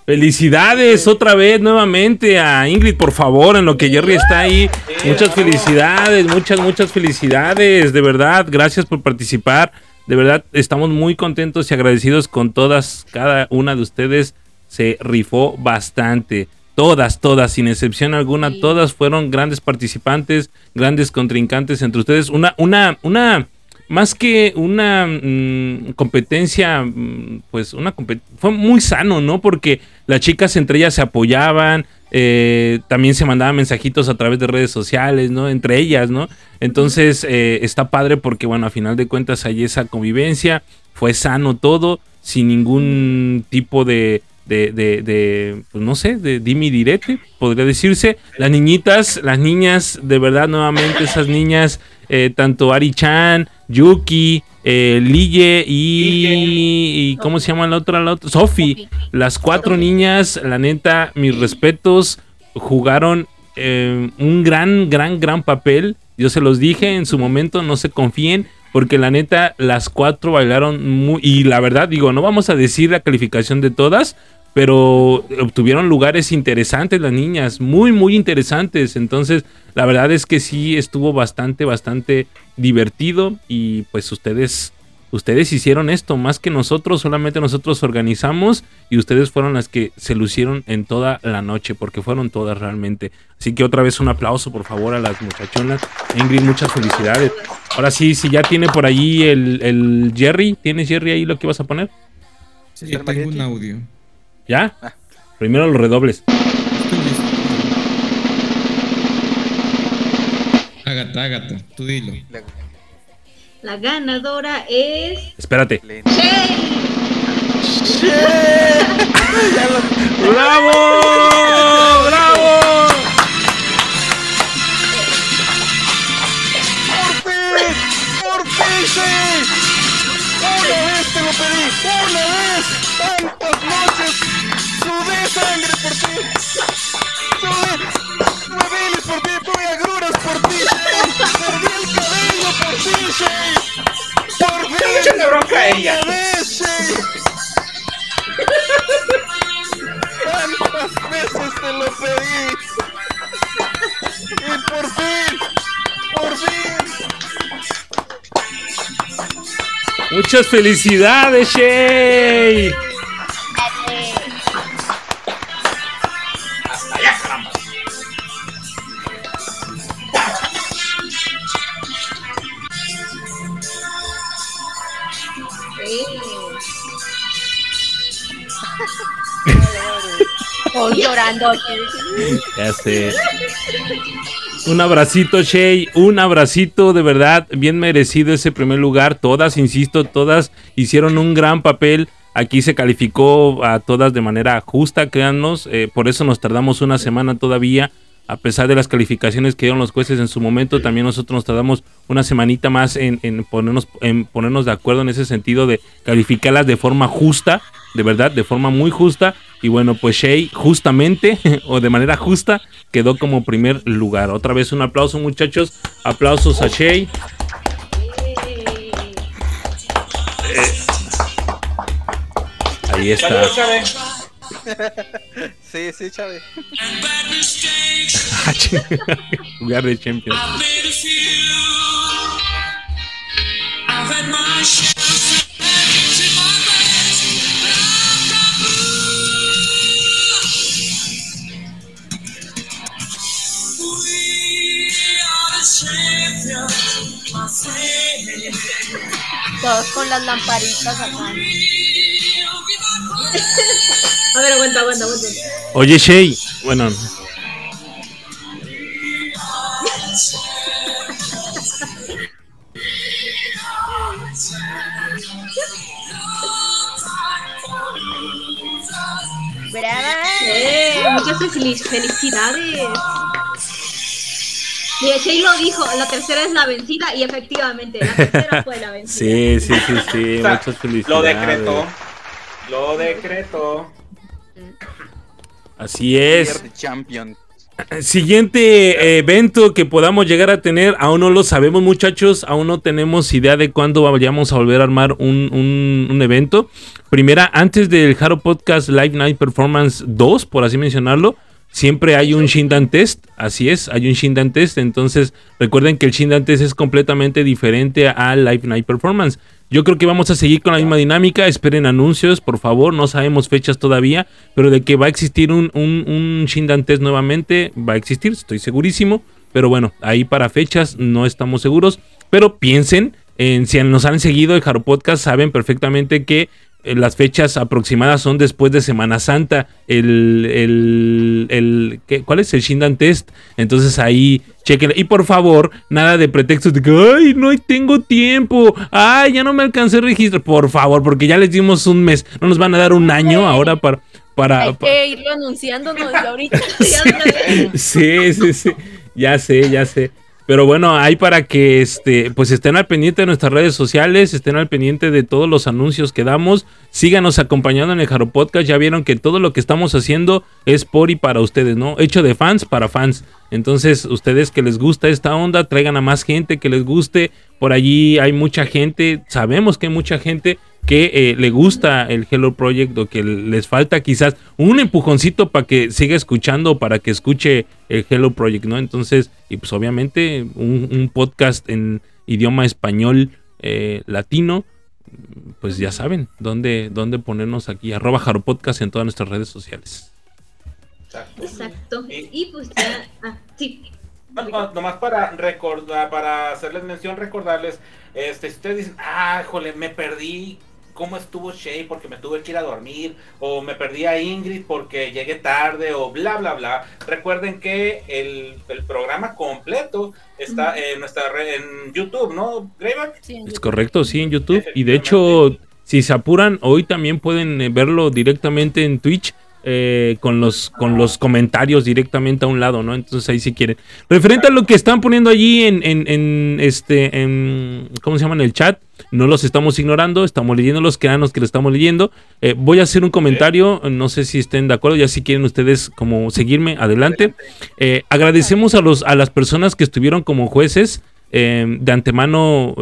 Felicidades otra vez nuevamente a Ingrid, por favor, en lo que Jerry está ahí. Muchas felicidades, muchas, muchas felicidades, de verdad. Gracias por participar. De verdad, estamos muy contentos y agradecidos con todas, cada una de ustedes. Se rifó bastante. Todas, todas, sin excepción alguna, todas fueron grandes participantes, grandes contrincantes entre ustedes. Una, una, una, más que una mm, competencia, mm, pues una compet- fue muy sano, ¿no? Porque las chicas entre ellas se apoyaban, eh, también se mandaban mensajitos a través de redes sociales, ¿no? Entre ellas, ¿no? Entonces eh, está padre porque, bueno, a final de cuentas hay esa convivencia, fue sano todo, sin ningún tipo de, de, de, de, pues no sé, de dimi direte, podría decirse. Las niñitas, las niñas, de verdad, nuevamente, esas niñas, eh, tanto Ari-chan, Yuki, eh, Lille y, y. ¿Cómo se llama la otra? La otra? Sofi. Sofi. Las cuatro niñas, la neta, mis respetos, jugaron eh, un gran, gran, gran papel. Yo se los dije en su momento, no se confíen, porque la neta, las cuatro bailaron muy. Y la verdad, digo, no vamos a decir la calificación de todas, pero obtuvieron lugares interesantes las niñas, muy, muy interesantes. Entonces, la verdad es que sí estuvo bastante, bastante divertido y pues ustedes, ustedes hicieron esto más que nosotros, solamente nosotros organizamos y ustedes fueron las que se lucieron en toda la noche, porque fueron todas realmente. Así que otra vez un aplauso, por favor, a las muchachonas. Ingrid, muchas felicidades. Ahora sí, si ya tiene por ahí el, el Jerry, ¿tienes Jerry ahí lo que vas a poner? Sí, ¿Señor tengo un audio. ¿Ya? Ah. Primero los redobles. Ágata, Ágata, tú dilo. La ganadora es. Espérate. Le- Shay. ¡Bravo! ¡Bravo! ¡Por fin! ¡Por fin, sí! ¡Una vez te lo pedí! ¡Una vez! ¡Tantas noches! ¡Sudé sangre por ti! ¡Sudé! ¡Tuve bilis por ti! ¡Tuve agruras por ti, Shay! ¡Perdí el cabello por ti, Shay! ¡Por fin! Échale bronca a ella. ¡Una vez, Shay! ¡Tantas veces te lo pedí! ¡Y por fin! ¡Por fin! Muchas felicidades, Shay. Llorando. Ya sé. Un abracito, Shay. Un abracito, de verdad. Bien merecido ese primer lugar. Todas, insisto, todas hicieron un gran papel. Aquí se calificó a todas de manera justa, créannos. eh, por eso nos tardamos una semana todavía a pesar de las calificaciones que dieron los jueces en su momento, también nosotros nos tardamos una semanita más en, en ponernos, en ponernos de acuerdo en ese sentido de calificarlas de forma justa, de verdad, de forma muy justa. Y bueno, pues Shea justamente, o de manera justa, quedó como primer lugar. Otra vez un aplauso muchachos, aplausos a Shea. Ahí está. Saludos, Chave. Sí, sí, Chávez. Ah, chinga. Jugar de Champions. Todos con las lamparitas acá. A ver, aguanta, aguanta, aguanta. Oye, Shea, bueno, ¡Brava! Eh, muchas fel- felicidades. Mira, Shay lo dijo, la tercera es la vencida y efectivamente, la tercera fue la vencida. sí, sí, sí, sí, O sea, muchas felicidades. Lo decretó. Lo decretó. Así es. Champion. Siguiente eh, evento que podamos llegar a tener, aún no lo sabemos muchachos, aún no tenemos idea de cuándo vayamos a volver a armar un, un- un evento. Primera, antes del Haro Podcast Live Night Performance 2, por así mencionarlo, siempre hay un Shindan Test, así es, hay un Shindan Test, entonces recuerden que el Shindan Test es completamente diferente al Live Night Performance. Yo creo que vamos a seguir con la misma dinámica. Esperen anuncios, por favor. No sabemos fechas todavía, pero de que va a existir un, Shindan Test nuevamente, va a existir, estoy segurísimo. Pero bueno, ahí para fechas no estamos seguros. Pero piensen en si nos han seguido el Jaro Podcast, saben perfectamente que las fechas aproximadas son después de Semana Santa. El, el, el- ¿qué? ¿Cuál es el Shindan Test? Entonces ahí chequen. Y por favor, nada de pretextos de que, ay, no tengo tiempo. Ay, ya no me alcancé el registro. Por favor, porque ya les dimos un mes. No nos van a dar un año ahora para... para, Hay para- que irlo anunciándonos ahorita. Sí, sí, sí. Ya sé, ya sé. Pero bueno, ahí para que este, pues estén al pendiente de nuestras redes sociales, estén al pendiente de todos los anuncios que damos. Síganos acompañando en el Jaro Podcast. Ya vieron que todo lo que estamos haciendo es por y para ustedes, ¿no? Hecho de fans para fans. Entonces, ustedes que les gusta esta onda, traigan a más gente que les guste. Por allí hay mucha gente, sabemos que hay mucha gente que eh, le gusta el Hello Project o que les falta quizás un empujoncito para que siga escuchando, para que escuche el Hello Project, ¿no? Entonces, y pues obviamente un, un podcast en idioma español eh, latino, pues ya saben dónde, dónde ponernos aquí, arroba Jaro Podcast en todas nuestras redes sociales. Exacto. Exacto. Y pues ya. Ah, sí. No, no, nomás para recordar, para hacerles mención, recordarles, este, si ustedes dicen, ah, jole, me perdí cómo estuvo Shay porque me tuve que ir a dormir, o me perdí a Ingrid porque llegué tarde, o bla, bla, bla. Recuerden que el, el programa completo está en nuestra red, en YouTube, ¿no, Greyback? Sí, Es correcto, sí, en YouTube. Y de hecho, si se apuran, hoy también pueden eh, verlo directamente en Twitch. Eh, con los con los comentarios directamente a un lado, ¿no? Entonces ahí si quieren. Referente a lo que están poniendo allí en, en, en, este en ¿cómo se llama? en el chat, no los estamos ignorando, estamos leyendo los créanos que lo estamos leyendo. Eh, voy a hacer un comentario, no sé si estén de acuerdo, ya si quieren ustedes como seguirme, adelante. Eh, agradecemos a los a las personas que estuvieron como jueces. de antemano,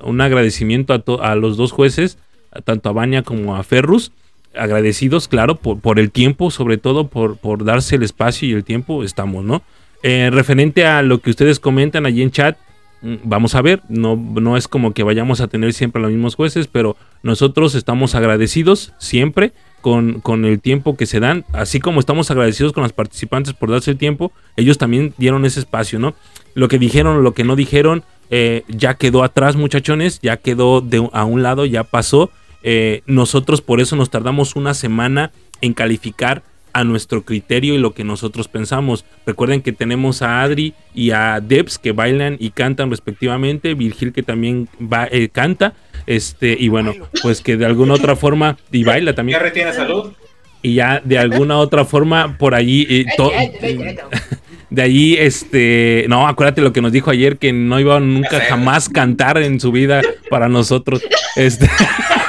un agradecimiento a, to- a los dos jueces, tanto a Vania como a Ferrus. Agradecidos, claro, por, por el tiempo, sobre todo por, por darse el espacio y el tiempo, estamos, ¿no? Eh, referente a lo que ustedes comentan allí en chat, mm, vamos a ver, no, no es como que vayamos a tener siempre los mismos jueces, pero nosotros estamos agradecidos siempre con, con el tiempo que se dan, así como estamos agradecidos con los participantes por darse el tiempo, ellos también dieron ese espacio, ¿no? Lo que dijeron, lo que no dijeron, eh, ya quedó atrás, muchachones, ya quedó de, a un lado, ya pasó. Eh, nosotros por eso nos tardamos una semana en calificar a nuestro criterio y lo que nosotros pensamos. Recuerden que tenemos a Adri y a Debs que bailan y cantan respectivamente, Virgil que también va, eh, canta, este y bueno, pues que de alguna otra forma y baila también. ¿Ya retiene salud? y ya de alguna otra forma por allí eh, to- de allí este no acuérdate lo que nos dijo ayer que no iba a nunca jamás cantar en su vida para nosotros este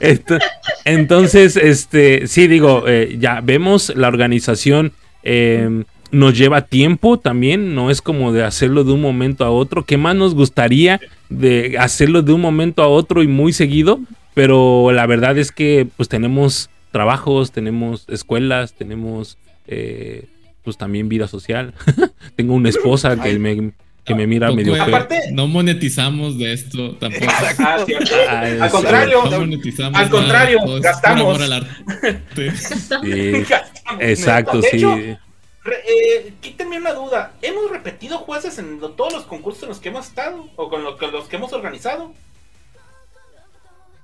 Esto- entonces este sí digo eh, ya vemos la organización eh, nos lleva tiempo también no es como de hacerlo de un momento a otro. Qué más nos gustaría de hacerlo de un momento a otro y muy seguido pero la verdad es que pues tenemos trabajos, tenemos escuelas, tenemos eh, pues también vida social. Tengo una esposa que me, que me mira medio feo. Aparte- no monetizamos de esto tampoco. Ah, cierto. Ah, Al sí. contrario, No monetizamos al contrario, nada, es gastamos. amor al arte. Sí, Gastamos. exacto, De sí. hecho, eh, quítenme una duda. ¿Hemos repetido jueces en lo- todos los concursos en los que hemos estado? ¿O con, lo- con los que hemos organizado?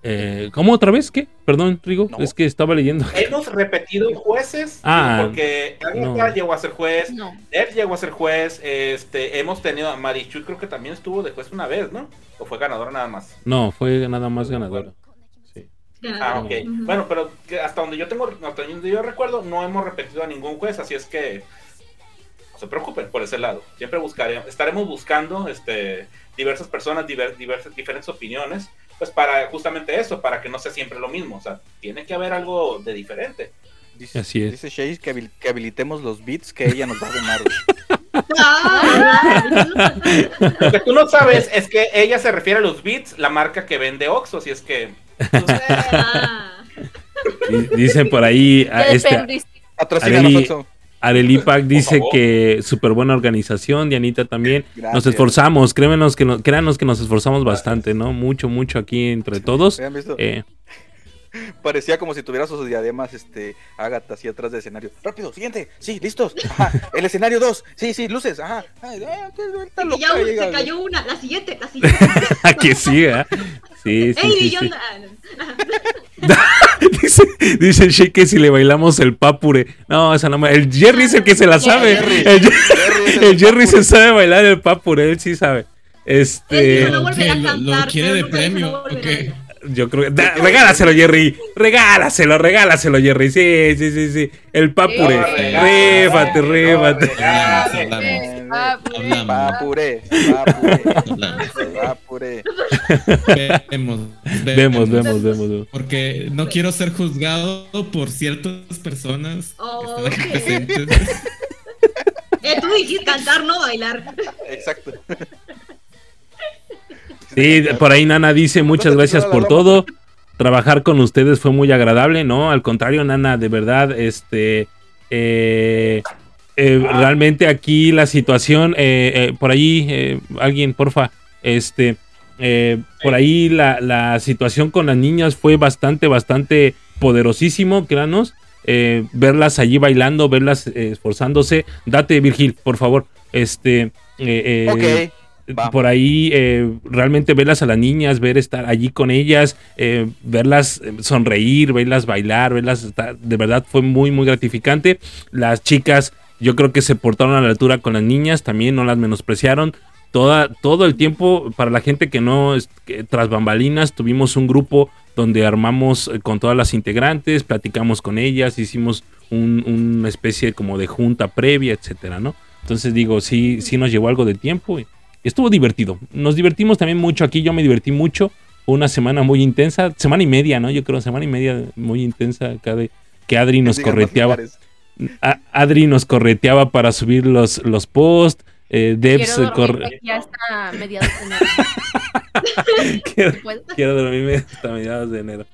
Eh, ¿Cómo otra vez? ¿Qué? Perdón, Rigo. No. Es que estaba leyendo. ¿Hemos repetido jueces? Ah, Porque Agatha no. llegó a ser juez, No. Ed llegó a ser juez, este, hemos tenido a Marichu, creo que también estuvo de juez una vez, ¿no? ¿O fue ganadora nada más? No, fue nada más ganadora. Sí. Ah, ok. Bueno, pero que hasta donde yo tengo, hasta donde yo recuerdo, no hemos repetido a ningún juez, así es que no se preocupen por ese lado. Siempre buscaremos, estaremos buscando este, diversas personas, diver- diversas, diferentes opiniones, pues para justamente eso, para que no sea siempre lo mismo. O sea, tiene que haber algo de diferente. Dice, Así es. Dice Shay que, habil- que habilitemos los beats que ella nos va a. Ah, Lo que tú no sabes es que ella se refiere a los beats, la marca que vende Oxxo, si es que ah. Di- Dicen por ahí, a Ya este, desperdiste. Arelipac dice que súper buena organización, Dianita también. Nos esforzamos, créanos que, no- créanos que nos esforzamos bastante, ¿no? Mucho, mucho aquí entre todos. Eh, Parecía como si tuviera sus diademas, este, Agatha así atrás del escenario. Rápido, siguiente, sí, listos. Ajá, el escenario 2, sí, sí, luces, ajá. Ay, está loca, ya llega. se cayó una, la siguiente, la siguiente. que sí, ¿eh? Sí, sí, ¡Ey, sí, yo sí. dice, dice Shea que si le bailamos el papure. No, esa no me... El Jerry es el que se la sabe. Jerry. El, Jer- Jerry es el el Jerry se sabe bailar el papure, él sí sabe. Él Este, dijo, no. ¿Lo- lo cantar, quiere de premio, no yo creo que... Da- regálaselo, Jerry. Regálaselo, regálaselo, Jerry. Sí, sí, sí, sí. El papure. Réfate, no, réfate. Hablamos, hablamos. Eh, Hablamos. Papure, papure. Vemos, Vemos, vemos, vemos. vemos. Porque no quiero ser juzgado por ciertas personas Oh, que están aquí ok. presentes. Eh, tú dijiste cantar, no bailar. Exacto. Sí, por ahí Nana dice muchas gracias por todo. Trabajar con ustedes fue muy agradable, ¿no? Al contrario, Nana, de verdad, este, eh, eh, realmente aquí la situación, eh, eh, por ahí, eh, alguien, porfa, este, eh, por ahí la, la situación con las niñas fue bastante, bastante poderosísimo, créanos. eh, verlas allí bailando, verlas eh, esforzándose. Date, Virgil, por favor. Este, eh, eh, Ok, por ahí eh, realmente verlas a las niñas, ver estar allí con ellas, eh, verlas eh, sonreír, verlas bailar, verlas de verdad fue muy muy gratificante. Las chicas yo creo que se portaron a la altura con las niñas, también no las menospreciaron. Toda, todo el tiempo, para la gente que no, que tras bambalinas, tuvimos un grupo donde armamos con todas las integrantes, platicamos con ellas, hicimos un- una especie como de junta previa, etcétera, ¿no? Entonces digo, sí, sí nos llevó algo de tiempo estuvo divertido. Nos divertimos también mucho aquí, yo me divertí mucho. Una semana muy intensa, semana y media, ¿no? Yo creo, semana y media muy intensa acá de que Adri nos correteaba. A- Adri nos correteaba para subir los, los posts. Eh, Debs Quiero corre- hasta mediados de enero. quiero, quiero dormirme hasta mediados de enero.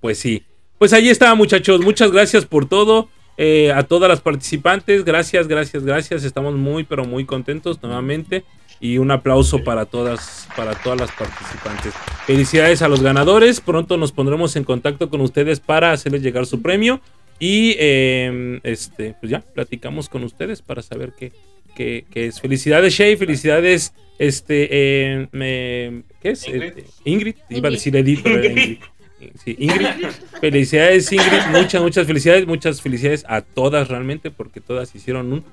Pues sí. Pues ahí está, muchachos. Muchas gracias por todo. Eh, a todas las participantes, gracias, gracias, gracias. Estamos muy, pero muy contentos nuevamente. Y un aplauso para todas, para todas las participantes. Felicidades a los ganadores. Pronto nos pondremos en contacto con ustedes para hacerles llegar su premio. Y eh, este, pues ya, platicamos con ustedes para saber qué, qué, qué es. Felicidades, Shay. Felicidades, este, eh, me- ¿qué es? Ingrid. Este, Ingrid. Iba a decir Edith, pero Ingrid. Sí, Ingrid. Felicidades, Ingrid. Muchas, muchas felicidades. Muchas felicidades a todas realmente, porque todas hicieron un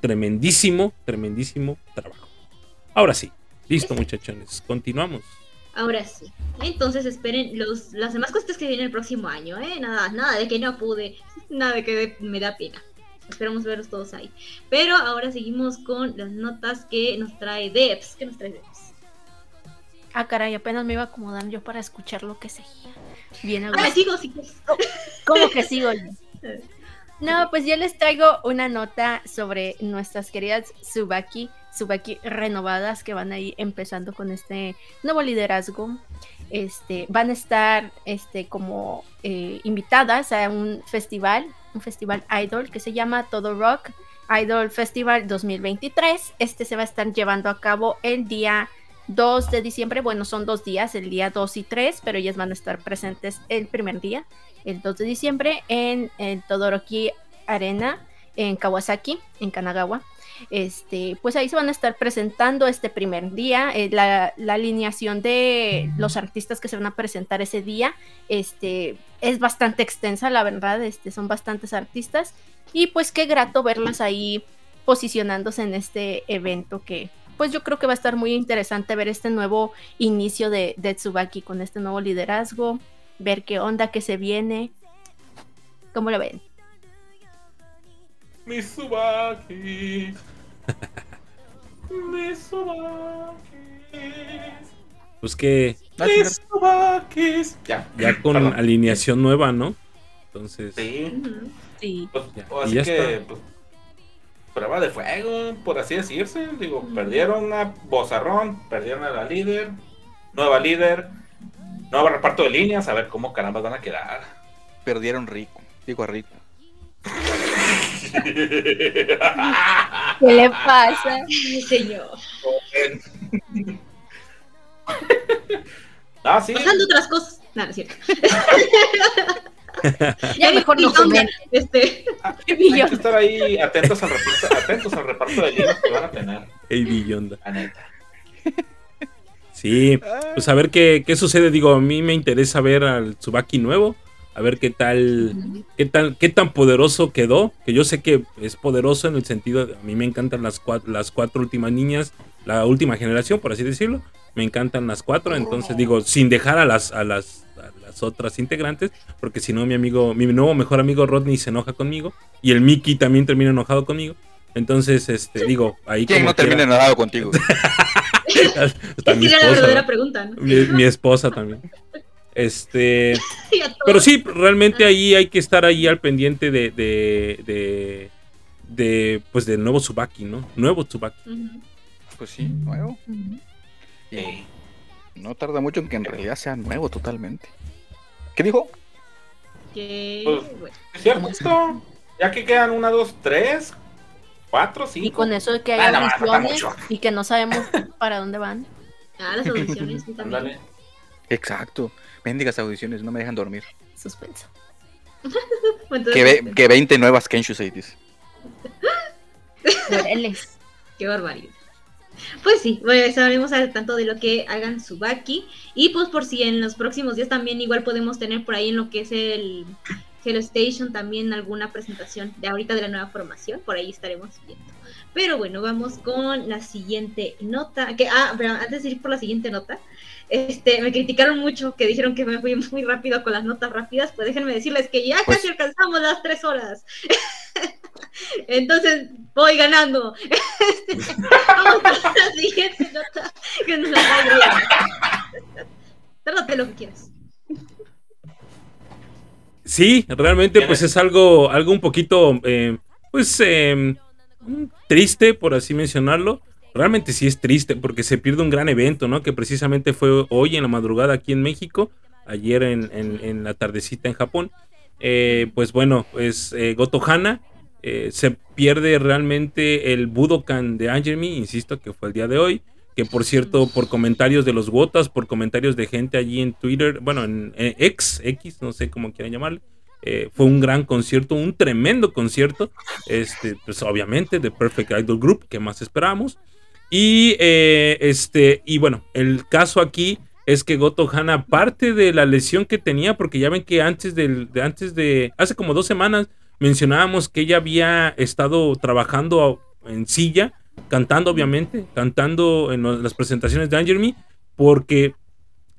tremendísimo, tremendísimo trabajo. Ahora sí, listo, muchachones. Continuamos. Ahora sí. Entonces esperen los, las demás cosas que vienen el próximo año, ¿eh? Nada, nada de que no pude, nada de que me da pena. Esperamos verlos todos ahí. Pero ahora seguimos con las notas que nos trae Debs. ¿Qué nos trae Debs? Ah, caray, apenas me iba a acomodar yo para escuchar lo que seguía. Bien, Ah, sigo, sigo. ¿Cómo que sigo? No, pues yo les traigo una nota sobre nuestras queridas Subaki, Subaki renovadas que van a ir empezando con este nuevo liderazgo. Este, van a estar este, como eh, invitadas a un festival, un festival idol que se llama Todo Rock Idol Festival 2023. Este se va a estar llevando a cabo el día 2 de diciembre. Bueno, son dos días, el día 2 y 3, pero ellas van a estar presentes el primer día, el 2 de diciembre, en el Todoroki Arena, en Kawasaki, en Kanagawa. Este, pues ahí se van a estar presentando este primer día. eh, la, la alineación de los artistas que se van a presentar ese día este, es bastante extensa, la verdad. Este, son bastantes artistas. Y pues qué grato verlas ahí posicionándose en este evento que pues yo creo que va a estar muy interesante ver este nuevo inicio de, de Tsubaki con este nuevo liderazgo, ver qué onda que se viene. ¿Cómo lo ven? Mis Subakis. Mis Subakis. Pues que Mis Subakis. Ya. ya con Perdón. alineación nueva, ¿no? Entonces, Sí. Sí. Pues, Ya, o y así ya que, está. pues, prueba de fuego, por así decirse. Digo, perdieron a Bozarrón, perdieron a la líder, nueva líder, nuevo reparto de líneas, a ver cómo caramba van a quedar. Perdieron rico. Digo a rico. ¿Qué le pasa? Señor. ah, sí. Pasando otras cosas. No, no es cierto. Ya mejor no. Este, Hay que estar ahí atentos al reparto, atentos al reparto de líneas que van a tener, hey, Billonda. la neta. Sí, pues a ver qué, qué sucede. Digo, a mí me interesa ver al Tsubaki nuevo. A ver qué tal, qué tal, qué tan poderoso quedó. Que yo sé que es poderoso en el sentido, de- a mí me encantan las cuatro, las cuatro últimas niñas, la última generación, por así decirlo. Me encantan las cuatro, entonces digo, sin dejar a las, a las, las otras integrantes, porque si no mi amigo, mi nuevo mejor amigo Rodney se enoja conmigo y el Mickey también termina enojado conmigo. Entonces, este, digo, ahí ¿Quién como no termina quiera- enojado contigo? hasta mi esa era la esposa, verdadera pregunta, ¿no? mi, mi esposa también. Este, pero sí, realmente ahí hay que estar ahí al pendiente de, de, de, de, pues del nuevo Tsubaki, ¿no? Nuevo Tsubaki. Pues sí, nuevo. Sí. No tarda mucho en que en realidad sea nuevo totalmente. ¿Qué dijo? Que, Pues-. Es cierto. Ya que quedan una, dos, tres, cuatro, cinco. Y con eso de que hay Ah, audiciones y que no sabemos para dónde van. Ah, las audiciones sí, también. Exacto. Mendigas audiciones, no me dejan dormir. Suspenso. Que, ve- que 20 nuevas Kenshusei dice. Moreles. Qué barbaridad. Pues sí, bueno, estaremos al tanto de lo que hagan Subaki. Y pues por si en los próximos días también igual podemos tener por ahí en lo que es el Hello Station también alguna presentación de ahorita de la nueva formación. Por ahí estaremos viendo. Pero bueno, vamos con la siguiente nota. Que, ah, pero antes de ir por la siguiente nota, este, me criticaron mucho que dijeron que me fui muy rápido con las notas rápidas. Pues déjenme decirles que ya Pues- casi alcanzamos las tres horas. Entonces voy ganando. Este, Vamos a la siguiente nota que nos la. Tárdate lo que quieras. Sí, realmente pues es algo, algo un poquito, eh, pues, eh, triste, por así mencionarlo. Realmente sí es triste porque se pierde un gran evento, ¿no? Que precisamente fue hoy en la madrugada aquí en México, ayer en, en- la tardecita en Japón. Eh, pues bueno, pues eh, Goto Hana eh, se pierde realmente el Budokan de Angermi, insisto que fue el día de hoy. Que por cierto, por comentarios de los Wotas, por comentarios de gente allí en Twitter, bueno, en X, X, no sé cómo quieran llamarle, eh, fue un gran concierto, un tremendo concierto. Este, pues obviamente, de Perfect Idol Group, que más esperamos. Y eh, este, y bueno, el caso aquí es que Goto Hana, parte de la lesión que tenía, porque ya ven que antes del, de antes de, hace como dos semanas, mencionábamos que ella había estado trabajando en silla, cantando obviamente, cantando en las presentaciones de Anger Me, porque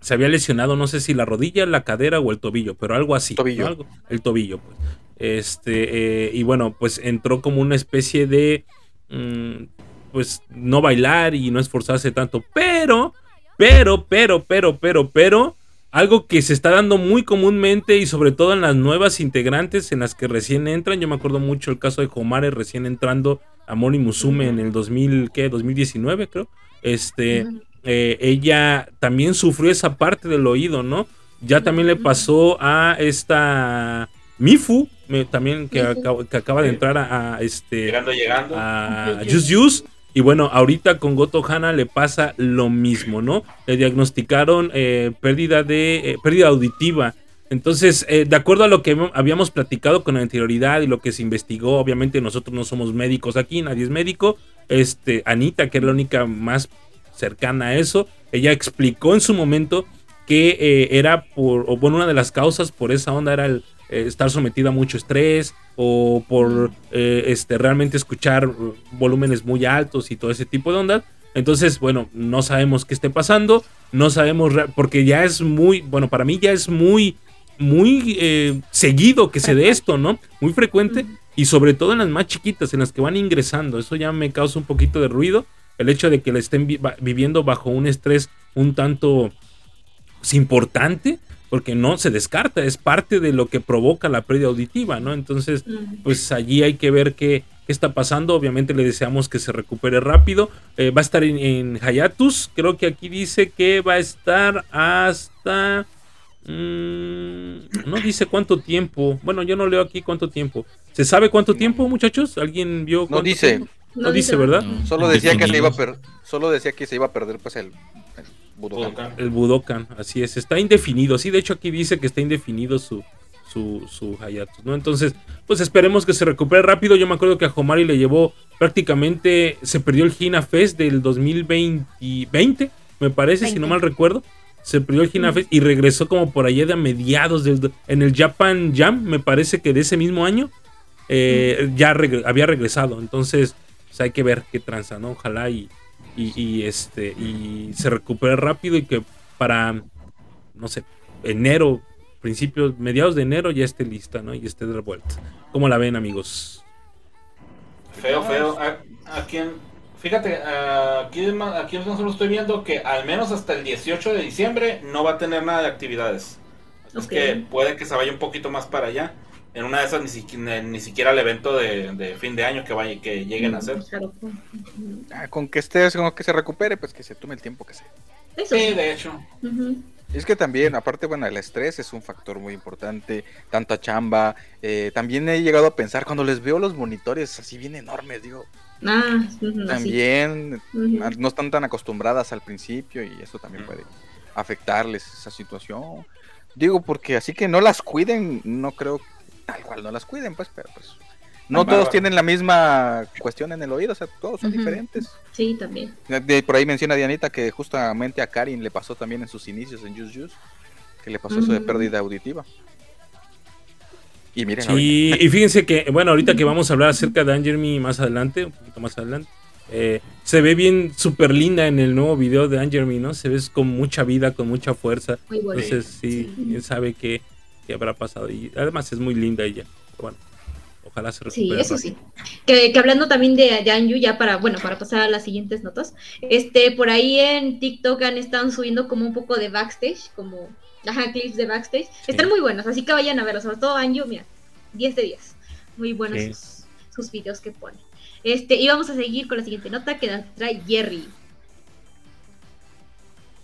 se había lesionado, no sé si la rodilla, la cadera o el tobillo, pero algo así. Tobillo. ¿no? Algo- el tobillo, pues. Este, eh, y bueno, pues entró como una especie de, mm, pues no bailar y no esforzarse tanto, pero, pero, pero, pero, pero, pero, algo que se está dando muy comúnmente y sobre todo en las nuevas integrantes en las que recién entran. Yo me acuerdo mucho el caso de Homare recién entrando a Mori Musume en el 2000, ¿qué? 2019 creo. Este, eh, ella también sufrió esa parte del oído, ¿no? Ya también le pasó a esta Mifu, me- también que, acaba, que acaba de entrar a, a este Llegando, llegando. a. Just Use. Y bueno, ahorita con Goto Hana le pasa lo mismo, ¿no? Le diagnosticaron eh, pérdida de eh, pérdida auditiva. Entonces, eh, de acuerdo a lo que habíamos platicado con anterioridad y lo que se investigó, obviamente nosotros no somos médicos aquí, nadie es médico. Este, Anita, que es la única más cercana a eso, ella explicó en su momento que era por, o bueno, una de las causas por esa onda era el eh, estar sometida a mucho estrés o por eh, este, realmente escuchar uh, volúmenes muy altos y todo ese tipo de ondas. Entonces, bueno, no sabemos qué esté pasando, no sabemos, porque ya es muy, bueno, para mí ya es muy, muy eh, seguido que se dé esto, ¿no? Muy frecuente y sobre todo en las más chiquitas, en las que van ingresando. Eso ya me causa un poquito de ruido. El hecho de que la estén vi- viviendo bajo un estrés un tanto es importante porque no se descarta, es parte de lo que provoca la pérdida auditiva, ¿no? Entonces, pues allí hay que ver qué, qué está pasando. Obviamente le deseamos que se recupere rápido. Eh, va a estar en, en Hayatus, creo que aquí dice que va a estar hasta... mm, no dice cuánto tiempo. Bueno, yo no leo aquí cuánto tiempo. ¿Se sabe cuánto tiempo, muchachos? ¿Alguien vio? No dice. No, dice, ¿verdad? No. Solo decía que se iba a per- solo decía que se iba a perder pues el, el Budokan. Budokan. El Budokan, así es, está indefinido. Sí, de hecho aquí dice que está indefinido su, su, su Hayatus, ¿no? Entonces, pues esperemos que se recupere rápido. Yo me acuerdo que a Homari le llevó prácticamente, se perdió el Hina Fest del 2020, 20, me parece, si no 20. mal recuerdo. Se perdió el Hina Fest y regresó como por allá de a mediados del, en el Japan Jam, me parece que de ese mismo año, eh, ya regre- había regresado. Entonces, pues hay que ver qué tranza, ¿no? Ojalá y, y, y, este y se recupere rápido y que para no sé enero principios mediados de enero ya esté lista no y esté de vuelta cómo la ven amigos Feo, feo. A, a quien, fíjate, aquí, aquí nosotros estoy viendo que al menos hasta el 18 de diciembre no va a tener nada de actividades. Es que puede que se vaya un poquito más para allá. En una de esas ni, siquiera ni siquiera el evento de, de fin de año que vaya, que lleguen a hacer. Claro. Ujú. Ah, con que estés, con que se recupere, pues que se tome el tiempo que sea. Eso Sí, de hecho. Ujú. Es que también, aparte, bueno, el estrés es un factor muy importante, tanta chamba. eh, también he llegado a pensar, cuando les veo los monitores así bien enormes, digo, Ah, también no están tan acostumbradas al principio y eso también puede afectarles esa situación. Digo, porque así que no las cuiden, no creo tal cual no las cuiden, pues, pero pues no todos tienen la misma cuestión en el oído, o sea, todos son diferentes. Sí, también. De- por ahí menciona Dianita que justamente a Karin le pasó también en sus inicios en Just Juice, que le pasó eso de pérdida auditiva. Y miren, ahorita. y, fíjense que bueno ahorita que vamos a hablar acerca de Anger Me más adelante un poquito más adelante eh, se ve bien súper linda en el nuevo video de Anger Me, ¿no? Se ve con mucha vida, con mucha fuerza. Muy bueno. Entonces, sí, quién sabe qué, habrá pasado. Y además es muy linda ella. Bueno, ojalá se Sí, eso rápido. sí. Que, que hablando también de, de Anju, ya para, bueno, para pasar a las siguientes notas, este, por ahí en TikTok han estado subiendo como un poco de backstage, como, ajá, clips de backstage. Están muy buenos, así que vayan a verlos, sobre todo Anju, mira, 10 de 10. Muy buenos Sí. sus, sus videos que pone. Este, y vamos a seguir con la siguiente nota que nos trae Jerry.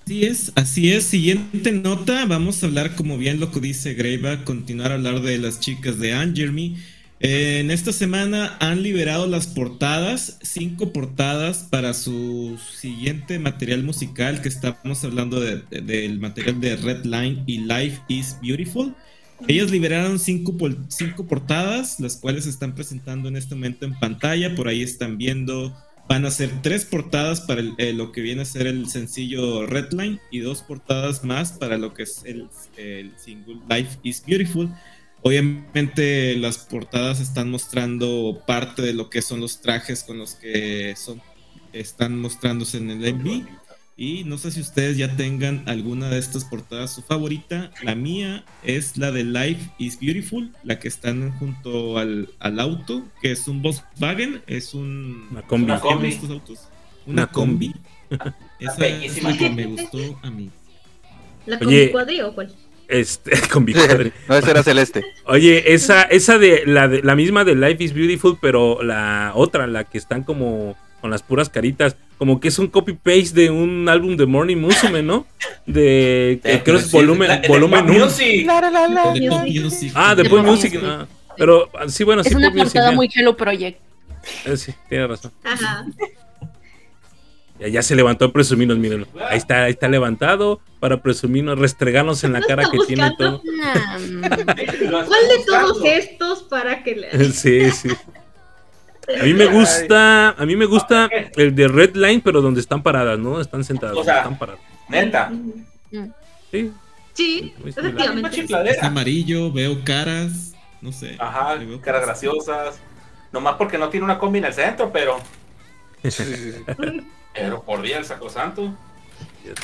Así es, así es. Siguiente nota, vamos a hablar, como bien lo que dice Greyback, continuar a hablar de las chicas de Anne Jeremy. Eh, en esta semana han liberado las portadas, cinco portadas para su siguiente material musical, que estamos hablando de- de- del material de Red Line y Life is Beautiful. Ellas liberaron cinco, cinco portadas, las cuales se están presentando en este momento en pantalla. Por ahí están viendo van a ser tres portadas para el- eh, lo que viene a ser el sencillo Redline y dos portadas más para lo que es el, el single Life is Beautiful. Obviamente las portadas están mostrando parte de lo que son los trajes con los que son están mostrándose en el MV. Y no sé si ustedes ya tengan alguna de estas portadas su favorita. La mía es la de Life is Beautiful, la que están junto al, al auto, que es un Volkswagen, es un... Una combi. Una combi. estos autos? Una, Una combi. combi. Esa es Bellísima. la que me gustó a mí. ¿La Oye. con cuadri o cuál? Este, con Bicuadre. no, ese era celeste. Oye, esa, esa de la, de la misma de Life is Beautiful, pero la otra, la que están como con las puras caritas, como que es un copy paste de un álbum de Morning Musume, ¿no? De Eh, creo que es sí, volumen, la- volumen Pop 1. Music. De Pop Music. Music. Ah, de Pop Music. Ah. Pero sí, bueno, sí, es una portada muy Hello Project. Eh, sí, tiene razón. Ajá. Ya, ya se levantó a presumirnos, mírenlo. Ahí está, ahí está levantado para presumirnos, restregarnos en la ¿No cara que tiene todo. ¿Cuál de todos estos para que le... Sí, sí. A mí me gusta, a mí me gusta el de Red Line, pero donde están paradas, ¿no? Están sentadas, O sea, están paradas. Neta. Sí, Sí, efectivamente. Es amarillo, veo caras, no sé. Ajá, veo caras graciosas. Nomás porque no tiene una combi en el centro, pero. Pero por día el sacrosanto.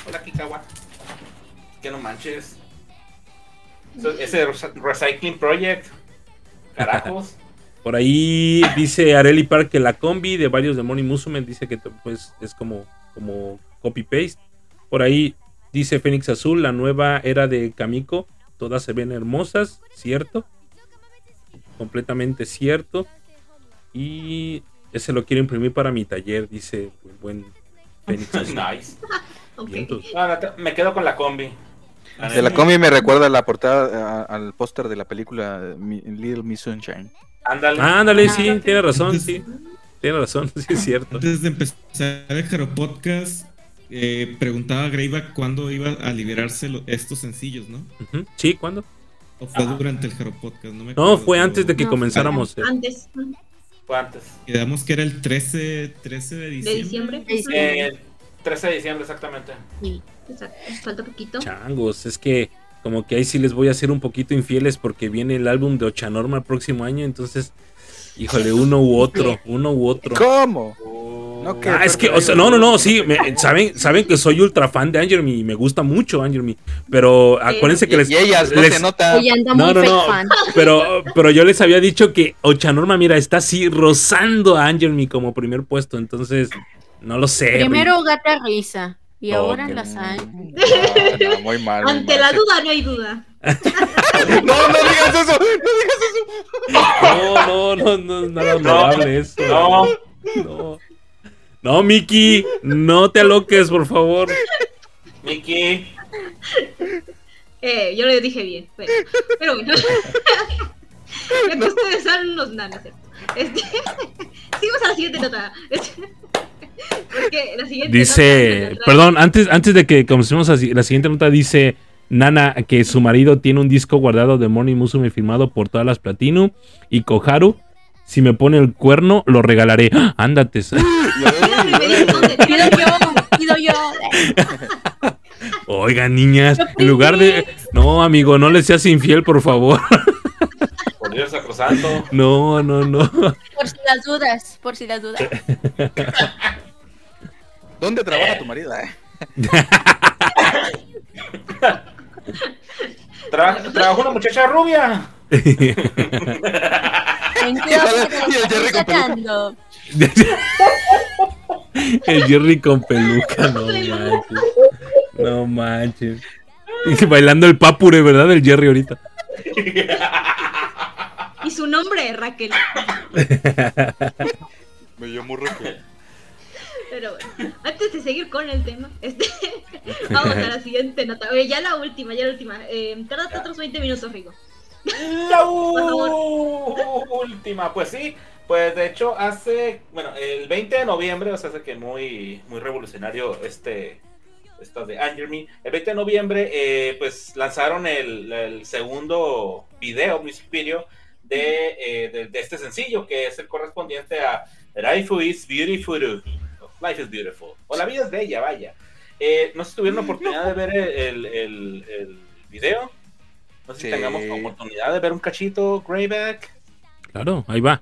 Hola, Kikawa. Que no manches. Ese rec- Recycling Project. Carajos. Por ahí dice Areli Park que la combi de varios de Morning Musume dice que pues es como, como copy paste. Por ahí dice Fénix Azul, la nueva era de Kamiko, todas se ven hermosas, cierto. Completamente cierto. Y ese lo quiero imprimir para mi taller, dice el buen Fénix Azul. nice. Me quedo con la combi. De la combi me recuerda la portada a- al póster de la película eh, Little Miss Sunshine. Ándale. Ah, ándale, sí, tiene razón, sí. Tiene razón, sí es cierto. Antes de empezar el Jaro Podcast, eh, preguntaba a Greyback cuándo iba a liberarse lo- estos sencillos, ¿no? Sí, ¿cuándo? ¿O fue Ajá. durante el Jaro Podcast? No, me No, fue antes de que No, comenzáramos. eh. Antes Fue antes. Quedamos que era el 13, 13 de de diciembre. Sí, sí. Eh, 13 de diciembre, exactamente. Sí. Exacto. Falta poquito. Changos, es que como que ahí sí les voy a hacer un poquito infieles porque viene el álbum de Ochanorma el próximo año, entonces, híjole, uno u otro, uno u otro. ¿Cómo? Oh. No, que- Ah, es que, o sea, no, no, no, sí, me- saben, saben que soy ultra fan de Angermy y me gusta mucho Angermy, pero acuérdense que Y, les... y ellas, no les- se nota. Anda No, muy no, no, fan. pero, pero yo les había dicho que Ochanorma, mira, está así rozando a Angermy como primer puesto, entonces, no lo sé. Primero gata risa y Oh, ahora qué- la sal. No, no, muy mal. muy Ante mal. la Sí. duda no hay duda. No, no digas eso, no digas eso. No, no, no, no, es nada honorable eso. No, No. No, Miki, no te aloques, por favor. Miki. Eh, yo lo dije bien. Pero, pero bueno. Ya que ustedes son unos nanos. Este, sigamos a la siguiente nota. Este, la siguiente Dice, nota perdón, antes, antes de que comencemos así, la siguiente nota dice Nana que su marido tiene un disco guardado de Morning Musume firmado por todas las Platinum y Koharu. Si me pone el cuerno, lo regalaré. ¡Ah! Ándate. Pido yo, pido yo. Oigan, niñas, en lugar de. No, amigo, no le seas infiel, por favor. Por Dios sacrosanto. No, no, no. Por si las dudas, por si las dudas. ¿Dónde trabaja tu marido? eh? Tra- Trabajó una muchacha rubia. En qué Y el estás Jerry con peluca. sacando? El Jerry con peluca, no manches. No manches. Y bailando el papure, ¿verdad? El Jerry ahorita. Y su nombre es Raquel. Me llamo Raquel. Pero bueno, antes de seguir con el tema, este, vamos a la siguiente nota. Oye, ya la última, ya la última. Eh, otros 20 minutos, Rigo. La última, pues sí, pues de hecho hace, bueno, el 20 de noviembre, o sea, hace que muy, muy revolucionario este, esto de Anger Me. El 20 de noviembre, eh, pues lanzaron el, el segundo video, music video, de, eh, de, de este sencillo, que es el correspondiente a Life is Beautiful. Life is Beautiful. O la vida es bella, vaya. Eh, no sé si tuvieron la oportunidad de ver el, el, el video. No sé Sí. si tengamos la oportunidad de ver un cachito, Greyback. Claro, ahí va.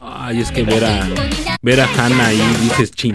Ay, es que ver a, ver a Hannah ahí dices ching.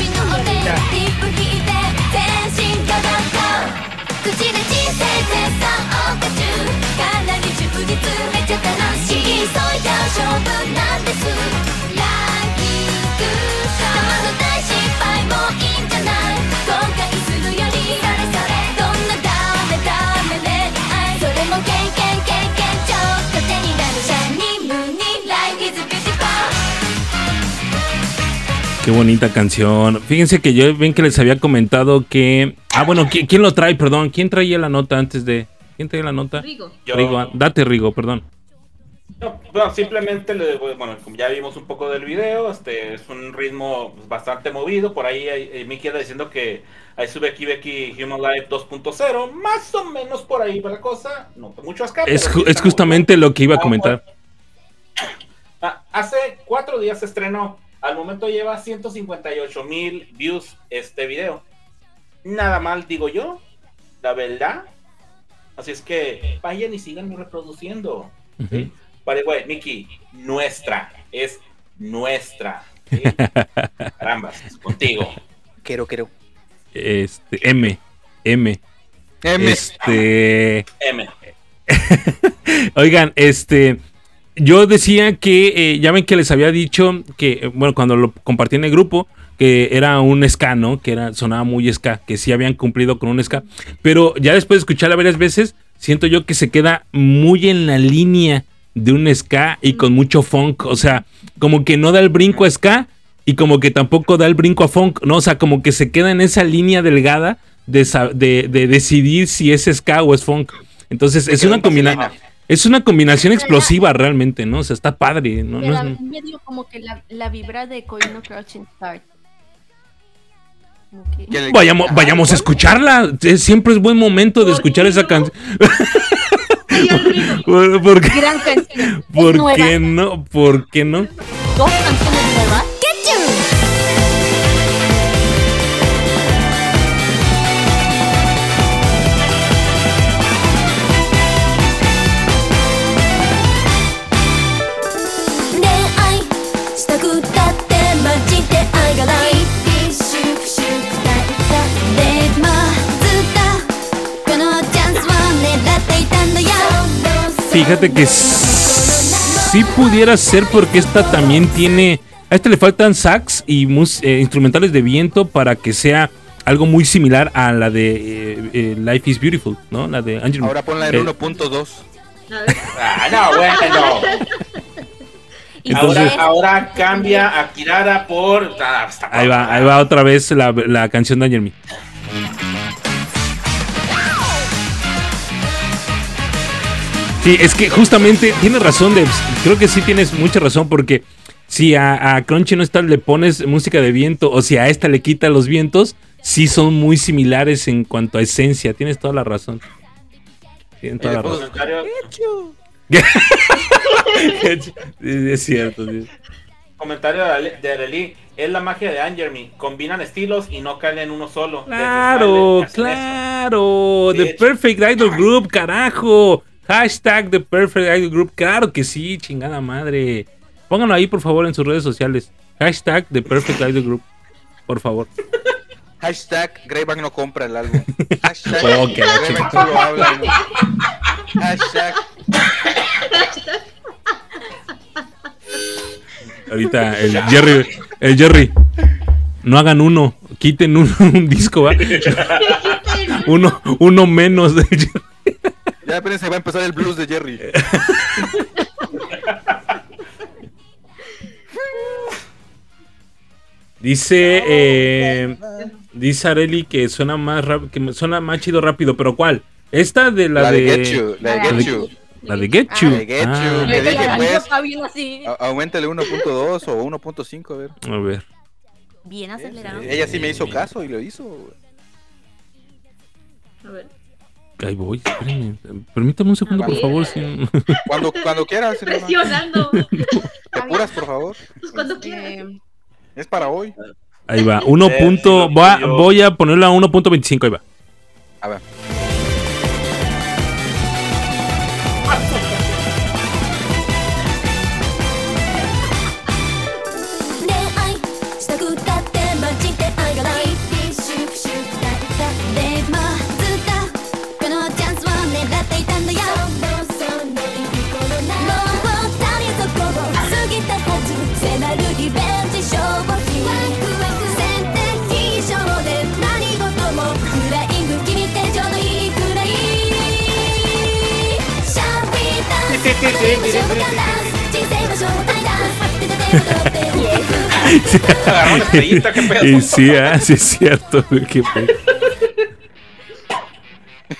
ゃリップ引いて全身がゴ口で人生絶賛謳歌中かなり充実めちゃ楽しい。そうよ勝負な Qué bonita canción. Fíjense que yo ven que les había comentado que. Ah, bueno, ¿quién, quién lo trae? Perdón. ¿Quién traía la nota antes de.? ¿Quién traía la nota? Rigo. Yo- Rigo, ah, date, Rigo, perdón. No, bueno, simplemente, le- bueno, como ya vimos un poco del video, este es un ritmo bastante movido. Por ahí eh, Miki anda diciendo que ahí sube aquí Becky Human Life 2.0. Más o menos por ahí va la cosa. No mucho acá. Es, ju- justamente lo que iba a comentar. Ah, hace cuatro días se estrenó. Al momento lleva 158 mil views este video. Nada mal, digo yo. La verdad. Así es que vayan y sigan reproduciendo. ¿sí? Vale, güey, Miki, nuestra. Es nuestra. ¿sí? Caramba, es contigo. Quiero, quiero. Este, M. M. M. Este. M. Oigan, este. Yo decía que, eh, ya ven que les había dicho que, eh, bueno, cuando lo compartí en el grupo, que era un ska, ¿no? Que era, sonaba muy ska, que sí habían cumplido con un ska. Pero ya después de escucharla varias veces, siento yo que se queda muy en la línea de un ska y con mucho funk. O sea, como que no da el brinco a ska y como que tampoco da el brinco a funk, ¿no? O sea, como que se queda en esa línea delgada de, de, de decidir si es ska o es funk. Entonces, es una combinación. Es una combinación explosiva realmente, ¿no? O sea, está padre, ¿no? No es- me dio como que la, la vibra de Koino Crouching Start. Como que- Vayamos, vayamos a escucharla. Es- Siempre es buen momento de escuchar esa canción. ¿Por, por qué, Gran canción. por nueva. qué no? ¿Por qué no? Dos canciones nuevas.「Fíjate que sí pudiera ser porque esta también tiene. A este le faltan sax y mus- eh, instrumentales de viento para que sea algo muy similar a la de eh, eh, Life is Beautiful, ¿no? La de Angel. Ahora ponla en Eh, 1.2. Ah, no, bueno. Entonces- ahora, ahora cambia a Kirara por. Ah, está- Ahí va, ahí va otra vez la, la canción de Angel Sí, es que justamente tienes razón, Debs. Creo que sí tienes mucha razón porque si a, a Crunchy no está le pones música de viento o si a esta le quita los vientos, sí son muy similares en cuanto a esencia. Tienes toda la razón. Tienes toda la razón. Es cierto. sí. comentario de Arely. Es la magia de Angermy. Combinan estilos y no caen en uno solo. Claro, claro. The. Perfect Idol Group, carajo. Hashtag The Perfect Idol Group. Claro que sí, chingada madre. Pónganlo ahí, por favor, en sus redes sociales. Hashtag The Perfect Idol Group. Por favor. Hashtag Greyback no compra el álbum. Hashtag Greyback solo habla. Hashtag Ahorita el Jerry, el Jerry. No hagan uno, quiten un, un disco, ¿va? Uno, uno menos. del Jerry. Ya apenas se va a empezar el blues de Jerry. Dice, eh, dice Areli que suena más rap- que suena más chido rápido, pero ¿cuál? Esta de la, La de de, Get You, la de Get You. La de Get You. La de Get Ah, You, que dije, pues, aumentale 1.2 o 1.5, a ver. a ver. Bien acelerado. Ella sí me hizo caso y lo hizo. güey. A ver. Ahí voy, espérenme. Permítame un segundo, por favor. Cuando, cuando quieras. Presionando. Te apuras, por favor. Pues cuando quieras. Eh, Es para hoy. Ahí va. 1. Eh, punto- sí, lo voy, a, pidió. voy a ponerlo a 1.25. Ahí va. A ver. Y sí, ah, sí es cierto. güey, qué.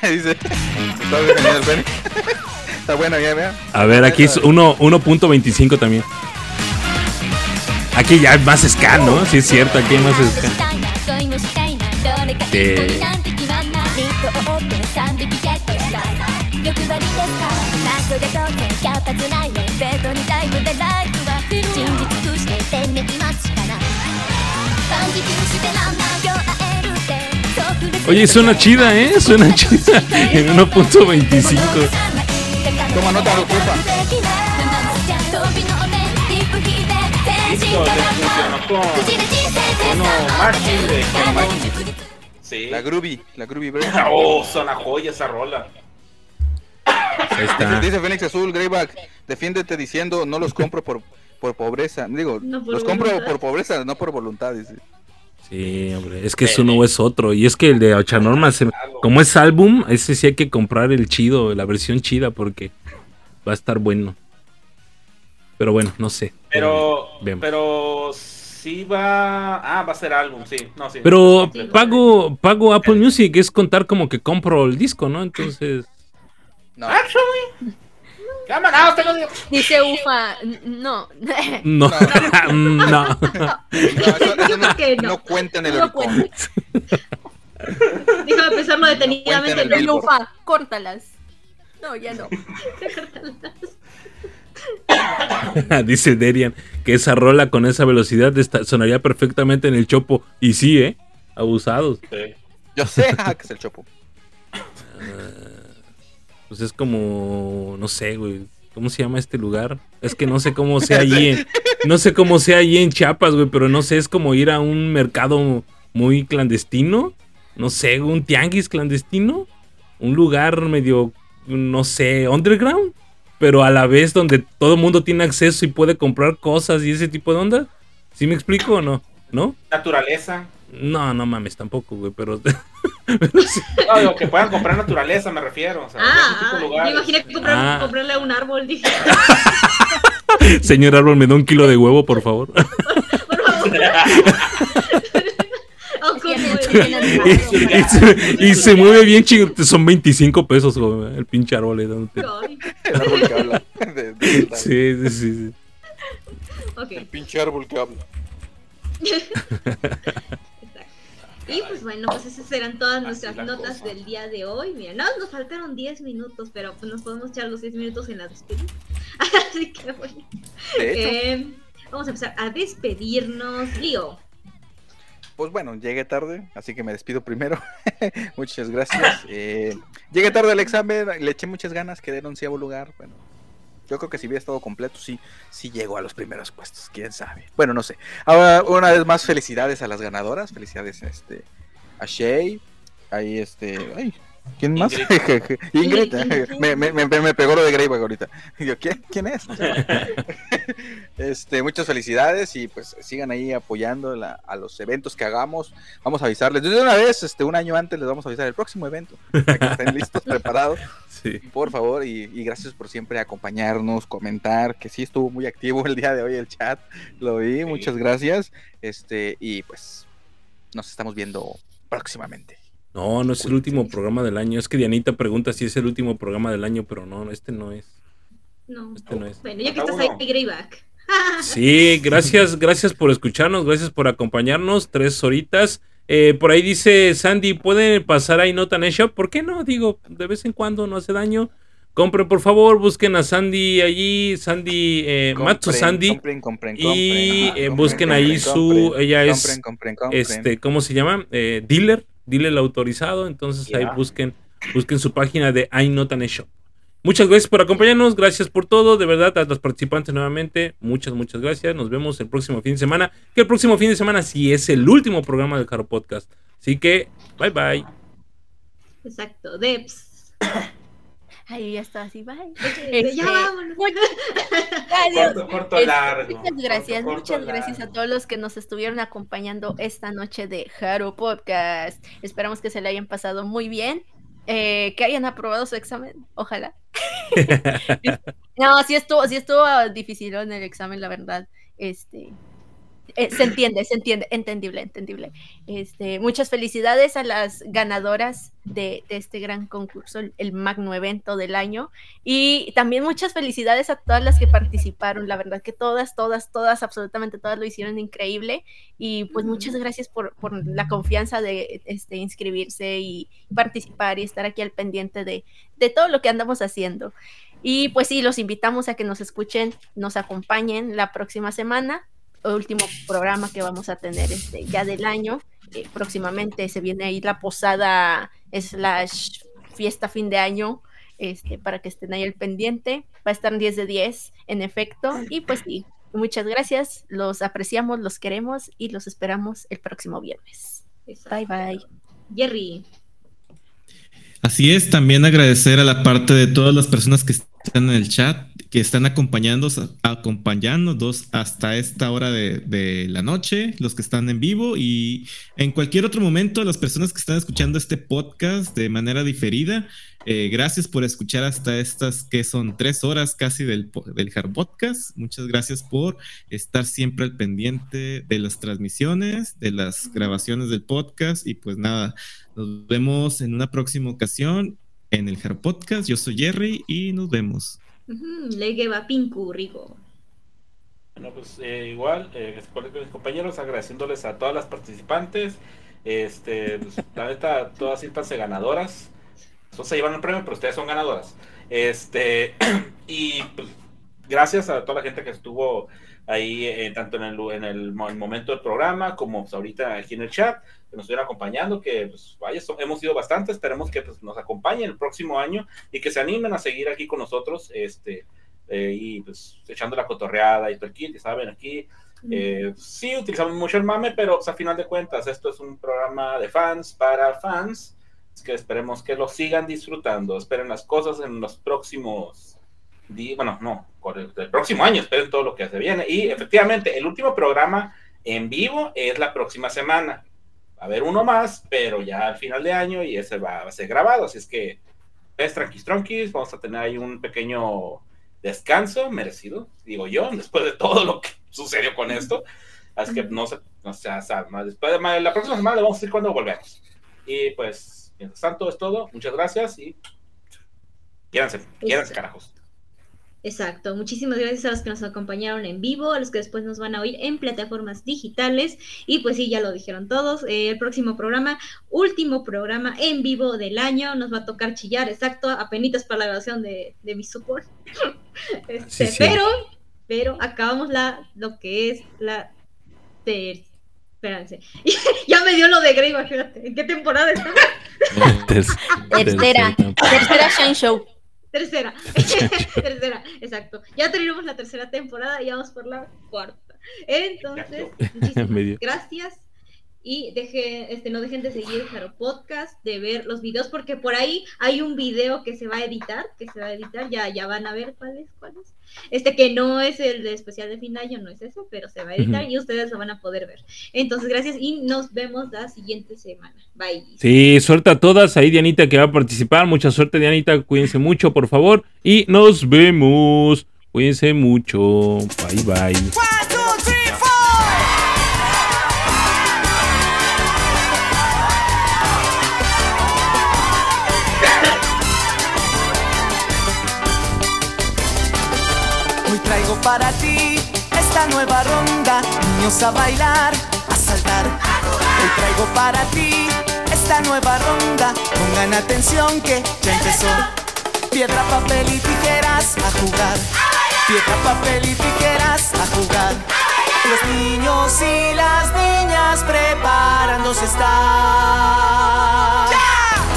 Dice. Está bien, bueno, ya vea. A ver, aquí es uno- 1.25 también. Aquí ya hay más scan, ¿no? Sí es cierto, aquí hay más も Oye, suena chida, ¿eh? Suena chida. En 1.25. Toma nota, Canon. Sí. La Groovy. La Groovy Break. Oh, suena joya esa rola. Ahí Dice, está. dice Fénix Azul, Greyback, defiéndete diciendo no los compro por, por pobreza. Digo, No por los compro por pobreza, no por voluntad. Dice. Sí, hombre. Es que es uno o es otro. Y es que el de Ochanorma, se- como es álbum, ese sí hay que comprar el chido, la versión chida, porque va a estar bueno. Pero bueno, no sé. Pero, pero sí va. Ah, va a ser álbum, sí. No, sí. Pero pago, pago Apple Music, es contar como que compro el disco, ¿no? Entonces. No. Actually. Cámara, te lo digo. Dice Ufa, no. No, no. No, eso, eso no, que no. no cuenta en el No. Déjame pensarlo detenidamente. El No, Ufa, córtalas. No, ya no. Dice Derian que esa rola con esa velocidad está- sonaría perfectamente en el chopo. Y sí, ¿eh? Abusados. Sí. Yo sé que es el Chopo. Pues es como, no sé, güey. ¿Cómo se llama este lugar? Es que no sé cómo sea allí. en- no sé cómo sea allí en Chiapas, güey, pero no sé, es como ir a un mercado muy clandestino. No sé, un tianguis clandestino. Un lugar medio, no sé, underground. Pero a la vez donde todo el mundo tiene acceso y puede comprar cosas y ese tipo de onda. ¿Sí me explico o no? ¿No? Naturaleza. No, no mames, tampoco, güey, pero... No, digo, que puedan comprar naturaleza, me refiero. O sea, Ah, tipo de ah, lugares. imaginé que comprar- Ah. comprarle a un árbol. Dije, Señor árbol, me da un kilo de huevo, por favor. por favor. Oh, y, y se, y se mueve bien chido. Son 25 pesos, güey, el pinche árbol. dándote. Ay, El árbol que habla. De- de- de- Sí, sí, sí, sí. ok. El pinche árbol que habla. Y pues bueno, pues esas serán todas nuestras notas cosa. del día de hoy. Mira, más nos faltaron 10 minutos, pero pues nos podemos echar los 10 minutos en la despedida. Así que bueno. Eh, vamos a empezar a despedirnos. Lío. pues bueno, llegué tarde, así que me despido primero. muchas gracias. Eh, llegué tarde al examen, le eché muchas ganas, quedé en onceavo lugar. Bueno, yo creo que si hubiera estado completo, sí, sí llego a los primeros puestos, quién sabe. Bueno, no sé. Ahora, una vez más, felicidades a las ganadoras, felicidades este, a Shay, ahí este, ay, ¿quién más? Ingrid, me, me, me, me pegó lo de Greyback ahorita. Y yo, ¿quién, ¿quién es? Este, muchas felicidades y pues sigan ahí apoyando la- a los eventos que hagamos. Vamos a avisarles desde una vez, este, un año antes les vamos a avisar el próximo evento para que estén listos, preparados, Sí. por favor. Y, y gracias por siempre acompañarnos, comentar, que sí estuvo muy activo el día de hoy el chat, lo vi, muchas gracias. Este, y pues nos estamos viendo próximamente. No, no es el último programa del año. Es que Dianita pregunta si es el último programa del año, pero no, este no es. No. Este no es. Bueno, ya que Falta estás ahí, Greyback. Sí, gracias, gracias por escucharnos, gracias por acompañarnos, tres horitas. Eh, por ahí dice Sandy, ¿pueden pasar ahí Nota en Shop? ¿Por qué no? Digo, de vez en cuando no hace daño. Compren, por favor, busquen a Sandy allí, Sandy, eh, Matsu Compren, Sandy. compren, compren, y compren, eh, compren, busquen ahí compren, su, compren, ella es, compren, compren, compren. este, ¿cómo se llama? Eh, dealer, dealer autorizado. Entonces ahí busquen, busquen su página de iNotan Shop. Muchas gracias por acompañarnos, gracias por todo, de verdad, a los participantes nuevamente, muchas, muchas gracias. Nos vemos el próximo fin de semana, que el próximo fin de semana sí es el último programa del Caro Podcast. Así que, bye bye. Exacto, Debs. Ahí ya está así, bye. Este, ya vámonos. Adiós. Corto, corto, largo. Muchas gracias, Corto, corto, muchas gracias a todos los que nos estuvieron acompañando esta noche de Haro Podcast. Esperamos que se le hayan pasado muy bien, eh, que hayan aprobado su examen, ojalá. no, sí estuvo, sí estuvo difícil en el examen, la verdad. Este, eh, se entiende, se entiende, entendible, entendible. Este, muchas felicidades a las ganadoras de, de este gran concurso, el, el magno evento del año. Y también muchas felicidades a todas las que participaron. La verdad que todas, todas, todas, absolutamente todas lo hicieron increíble. Y pues muchas gracias por, por la confianza de este, inscribirse y participar y estar aquí al pendiente de, de todo lo que andamos haciendo. Y pues sí, los invitamos a que nos escuchen, nos acompañen la próxima semana último programa que vamos a tener este, ya del año. Eh, próximamente se viene ahí la posada slash fiesta fin de año este, para que estén ahí al pendiente. Va a estar en 10 de 10, en efecto. Y pues sí, muchas gracias. Los apreciamos, los queremos y los esperamos el próximo viernes. Bye bye. Jerry. Así es, también agradecer a la parte de todas las personas que están en el chat, que están acompañándonos, acompañándonos hasta esta hora de, la noche, los que están en vivo y en cualquier otro momento, las personas que están escuchando este podcast de manera diferida. Eh, gracias por escuchar hasta estas que son tres horas casi del, del Hard Podcast. Muchas gracias por estar siempre al pendiente de las transmisiones, de las grabaciones del podcast y pues nada, nos vemos en una próxima ocasión en el Hard Podcast. Yo soy Jerry y nos vemos. Uh -huh. Le va Pinku, Rigo. Bueno, pues eh, igual, eh, mis compañeros, agradeciéndoles a todas las participantes. Este, pues, la neta, todas se ganadoras. No se llevan el premio, pero ustedes son ganadoras. Este, y pues, gracias a toda la gente que estuvo ahí, eh, tanto en el, en el, momento del programa como pues, ahorita aquí en el chat, que nos estuvieron acompañando, que pues vaya, so, hemos sido bastante, esperemos que pues, nos acompañen el próximo año y que se animen a seguir aquí con nosotros, este, eh, y pues echando la cotorreada y todo el kit, saben, aquí. Eh, sí, utilizamos mucho el mame, pero pues, a final de cuentas, esto es un programa de fans para fans. Que esperemos que lo sigan disfrutando. Esperen las cosas en los próximos días. Bueno, no, el, el próximo año. Esperen todo lo que se viene. Y efectivamente, el último programa en vivo es la próxima semana. A haber uno más, pero ya al final de año y ese va, a ser grabado. Así es que, pues, tranquis, tranquis. Vamos a tener ahí un pequeño descanso merecido, digo yo, después de todo lo que sucedió con esto. Así que no sé, no o sea, después de la próxima semana le vamos a decir cuándo volvemos. Y pues, mientras tanto es todo. Muchas gracias y quédense, quédense, carajos. Exacto, muchísimas gracias a los que nos acompañaron en vivo, a los que después nos van a oír en plataformas digitales y pues sí, ya lo dijeron todos, eh, el próximo programa, último programa en vivo del año, nos va a tocar chillar, exacto, apenitas para la grabación de, de mi support, este, sí, sí. pero, pero acabamos la, lo que es la ter espérense, ya me dio lo de Grey, imagínate, ¿en qué temporada estamos? tercera, tercera Shine Show. Tercera, tercera, exacto. Ya terminamos la tercera temporada y vamos por la cuarta. Entonces, muchísimas gracias. Y deje, este, no dejen de seguir Jaro Podcast, de ver los videos, porque por ahí hay un video que se va a editar, que se va a editar, ya, ya van a ver cuál es, cuál es. Este que no es el de especial de fin de año, no es ese, pero se va a editar uh -huh. y ustedes lo van a poder ver. Entonces, gracias y nos vemos la siguiente semana. Bye. Sí, suerte a todas. Ahí Dianita que va a participar. Mucha suerte, Dianita. Cuídense mucho, por favor. Y nos vemos. Cuídense mucho. Bye, bye. Para ti esta nueva ronda. Niños a bailar, a saltar. Hoy traigo para ti esta nueva ronda. Pongan atención que ya empezó. Piedra, papel y tijeras a jugar. Piedra, papel y tijeras a jugar. Los niños y las niñas preparándose están.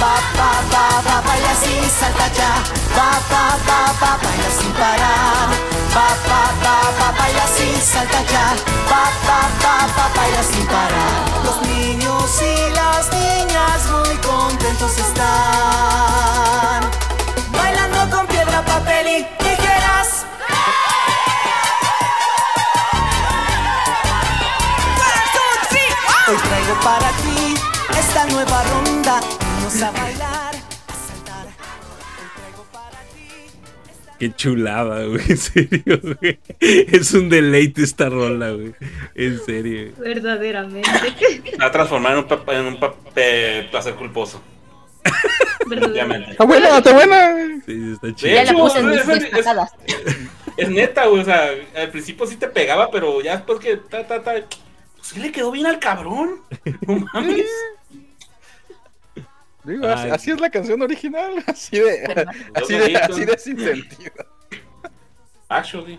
Pa, pa, pa, pa, baila así, salta ya. Pa, pa, pa, pa, baila sin parar. Pa, pa, pa, pa, baila así, salta ya. Pa, pa, pa, pa, baila sin parar. Los niños y las niñas muy contentos están. Bailando con piedra, papel y tijeras. Hoy traigo para ti esta nueva ronda. Vamos a bailar, Qué chulada, güey. En serio, güey. Es un deleite esta rola, güey. En serio. Verdaderamente. Se va a transformar en un, pa- en un pa- eh, placer culposo. Definitivamente. Está buena, está buena. Sí, está De chido. Ya la puse en mis es-. Es neta, güey. O sea, al principio sí te pegaba, pero ya después que ta, ta, ta. Pues sí le quedó bien al cabrón. No mames. Digo, así, es la canción original. Así de, así de, así de sin sentido. Actually.